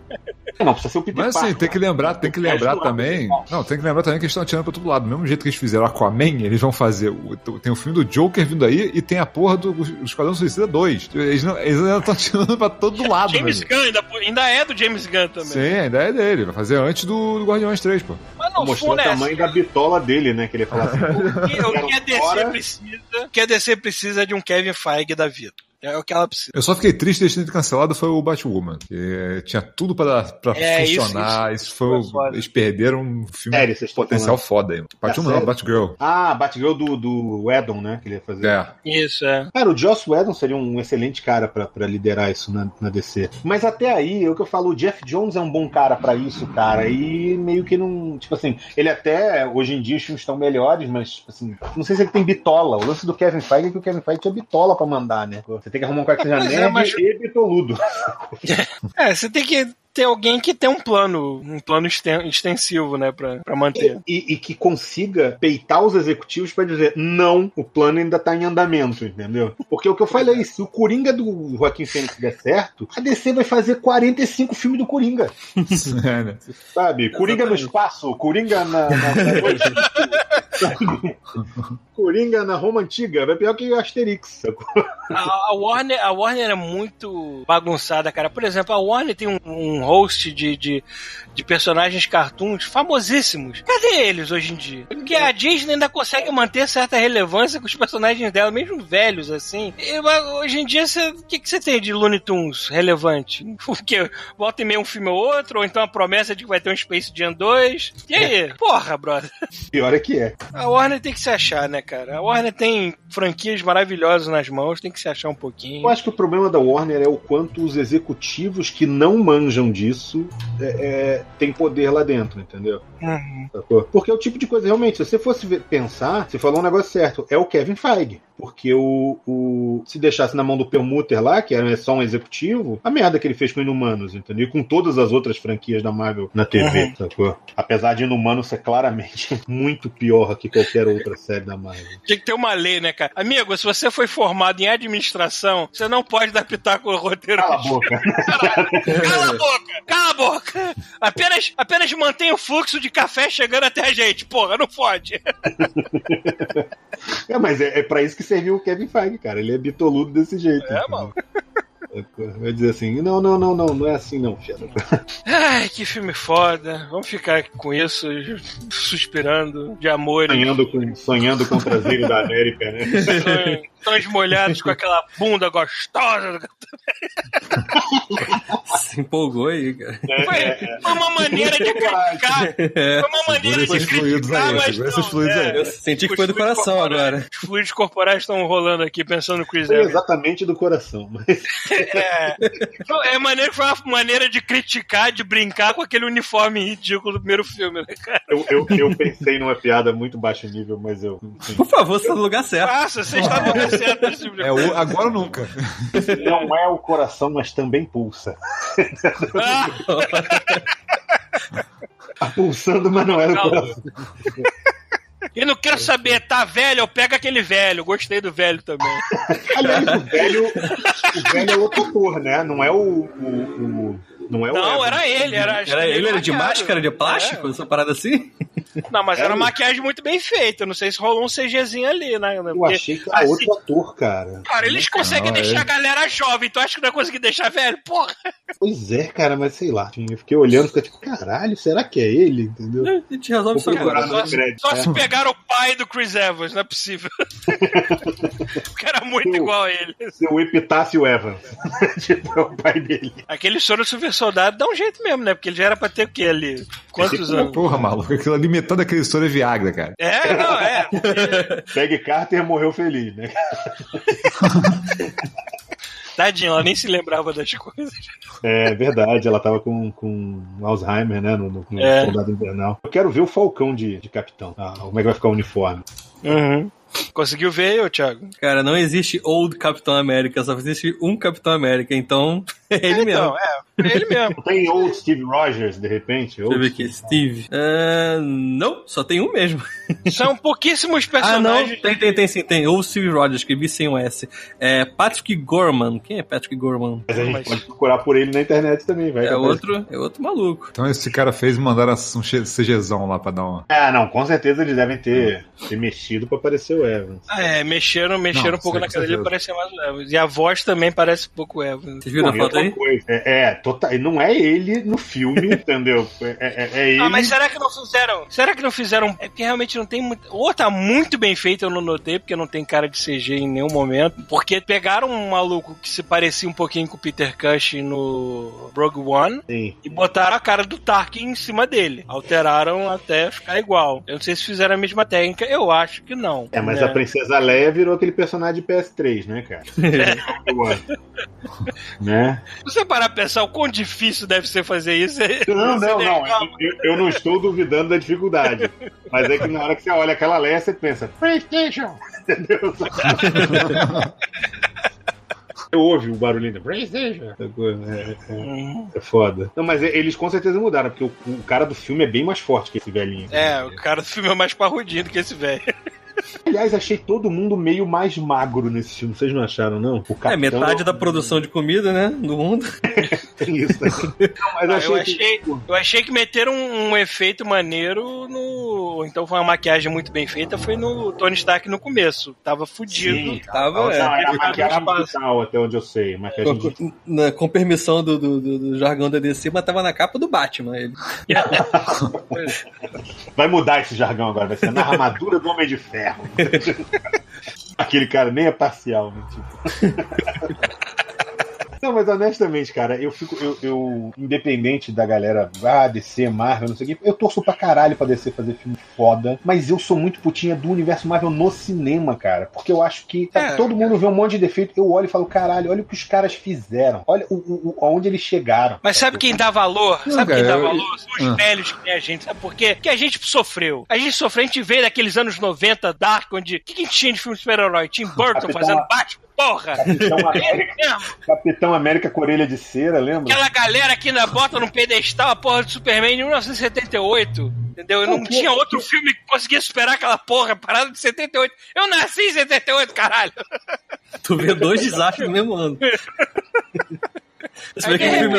Não, precisa ser o Peter Mas assim, Parker. tem que lembrar, tem que lembrar do lado também. principal. Não, tem que lembrar também que eles estão atirando pra todo lado. Do mesmo jeito que eles fizeram Aquaman, eles vão fazer. o- Tem o filme do Joker vindo aí e tem a porra do, do Esquadrão Suicida 2. Eles, não, eles ainda estão atirando pra todo lado, James velho. Gunn ainda, ainda é do James Gunn também. Sim, a ideia é dele. Vai fazer antes do, do Guardiões 3, pô. Mas não Mostrou o tamanho da bitola dele, né? Que ele fala assim. O que, o que a DC precisa, o que a DC precisa é de um Kevin Feige da vida. É o que ela precisa. Eu só fiquei triste de ter cancelado foi o Batwoman. Que tinha tudo pra, pra É, isso- funcionar. Isso, isso foi. foi foda. eles perderam um filme Sério, vocês potencial foda aí. Batwoman não, sério? Batgirl. Ah, Batgirl do, do Whedon, né? Que ele ia fazer. É. Isso, é. Cara, o Joss Whedon seria um excelente cara pra, pra liderar isso na, na DC. Mas até aí, é o que eu falo, o Jeff Jones é um bom cara pra isso, cara. E meio que não. Tipo assim, ele até. Hoje em dia os filmes estão melhores, mas, tipo assim, não sei se ele tem bitola. O lance do Kevin Feige é que o Kevin Feige tinha bitola pra mandar, né? Você tem que arrumar um cara que seja Pois é, nerd mas- e bitoludo. É, você tem que ter alguém que tem um plano, um plano exten- extensivo, né, pra, pra manter. E, e que consiga peitar os executivos pra dizer, não, o plano ainda tá em andamento, entendeu? Porque o que eu falei, se o Coringa do Joaquim Fênix der certo, a DC vai fazer 45 filmes do Coringa. É, né? Sabe? Coringa no espaço, Coringa na. na- na- Coringa na Roma Antiga, vai pior que Asterix. sacou? A, a Warner, a Warner é muito bagunçada, cara. Por exemplo, a Warner tem um, um host de, de, de personagens cartoons famosíssimos. Cadê eles hoje em dia? Porque a Disney ainda consegue manter certa relevância com os personagens dela, mesmo velhos, assim. E, mas hoje em dia, você- o que, que você tem de Looney Tunes relevante? Porque volta e meia um filme ou outro, ou então a promessa de que vai ter um Space Jam 2. E aí? Porra, brother. Pior é que é. A Warner tem que se achar, né, cara? A Warner tem franquias maravilhosas nas mãos, tem que se achar um pouquinho. Eu acho que o problema da Warner é o quanto os executivos que não manjam disso é, é, têm poder lá dentro, entendeu? Uhum. Porque é o tipo de coisa, realmente, se você fosse pensar, você falou um negócio certo, é o Kevin Feige. Porque o, o se deixasse na mão do Permuter lá, que era só um executivo, a merda que ele fez com Inumanos, entendeu? E com todas as outras franquias da Marvel na TV, sacou? Apesar de Inumanos ser claramente muito pior que qualquer outra série da Marvel. Tinha que ter uma lei, né, cara? Amigo, se você foi formado em administração, você não pode dar pitaco no roteiro. Cala a boca. Cala a boca! Cala a boca! Apenas, apenas mantenha o fluxo de café chegando até a gente, porra, não pode. É, mas é, é pra isso que serviu o Kevin Feige, cara. Ele é bitoludo desse jeito. É, mano. Vai dizer assim, não, não, não, não, não é assim não, fiado. Ai, que filme foda. Vamos ficar com isso, suspirando de amor. Sonhando com, sonhando com o traseiro da América, né? Sonhos molhados com aquela bunda gostosa. Se empolgou aí, cara. Foi, foi uma maneira de criticar. Foi uma maneira de criticar, mas não, fluidos é. aí. Eu senti que foi do coração agora. Os fluidos corporais estão rolando aqui pensando no Chris Evans. exatamente do coração. Mas... É, é maneiro, foi uma maneira de criticar, de brincar com aquele uniforme ridículo do primeiro filme, né, cara? Eu, eu, eu pensei numa piada muito baixo nível, mas eu. enfim. Por favor, você tá no lugar certo. Nossa, você está no lugar certo nesse tipo de É coisa. o, agora ou nunca. Não é o coração, mas também pulsa. Ah, Tá pulsando, mas não é o coração. e não quero saber, tá velho? Eu pego aquele velho. Gostei do velho também. Aliás, o velho, o velho é outro ator, né? Não é o. o, o- não é o. Não, era ele. Era, Era ele, era de máscara, de plástico, É. essa parada assim? Não, mas era Era uma maquiagem muito bem feita. Eu Não sei se rolou um CGzinho ali, né? Eu Porque, achei que era assim, outro ator, cara. Cara, eles conseguem Não, é deixar a ele. galera jovem. Tu acha que não vai conseguir deixar velho? Porra! Pois é, cara, mas sei lá. Eu fiquei olhando e fiquei tipo, caralho, será que é ele? Entendeu? A gente resolve isso procurar agora. Só, só é. se pegar o pai do Chris Evans, não é possível. Porque era muito Eu- igual a ele. Seu Epitácio Evans. tipo, é o pai dele. Aquele soro super soldado dá um jeito mesmo, né? Porque ele já era pra ter o quê ali? Quantos anos? Porra, maluco, aquilo ali metade daquele história é Viagra, cara. É, não, é. Peg Carter morreu feliz, né? Tadinho, ela nem se lembrava das coisas. É verdade, ela tava com, com Alzheimer, né? No, no, no É. Soldado Invernal. Eu quero ver o Falcão de, de capitão. Ah, como é que vai ficar o uniforme? Uhum. Conseguiu ver eu, Thiago? Cara, não existe Old Capitão América, só existe um Capitão América, então é ele mesmo. Então, é, é ele mesmo. Tem old Steve Rogers, de repente? Deixa eu Old ver aqui, Steve. É, não, só tem um mesmo. São pouquíssimos Ah, não, personagens. tem, tem, tem sim, tem. Ou Steve Rogers, escrevi sem um S. É Patrick Gorman. Quem é Patrick Gorman? Mas a gente Mas- pode procurar por ele na internet também, vai. É que outro, é outro maluco. Então esse cara fez e mandaram um CGzão lá pra dar uma. Ah, não, com certeza eles devem ter, ter mexido pra aparecer o Evans. Ah, é, mexeram, mexeram Não, um pouco na cara dele parecer mais o Evans. E a voz também parece um pouco o Evans. Vocês viram a foto aí? coisa, É, é, total, não é ele no filme, entendeu? É, é- é ele. Ah, mas será que não fizeram? Será que não fizeram? É porque realmente não tem muito. Ou tá muito bem feito, eu não notei, porque não tem cara de CG em nenhum momento. Porque pegaram um maluco que se parecia um pouquinho com o Peter Cushing no Rogue One Sim. e botaram a cara do Tarkin em cima dele. Alteraram até ficar igual. Eu não sei se fizeram a mesma técnica, eu acho que não. É, mas né? a Princesa Leia virou aquele personagem de PS3, né, cara? né? Se você parar pra pensar o quão difícil deve ser fazer isso. Não, você não, não. legal. Eu, eu não estou duvidando da dificuldade. Mas é que na hora que você olha aquela Leia, você pensa, PlayStation! Entendeu? Você ouve o barulhinho da PlayStation. É, é, Uhum. é foda. Não, mas eles com certeza mudaram, porque o, o cara do filme é bem mais forte que esse velhinho. É, o cara do filme é mais parrudinho do que esse velho. Aliás, achei todo mundo meio mais magro nesse filme. Vocês não acharam, não? O É, Capitão- metade da produção de comida, né? Do mundo. Tem isso. né? Não, mas Ah, achei, eu, achei, eu achei que meteram um, um efeito maneiro no. Então foi uma maquiagem muito bem feita, foi no Tony Stark no começo. Tava fudido. Sim. Tava, Não, é. era maquiagem tava- digital, até onde eu sei. Maquiagem Com, digital. na- com permissão do, do, do- do jargão da DC, mas tava na capa do Batman. Ele. Vai mudar esse jargão agora, vai ser na armadura do Homem de Ferro. Aquele cara nem é parcial, né? Tipo. Não, mas honestamente, cara, eu fico. Eu, eu- independente da galera, ah, DC, Marvel, não sei o quê, eu torço pra caralho pra DC fazer filme foda, mas eu sou muito putinha do universo Marvel no cinema, cara. Porque eu acho que sabe, É. todo mundo vê um monte de defeito, eu olho e falo, caralho, olha o que os caras fizeram, olha o, o, o- aonde eles chegaram. Mas sabe quem dá valor? Não, sabe quem cara, dá eu- valor? São os Ah. velhos que nem a gente. Sabe por quê? Porque a gente sofreu. A gente sofreu, a gente veio daqueles anos 90, Dark, onde. O que, que a gente tinha de filme de super-herói? Tim Burton Capitão- fazendo Batman? Porra! Capitão Ele América. Capitão América com orelha de cera, lembra? Aquela galera que ainda bota num pedestal a porra do Superman em 1978. Entendeu? E não que- tinha outro filme que conseguia superar aquela porra, parada de 78. Eu nasci em 78, caralho. Tu vê dois desastres no mesmo ano. Aí, que o de filme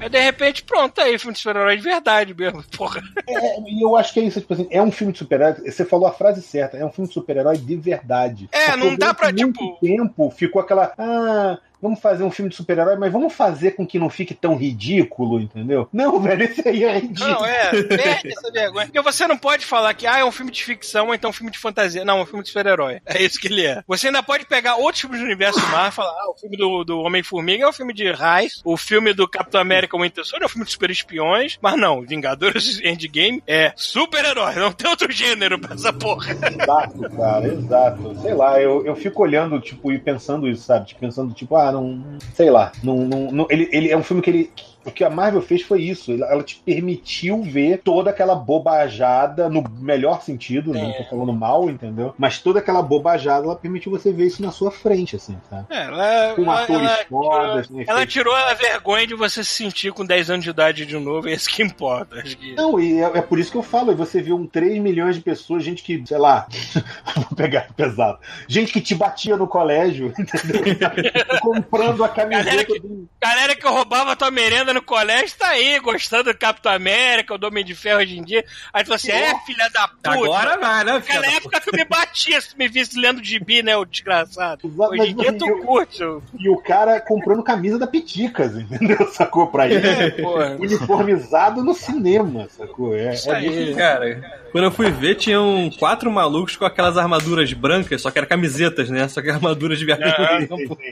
é de repente, pronto, aí, filme de super-herói de verdade mesmo, porra. É, e eu acho que é isso, tipo assim, é um filme de super-herói. Você falou a frase certa, é um filme de super-herói de verdade. É, Porque não dá pra, durante tipo- muito tempo ficou aquela. Ah, vamos fazer um filme de super-herói, mas vamos fazer com que não fique tão ridículo, entendeu? Não, velho, esse aí é ridículo. Não, é, perde essa vergonha. Porque você não pode falar que ah, é um filme de ficção ou então um filme de fantasia. Não, é um filme de super-herói. É isso que ele é. Você ainda pode pegar outros filmes do universo Marvel e falar, ah, o filme do, do Homem-Formiga é um filme de raiz, o filme do Capitão América Winter Soldier é um filme de super-espiões, mas não, Vingadores Endgame é super-herói, não tem outro gênero pra essa porra. Exato, cara, exato. Sei lá, eu, eu fico olhando, tipo, e pensando isso, sabe? Tipo, pensando, tipo, ah, não. Sei lá. Não, não, não- ele, ele é um filme que ele. O que a Marvel fez foi isso. Ela te permitiu ver toda aquela bobajada, no melhor sentido, não tô falando mal, entendeu? Mas toda aquela bobajada, ela permitiu você ver isso na sua frente, assim, sabe? É, ela, Com ela- atores ela fodas, tirou, ela tirou a vergonha de você se sentir com 10 anos de idade de novo, é isso que importa. Acho que... Não, e é, é por isso que eu falo, e você viu um 3 milhões de pessoas, gente que, sei lá, vou pegar pesado, gente que te batia no colégio, entendeu? Comprando a Galera camiseta que- do. Galera que roubava tua merenda no colégio tá aí, gostando do Capitão América, do Homem de Ferro hoje em dia. Aí tu fala assim, é, filha da puta. Agora vai, né, filha Naquela época tu me batia se tu me visse lendo gibi, né, o desgraçado. Exato, Hoje em dia tu eu- curte. o- E o cara comprando camisa da Piticas, entendeu? Sacou pra ele? É, porra. Uniformizado no cinema, sacou? É, Isso é aí. muito- Cara, quando eu fui ver, tinham quatro malucos com aquelas armaduras brancas, só que eram camisetas, né? Só que armaduras de viagem Ah.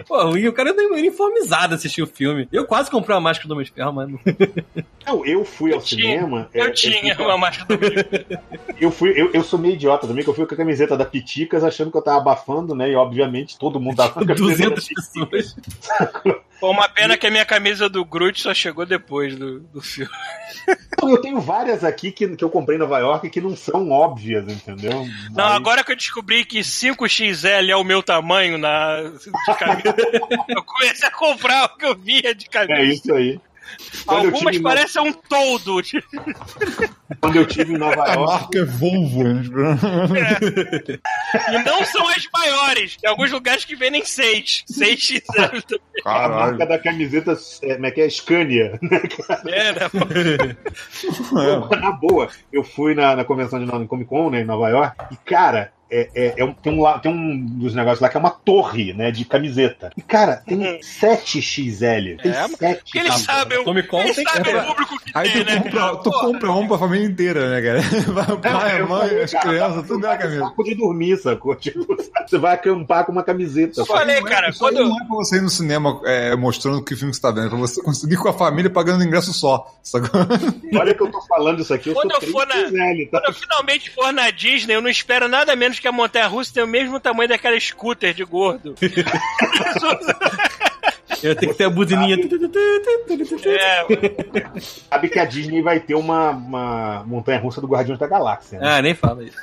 Pô, e o cara nem uniformizado assistiu o filme. Eu quase comprei uma máscara do Homem mas não. Não, eu fui ao Eu tinha- cinema. Eu é, tinha uma máscara do. Eu, fui, eu, eu sou meio idiota também, que eu fui com a camiseta da Piticas achando que eu tava abafando, né? E obviamente todo mundo tava com a camiseta da 200 pessoas. Pô, uma pena que a minha camisa do Groot só chegou depois do, do filme. Eu tenho várias aqui que, que eu comprei em Nova York que não são óbvias, entendeu? Não, Mas- agora que eu descobri que 5XL é o meu tamanho na de camisa, eu comecei a comprar o que eu via de camisa. É isso aí. Quando Algumas parecem um toldo. quando eu tive em Nova A York, marca é Volvo. né? E não são as maiores. Tem alguns lugares que vendem 6. 6XL também. a marca da camiseta é, como é que é? Scania. É, né? Pô, na boa, eu fui na, na convenção de Nova- Comic Con, né, em Nova York, e cara, é, é- é um- tem, um, tem um dos negócios lá que é uma torre, né, de camiseta. E cara, tem 7XL. Tem É, 7 Porque eles sabem, o- Comic Con eles sabem o público que Aí tem, tu, né? compra, tu compra um pra família inteira, né, cara? Vai o pai, a mãe, as crianças, tudo na camisa. Saco de dormir, sacou? Tipo, você vai acampar com uma camiseta. Eu falei, cara, Isso aí quando. não é pra você ir no cinema é, mostrando que filme que você tá vendo, é pra você conseguir com a família pagando ingresso só. Sacou? Olha que eu tô falando isso aqui, eu Quando eu for na- 3XL, tá? Quando eu finalmente for na Disney, eu não espero nada menos que a Montanha Russa tenha o mesmo tamanho daquela scooter de gordo. Eu tenho que ter a buzininha. É, Sabe que a Disney vai ter uma, uma montanha-russa do Guardiões da Galáxia, né? Ah, nem fala isso.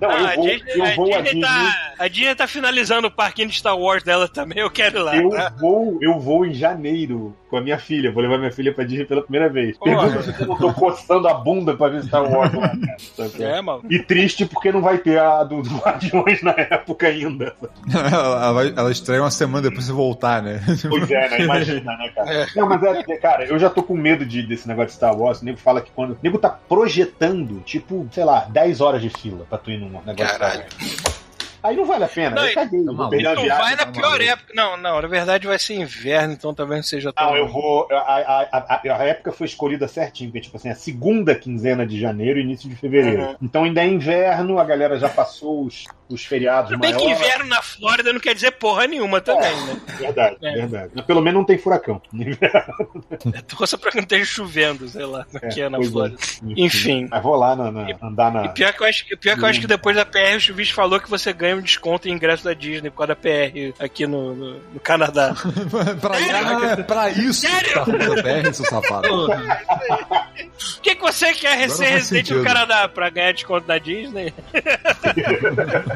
Não, Ah, a eu vou, Disney, eu a vou a Disney Disney... tá, a Disney tá finalizando o parquinho de Star Wars dela também, eu quero ir lá. Eu tá? vou, eu vou em janeiro com a minha filha. Vou levar minha filha pra Disney pela primeira vez. Pergunta se eu não tô coçando a bunda pra ver Star Wars lá, cara. É, mano. E triste porque não vai ter a do, do Guardiões na época ainda. ela, ela, ela estreia uma semana depois de voltar, né? Pois é, né? Imagina, né, cara? Não, mas é, cara, eu já tô com medo de, desse negócio de Star Wars. O nego fala que quando. O nego tá projetando, tipo, sei lá, 10 horas de fila pra tu ir num negócio de Star Caralho. Wars. Aí não vale a pena, Não, eu caguei. Tu viagem. vai na tá pior maluco. época. Não, não, na verdade vai ser inverno, então talvez não seja tão. Não, eu vou. A, a, a, a época foi escolhida certinho, porque, tipo assim, a segunda quinzena de janeiro e início de fevereiro. Uhum. Então ainda é inverno, a galera já passou os, os feriados Tudo bem que inverno na Flórida não quer dizer porra nenhuma também, né? Verdade, É. verdade. Mas pelo menos não tem furacão. Torça pra que não esteja chovendo, sei lá, aqui é, na é. Flórida. Enfim. Mas vou lá na, na- andar na. E pior que eu acho, e pior que eu acho que depois da PR, o Chuvis falou que você ganha um desconto em ingresso da Disney por causa da PR aqui no, no, no Canadá. pra, ah, é pra isso Sério? tá fazendo PR, seu safado. O que, que você quer ser residente no. Canadá? Pra ganhar desconto da Disney?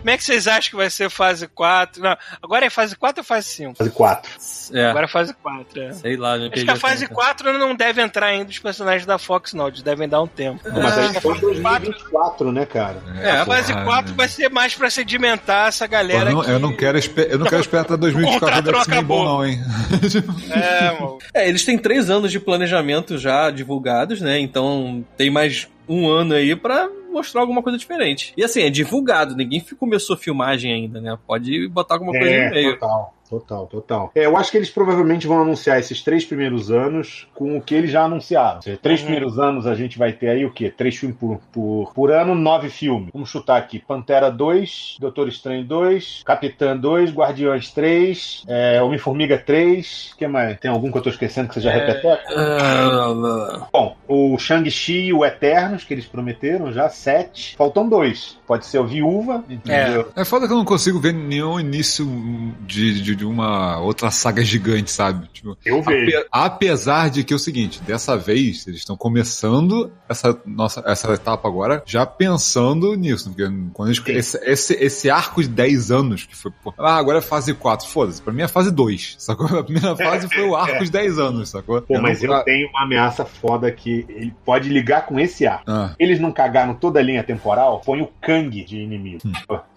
Como é que vocês acham que vai ser fase 4? Não, agora é fase 4 ou fase 5? Fase 4. É, Agora é fase 4, é. sei lá. Acho que a fase conta. 4 não deve entrar ainda os personagens da Fox, não. Eles devem dar um tempo. Mas aí a foi fase 4, 2024, né, cara? É, a fase porra, 4 né? vai ser mais pra sedimentar essa galera eu, não, que... eu não quero, eu não quero esperar até 2024 contrato deve não ser bom, acabou. não, hein? É, mano. É, eles têm três anos de planejamento já divulgados, né? Então tem mais um ano aí pra mostrar alguma coisa diferente. E assim, é divulgado, ninguém começou a filmagem ainda, né? Pode botar alguma coisa É, no meio. total, total, total. É, eu acho que eles provavelmente vão anunciar esses três primeiros anos com o que eles já anunciaram. Ou seja, três Uhum. primeiros anos a gente vai ter aí o quê? Três filmes por, por, por ano, nove filmes. Vamos chutar aqui: Pantera 2, Doutor Estranho 2, Capitã 2, Guardiões 3, é, Homem-Formiga 3. O que mais? Tem algum que eu tô esquecendo que você já É. repetiu? Ah, Bom, o Shang-Chi e o Eternos, que eles prometeram já, sete. Faltam dois. Pode ser o Viúva, entendeu? É foda que eu não consigo ver nenhum início de, de, de uma outra saga gigante, sabe? Tipo, Eu vejo. ape- apesar de que é o seguinte, dessa vez eles estão começando essa nossa essa etapa agora já pensando nisso, porque quando eles, esse, esse, esse arco de 10 anos que foi, pô, ah, agora é fase 4, foda-se, pra mim é fase 2, sacou? A primeira fase foi o arco de 10 anos, sacou? Pô, mas não- eu tenho uma ameaça foda que ele pode ligar com esse ar. Ah, Eles não cagaram toda a linha temporal, põe o Kang de inimigo.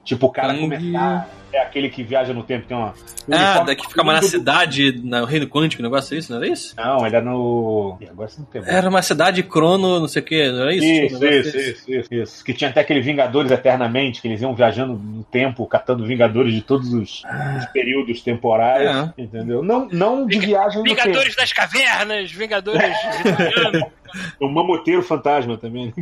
Tipo, o cara começar. É aquele que viaja no tempo, tem uma. um ah, daqui ficava na lindo. cidade, no Reino Quântico, o negócio é isso, não era isso? Não, ele é no. Agora você não pegou. Era uma cidade crono, não sei o que, não era isso? Isso, isso, isso, isso, isso. Que tinha até aquele Vingadores Eternamente, que eles iam viajando no tempo, catando Vingadores de todos os, os períodos temporais, entendeu? Não, não de viagem no tempo. Vingadores das Cavernas, Vingadores. É um mamoteiro fantasma também.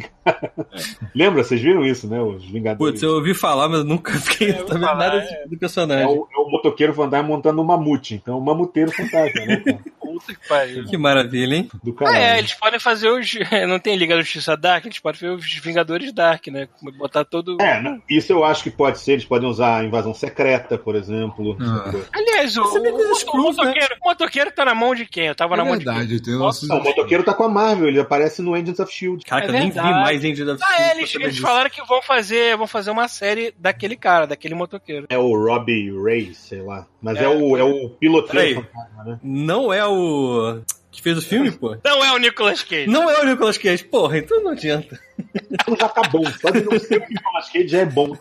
Lembra? Vocês viram isso, né? Os Vingadores. Putz, eu ouvi falar, mas eu nunca fiquei É, sabendo falar, nada é. do É personagem. o, é o motoqueiro fantasma montando um mamute. Então, o mamuteiro fantasma, né? cara? Puta que pariu. Que maravilha, hein? Do Ah, é, eles podem fazer os. Não tem Liga da Justiça Dark, eles podem fazer os Vingadores Dark, né? Botar todo. É, né? isso eu acho que pode ser. Eles podem usar a invasão secreta, por exemplo. Ah. Aliás, o, o, o cruas, né? motoqueiro, o motoqueiro tá na mão de quem? Eu tava na É mão de quem? verdade, tem Não, o motoqueiro tá com a Marvel, ele aparece no Agents of Shield. Caraca, É eu nem vi verdade. mais Angel of Ah, Shield é, pra eles, eles falaram que vão fazer, vão fazer uma série daquele cara, daquele motoqueiro. É o Robbie Ray, sei lá. Mas é, É. o, é o piloteiro fantasma, né? Não é o. que fez o filme, pô? Não é o Nicolas Cage. Não é o Nicolas Cage, porra, então não adianta. Então já tá bom. Só de não ser o Nicolas Cage já é bom.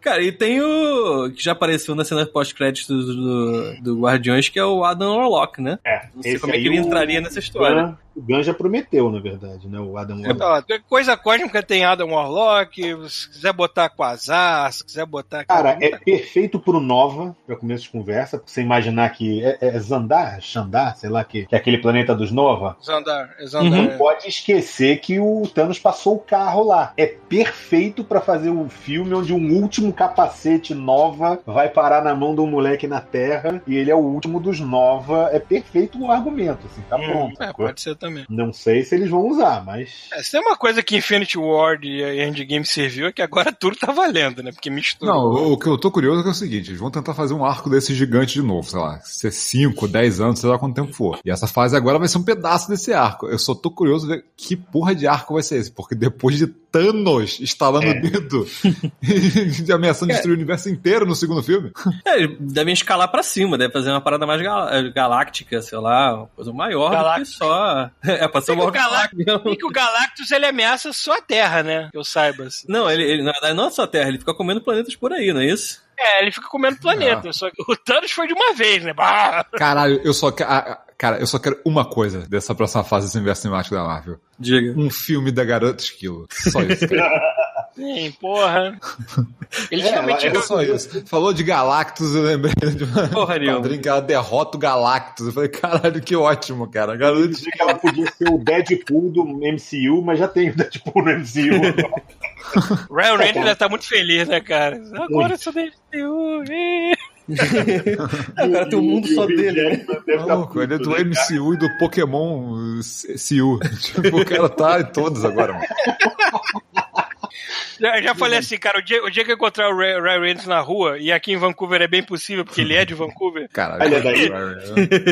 Cara, e tem o. que já apareceu na cena pós-créditos do, do Guardiões, que é o Adam Warlock, né? É, Não sei como é que ele o- entraria nessa história. O Gun já prometeu, na verdade, né? O Adam Warlock. Ó, coisa cósmica tem Adam Warlock, se quiser botar Quasar, se quiser botar... Cara, é perfeito pro Nova, pra começo de conversa, pra você imaginar que é, é Zandar, Xandar, sei lá, que, que é aquele planeta dos Nova. Xandar, Xandar. Uhum. é. Pode esquecer que o Thanos passou o carro lá. É perfeito pra fazer um filme onde um último capacete Nova vai parar na mão de um moleque na Terra e ele é o último dos Nova. É perfeito o argumento, assim, tá Hum, pronto. é, pode ser também. Não sei se eles vão usar, mas. É, se tem uma coisa que Infinity Ward e Endgame serviu é que agora tudo tá valendo, né? Porque mistura. Não, o, o que eu tô curioso é, que é o seguinte: eles vão tentar fazer um arco desse gigante de novo, sei lá, se é 5, 10 anos, sei lá quanto tempo for. E essa fase agora vai ser um pedaço desse arco. Eu só tô curioso ver que porra de arco vai ser esse, porque depois de Thanos estalando É. o dedo e ameaçando É. destruir o universo inteiro no segundo filme. É, devem escalar pra cima, deve fazer uma parada mais gal- galáctica, sei lá, uma coisa maior do que só. É, pra ser o Galactus- E que o Galactus ele ameaça só a Terra, né? Que eu saiba. assim. Não, ele, ele, na verdade, não é só a Terra, ele fica comendo planetas por aí, não é isso? É, ele fica comendo planeta. Só que o Thanos foi de uma vez, né? Bah! Caralho, eu só quero. Cara, eu só quero uma coisa dessa próxima fase desse universo cinemático da Marvel. Diga. Um filme da Garota Esquilo. Só isso, cara. Sim, porra. Ele É, realmente. ela- É só isso. Falou de Galactus, eu lembrei de uma Porra quadrinho que ela derrota o Galactus. Eu falei, caralho, que ótimo, cara. Garota Dizer que ela podia ser o Deadpool do MCU, mas já tem o Deadpool no MCU. Ryan Reynolds deve tá muito feliz, né, cara? Agora eu sou DCU. Agora tem um mundo só dele. né? Maluco, ele é do MCU e do Pokémon uh, CU. tipo, o cara tá em todos agora, mano. Já, já falei assim, cara, o dia, o dia que eu encontrar o Ray, Ryan Reynolds na rua, e aqui em Vancouver é bem possível, porque ele é de Vancouver, Caralho. Ele é daí.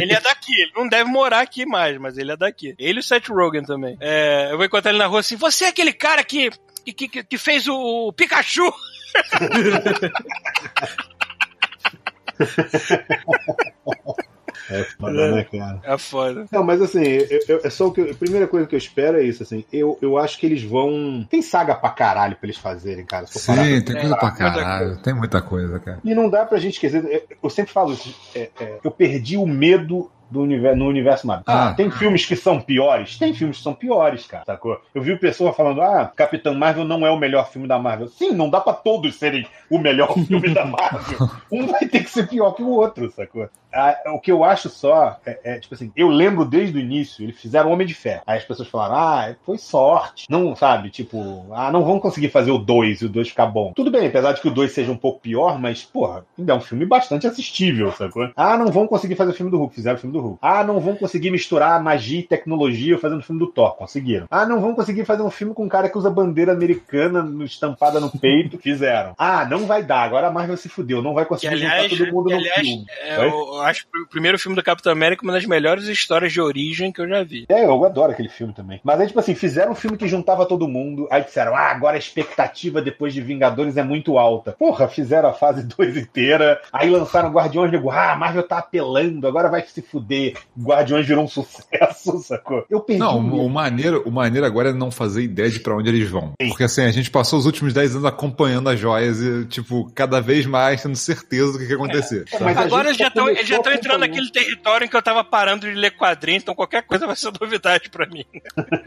ele é daqui, ele não deve morar aqui mais, mas ele é daqui. Ele e o Seth Rogen também. É, eu vou encontrar ele na rua assim, você é aquele cara que, que, que, que fez o Pikachu? É foda, né, cara? É foda. Não, mas assim, eu, eu- é só o que eu- a primeira coisa que eu espero é isso, assim. Eu, eu acho que eles vão. Tem saga pra caralho pra eles fazerem, cara. se for parar Sim, pra tem coisa pra muita caralho. Tem muita coisa, cara. E não dá pra gente esquecer. eu- Eu sempre falo isso. é, é, eu perdi o medo do universo, no universo Marvel. Ah. tem filmes que são piores? Tem filmes que são piores, cara, sacou? Eu vi pessoa falando, ah, Capitão Marvel não é o melhor filme da Marvel. Sim, não dá pra todos serem o melhor filme da Marvel. Um vai ter que ser pior que o outro, sacou? Ah, o que eu acho só é, é, tipo assim, eu lembro desde o início, eles fizeram Homem de Ferro. Aí as pessoas falaram, ah, foi sorte. Não, sabe, tipo, ah, não vão conseguir fazer o 2 e o 2 ficar bom. Tudo bem, apesar de que o 2 seja um pouco pior, mas, porra, ainda é um filme bastante assistível, sacou? Ah, não vão conseguir fazer o filme do Hulk, fizeram o filme do Hulk. Ah, não vão conseguir misturar magia e tecnologia fazendo o filme do Thor, conseguiram. Ah, não vão conseguir fazer um filme com um cara que usa bandeira americana estampada no peito, fizeram. Ah, não vai dar, agora a Marvel se fudeu, não vai Que, conseguir aliás, juntar todo mundo que, no aliás filme. é, eu acho o primeiro filme do Capitão América uma das melhores histórias de origem que eu já vi. É, eu adoro aquele filme também. Mas aí, tipo assim, fizeram um filme que juntava todo mundo. Aí disseram, ah, agora a expectativa depois de Vingadores é muito alta. Porra, fizeram a fase 2 inteira. Aí lançaram Guardiões e digo, ah, a Marvel tá apelando, agora vai se fuder. Guardiões virou um sucesso, sacou? Eu perdi Não, o o maneiro, o maneiro agora é não fazer ideia de pra onde eles vão. Porque assim, a gente passou os últimos 10 anos acompanhando as joias e, tipo, cada vez mais tendo certeza do que, que ia acontecer. É, mas a Agora eles já estão entrando naquele território em que eu tava parando de ler quadrinhos, então qualquer coisa vai ser novidade pra mim.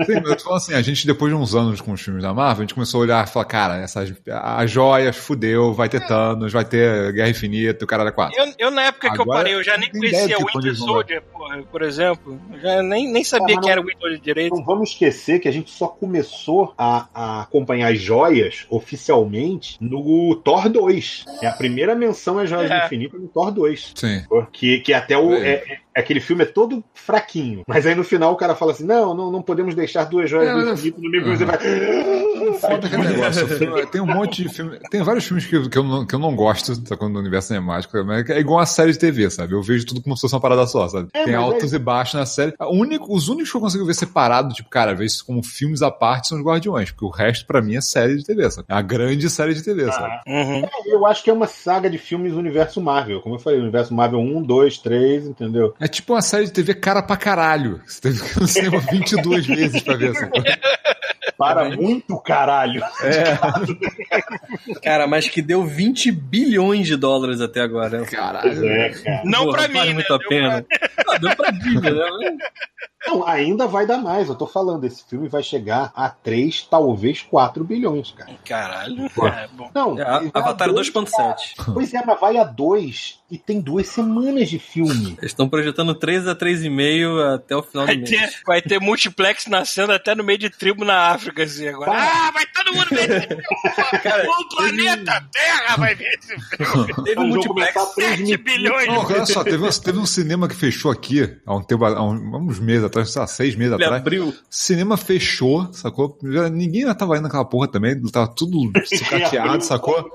Sim, eu tô falando assim, a gente depois de uns anos com os filmes da Marvel, a gente começou a olhar e falar, cara, essas, as joias, fudeu, vai ter Thanos, vai ter Guerra Infinita, o cara era quatro. Eu, eu, na época que eu Agora, parei, eu já nem conhecia o Winter vão Soldier. Por exemplo. Eu já nem, nem sabia mas quem não- era o Whitworld direito. Não vamos esquecer que a gente só começou a, a acompanhar as joias oficialmente no Thor 2. É a primeira menção às joias É. do infinito no Thor 2. Sim. Que, que até o. É. é- é- aquele filme é todo fraquinho. Mas aí no final o cara fala assim: não, não, não podemos deixar duas joias É, do infinito no mesmo filme. Você vai. Foda aquele negócio. O filme- Tem um monte de filme. Tem vários filmes que, eu- que, eu, não, que eu não gosto, tá, quando do universo cinemático, mas é igual uma série de TV, sabe? Eu vejo tudo como se fosse uma parada só, sabe? É, tem altos e baixos na série. O único, os únicos que eu consigo ver separado, tipo, cara, ver isso como filmes à parte são os Guardiões, porque o resto pra mim é série de TV, sabe? É a grande série de TV, sabe? Uhum. Eu acho que é uma saga de filmes do universo Marvel. Como eu falei, universo Marvel 1, 2, 3, entendeu? É tipo uma série de TV cara pra caralho. Você teve que no cinema 22 vezes pra ver, sabe? Para muito caralho. Cara, mas que deu 20 bilhões de dólares até agora. Pois Caralho. é, cara. Não Porra, pra mim, vale né? muito a Deu pena. Ah, deu pra Disney, né? Não, ainda vai dar mais. Eu tô falando, esse filme vai chegar a 3, talvez 4 bilhões, cara. Caralho. É, bom. Não, É, Avatar a dois, 2.7. Pois é, mas vai a 2 e tem duas semanas de filme. Eles estão projetando 3 a 3,5 até o final do Vai mês. ter, vai ter multiplex nascendo até no meio de tribo na África, assim, agora. Ah, vai todo mundo ver esse filme! o planeta Terra vai ver esse filme! Teve um multiplex. começar a 7 transmitir. bilhões! Não, olha só, teve, um- teve um cinema que fechou aqui há um tempo, há uns meses atrás, sei lá, seis meses Ele atrás. abriu. O cinema fechou, sacou? Ninguém ainda tava indo naquela porra também, tava tudo sucateado, sacou?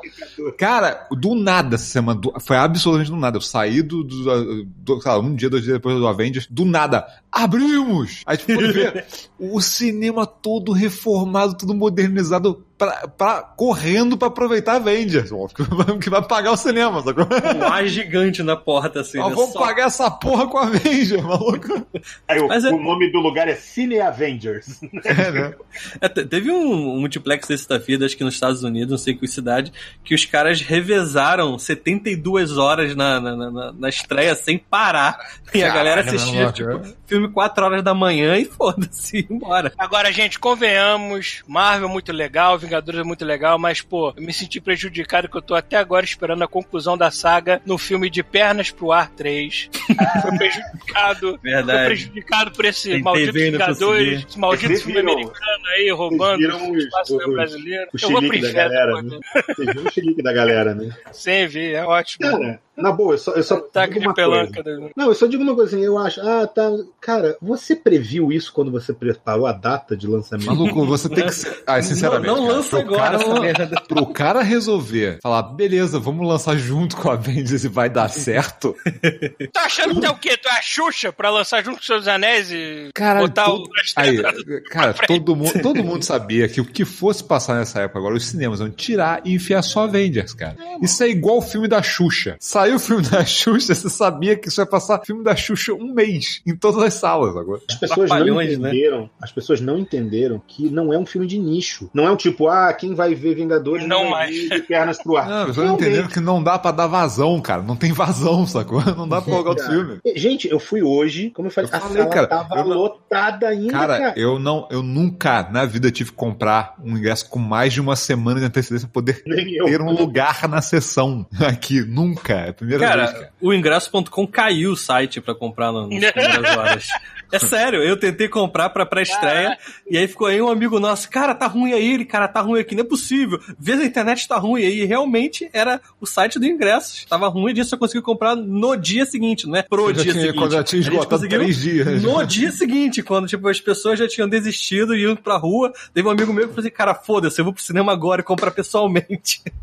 Cara, do nada essa semana, do- foi absolutamente do nada. Eu saí do, do, do- um dia, dois dias depois do Avengers, do nada, abrimos! Aí tipo, quando vê, o cinema todo reformado, tudo modernizado, pra, pra- correndo pra aproveitar Avengers, óbvio, que vai pagar o cinema, sacou? Um ar gigante na porta, assim. Nós né? vamos Só- pagar essa porra com a Avengers, maluco. Aí, o, Mas é- o nome do lugar é Cine Avengers. É, né? É, te- teve um, um multiplex desse da vida, acho que nos Estados Unidos, não sei que cidade, que os caras revezaram 72 horas na, na, na, na estreia sem parar. E a galera assistia, tipo, é. filme 4 horas da manhã e foda-se, embora. Agora, gente, convenhamos, Marvel é muito legal, Vingadores é muito legal, mas, pô, eu me senti prejudicado que eu tô até agora esperando a conclusão da saga no filme de Pernas pro Ar 3. Foi prejudicado. Foi Verdade. prejudicado por esse Tentei maldito Vingadores, esse maldito filme viram- americano aí, roubando o espaço os- brasileiro. O Eu vou pro inferno, galera, pô. né? Vocês viram o chilique da galera, né? Sem ver, é ótimo. Cara, na boa, eu só, eu só Ataque digo de uma pelanca. coisa. Não, eu só digo uma coisa assim, eu acho, ah, tá, cara, você previu isso quando você preparou a data de lançamento? Maluco, você tem que ser. Ah, sinceramente. não, não cara, lança pro agora cara merda. Pro cara resolver falar, beleza, vamos lançar junto com a Avengers e vai dar certo. Tá achando que é o quê? Tu é a Xuxa pra lançar junto com os seus anéis e Cara, botar todo- o. aí, cara todo, mundo, todo mundo sabia que o que fosse passar nessa época agora, os cinemas vão tirar e enfiar só Avengers, cara. Isso é igual o filme da Xuxa. Saiu o filme da Xuxa, você sabia que isso ia passar filme da Xuxa um mês em todas as salas agora. As pessoas não né? entenderam, as pessoas não entenderam que não é um filme de nicho. Não é um tipo, ah, quem vai ver Vingadores Não vai mais. de pernas pro ar. Não, as pessoas Realmente. entenderam que não dá pra dar vazão, cara. Não tem vazão, sacou? Não dá pra colocar outro Cara, filme. Gente, eu fui hoje, como eu falei, Eu a falei, sala cara, tava eu não- lotada ainda, Cara, cara. eu não, eu nunca na vida tive que comprar um ingresso com mais de uma semana de antecedência pra poder Nem eu. ter um lugar na sessão aqui. Nunca. Primeira vez, Cara, cara. o ingresso.com caiu o site pra comprar nas primeiras horas. É sério, eu tentei comprar pra pré-estreia e aí ficou aí um amigo nosso, cara, tá ruim aí, ele, cara, tá ruim aqui, não é possível. Vê a internet tá ruim aí. E realmente era o site do ingresso. Tava ruim e disso eu consegui comprar no dia seguinte, não é pro dia tinha- seguinte. quando já tinha esgotado três dias. No dia seguinte, quando tipo, as pessoas já tinham desistido e iam pra rua, teve um amigo meu que falou assim, cara, foda-se, eu vou pro cinema agora e comprar pessoalmente.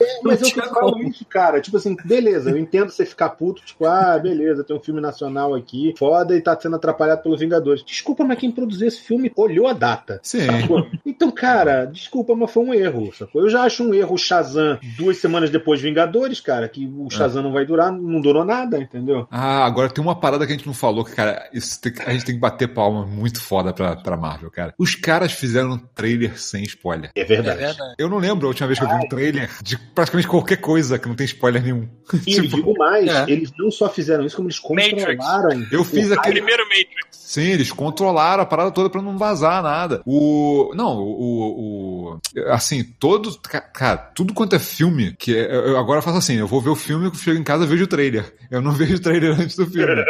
É, mas eu falo isso, cara. Tipo assim, beleza, eu entendo você ficar puto, tipo, ah, beleza, tem um filme nacional aqui, foda, e tá sendo atrapalhado pelos Vingadores. Desculpa, mas quem produziu esse filme olhou a data. Sim. Sacou? Então, cara, desculpa, mas foi um erro, sacou? Eu já acho um erro o Shazam duas semanas depois de Vingadores, cara, que o Shazam não vai durar, não durou nada, entendeu? Ah, agora tem uma parada que a gente não falou, que, cara, isso tem a gente tem que bater palma muito foda pra, pra Marvel, cara. Os caras fizeram um trailer sem spoiler. É É verdade. verdade. Eu não lembro a última vez que eu vi um trailer de praticamente qualquer coisa que não tem spoiler nenhum. E Tipo, digo mais, é. eles não só fizeram isso, como eles Matrix. controlaram. Eu fiz aquele- Primeiro Matrix. Sim, eles controlaram a parada toda pra não vazar nada. O. Não, o. o assim, todo. ca- Cara, tudo quanto é filme, que é- eu agora faço assim: eu vou ver o filme, chego em casa vejo o trailer. Eu não vejo o trailer antes do filme.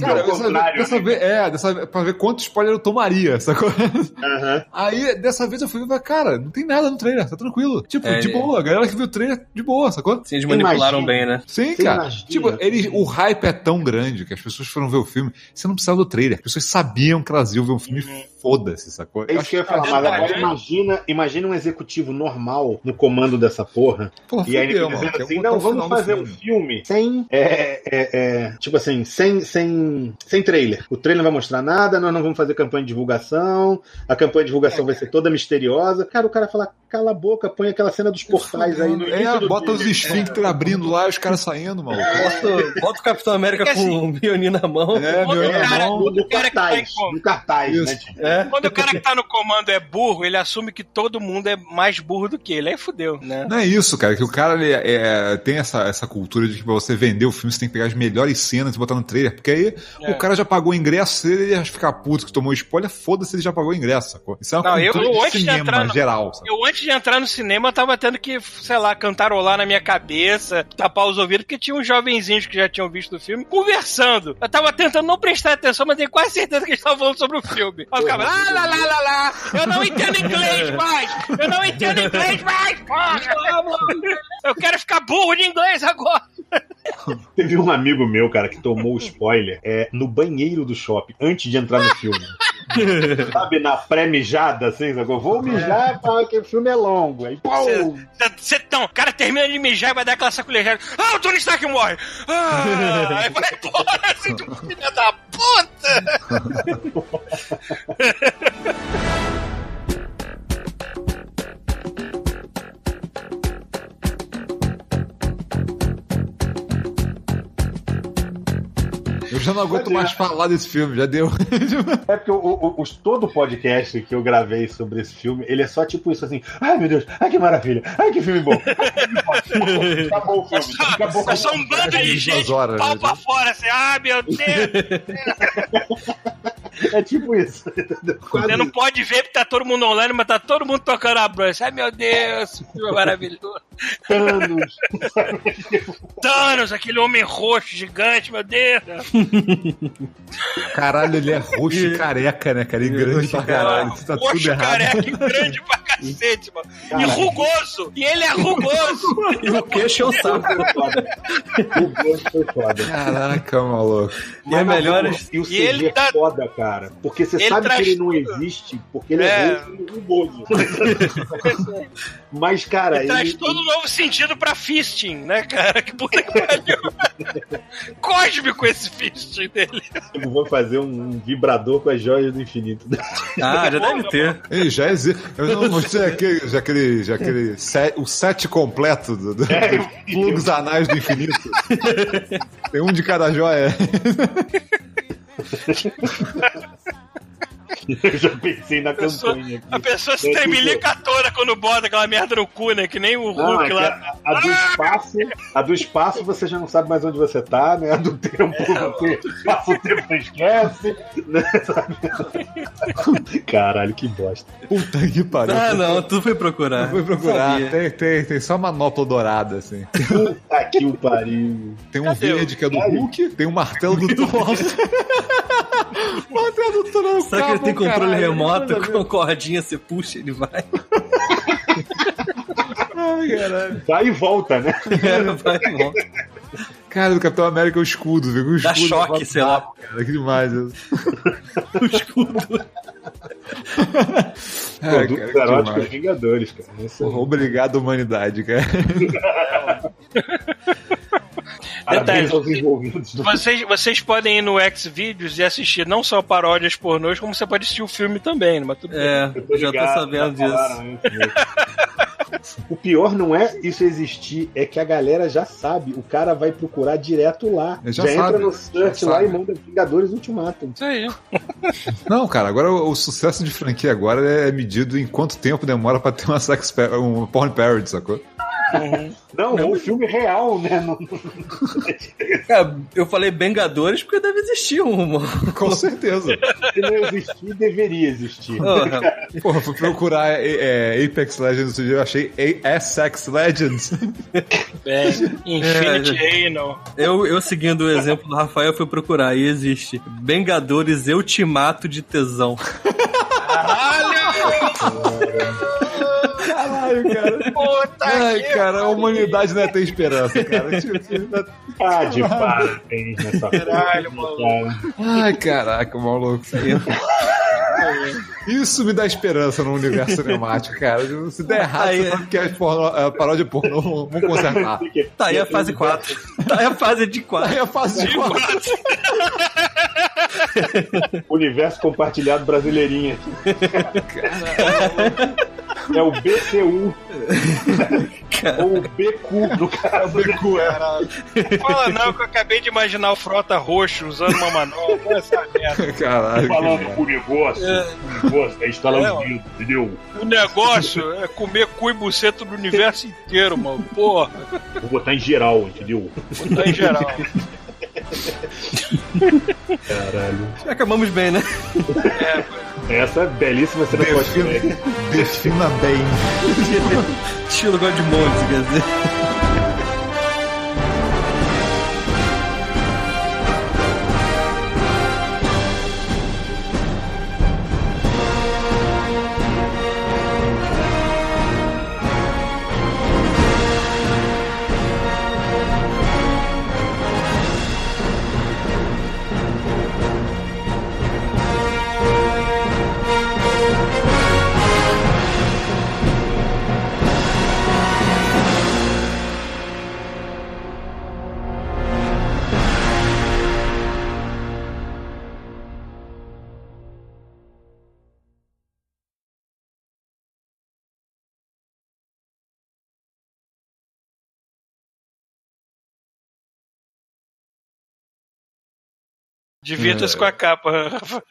Cara, É dessa, contrário, dessa vez, é, dessa pra ver quanto spoiler eu tomaria, sacou? Aham. Aí, dessa vez eu fui ver, cara, não tem nada no trailer, tá tranquilo. Tipo, É, de é. boa, a galera que viu o trailer, de boa, sacou? Sim, eles manipularam Imagina. bem, né? Sim, cara. imagina? Tipo, ele, o hype é tão grande que as pessoas foram ver o filme. Você não precisava do trailer. As pessoas sabiam que elas iam ver um filme, foda-se, sacou? É isso que eu ia falar, mas agora imagina, imagina um executivo normal no comando dessa porra. Porra, E aí ele dizendo Quer assim, não, vamos fazer um filme sem, é, é, é, tipo assim, sem, sem, sem trailer. O trailer não vai mostrar nada, nós não vamos fazer campanha de divulgação, a campanha de divulgação vai ser toda misteriosa. Cara, o cara fala, cala a boca, põe aquela cena dos portais aí no início É, do bota os vídeo. esfíncter abrindo lá e os caras saindo, maluco. Bota, bota o Capitão América Porque, com assim, um violino na mão. É, o cara- O cara que tá cartaz, em como? no cartaz, Isso. né? Tipo, É. Quando o cara que tá no comando é burro, ele assume que todo mundo é mais burro do que ele. Aí fudeu, né? Não é isso, cara, que o cara ele, é, tem essa, essa cultura de que pra você vender o filme, você tem que pegar as melhores cenas e botar no trailer, porque aí É. o cara já pagou o ingresso, se ele ia ficar puto que tomou spoiler, foda-se, ele já pagou o ingresso, sacou? Isso é uma Não, eu- cultura eu de antes de cinema entrar no- geral, sacou? Eu, antes de entrar no cinema, eu tava tendo que, sei lá, cantarolar na minha cabeça, tapar os ouvidos, porque tinha uns jovenzinhos que já tinham visto o filme conversando. Eu tava tentando não prestar atenção, mas tenho quase certeza que eles estavam falando sobre o filme. Aí eu ficava, lá, lá, lá, lá, lá, eu não entendo inglês mais! Eu não entendo inglês mais, porra! Eu quero ficar burro de inglês agora! Teve um amigo meu, cara, que tomou o spoiler é, no banheiro do shopping, antes de entrar no filme. Sabe, na pré-mijada, assim, sacou? Vou mijar porque o filme é longo. Aí, pau! Você tão, o cara termina de mijar e vai dar aquela sacolejada. Ah, o Tony Stark morre! Ah, aí vai embora, assim, tipo, filha da puta! Eu já não aguento mais falar desse filme, já deu. É porque o, o, os- todo o podcast que eu gravei sobre esse filme, ele é só tipo isso assim. Ai meu Deus, ai que maravilha, ai que filme bom. Ai. Acabou o filme. Acabou É só um bando de gente, horas, pau né? pra fora, assim, ah, meu Deus! É tipo isso. Quase Você não pode ver porque tá todo mundo online, mas tá todo mundo tocando a bruxa. Ai, meu Deus, que filme maravilhoso. anos. Thanos, aquele homem roxo gigante, meu Deus. Caralho, ele é roxo e careca, né, cara? E grande pra caralho. Tá tudo roxo, errado. careca e grande pra cacete, mano. E Caralho. rugoso. E ele é rugoso. E o queixo é o saco. O gosto foi foda. Caraca, maluco. E é melhor- boa, E o E CG ele é tá- foda, cara. Porque você Ele sabe traz que ele não tudo. existe, porque ele é, É. roxo e rugoso. Mas, cara, Ele traz ele- todo um novo sentido pra fisting, né, cara? Que puta que pariu. Cósmico esse fisting dele. eu vou fazer um vibrador com as joias do infinito. Ah, já deve ter. Ei, já existe. Eu não mostrei aquele, já aquele, já aquele set, o set completo do, do, É, dos plugos anais do infinito. Tem um de cada joia. Eu já pensei na pessoa- campanha aqui. A pessoa se É tremelica toda quando bota aquela merda no cu, né? Que nem o Não, Hulk é que lá. a, a do espaço, a do espaço você já não sabe mais onde você tá, né? A do tempo você passa o tempo e esquece, né? Sabe? Caralho, que bosta. Puta que pariu. Ah, não, tu foi procurar. Eu fui procurar. Tem, tem, tem só manopla dourada, assim. Puta que o pariu. Tem um Cadê verde que é do Hulk, tem um martelo do Thor. Do Thor. é um Será que ele tem controle caralho, remoto nada a com cordinha, você puxa, ele vai. Ai, caralho. Vai e volta, né? É, vai e volta. Cara, do Capitão América é o escudo, viu? O Dá escudo choque, sei lá. Cara, que demais. O escudo. Ai, Produtos eróticos. Vingadores, cara. Porra, Obrigado, humanidade, cara. Parabéns Detalhe. aos envolvidos. do- Vocês, vocês podem ir no Xvideos e assistir não só paródias pornôs, como você pode assistir o filme também, né? Mas tudo bem. É, Eu tô já tô sabendo já disso. O pior não é isso existir, é que a galera já sabe. O cara vai procurar direto lá. Já Já, entra sabe, no search já lá sabe. e manda Vingadores Ultimatum. Isso aí. Não, cara, agora o, o sucesso de franquia agora é medido em quanto tempo demora pra ter uma sex um porn parody, sacou? Não, Não, um mas- filme real, né? Não- Cara, eu falei Bengadores porque deve existir um. Com certeza. Se não existir, deveria existir. Porra. Porra, fui procurar é, é, Apex Legends outro dia, eu achei Essex Legends. É, Infinity É, Anal. Eu, eu seguindo o exemplo do Rafael, fui procurar e existe. Bengadores Ultimato de Tesão. Caralho, cara. Puta Ai, que cara, a humanidade não é ter esperança, cara. Tipo, Tá de parabéns nessa Caralho, cara. Ai, caraca, maluco. Isso me dá esperança no universo cinemático, cara. Se der errado, Aí- você sabe que as porno, a paródia pornô vão consertar. Tá aí a fase 4. Tá aí a fase de 4. Aí a fase de quatro. Universo compartilhado brasileirinho. É o BCU. Ou o BQ, no caso. Fala não, que eu acabei de imaginar o Frota roxo usando uma manobra. Olha essa merda. Caralho. Falando com o negócio. O negócio é instalar É, o dedo, entendeu? O negócio é comer cu e buceta do universo inteiro, mano. Porra, Vou botar em geral, entendeu? tá em geral. Caralho. Acabamos bem, né? Essa é belíssima cena Defina, pós-crédito. defina bem. Estilo Godmode, quer dizer. Divirta-se com a capa, Rafa.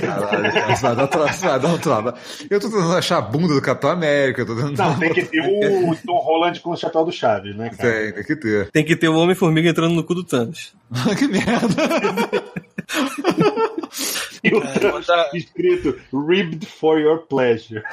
Caralho, cara, isso vai dar, tra- isso vai dar um trabalho. Eu tô tentando achar a bunda do Capitão América, eu tô tentando. Não, tem que ter o Tom Holland com o chapéu do Chaves, né, cara? Tem, tem que ter. Tem que ter o Homem-Formiga entrando no cu do Thanos. que merda. E o É, Thanos mandar- escrito Ribbed for your pleasure.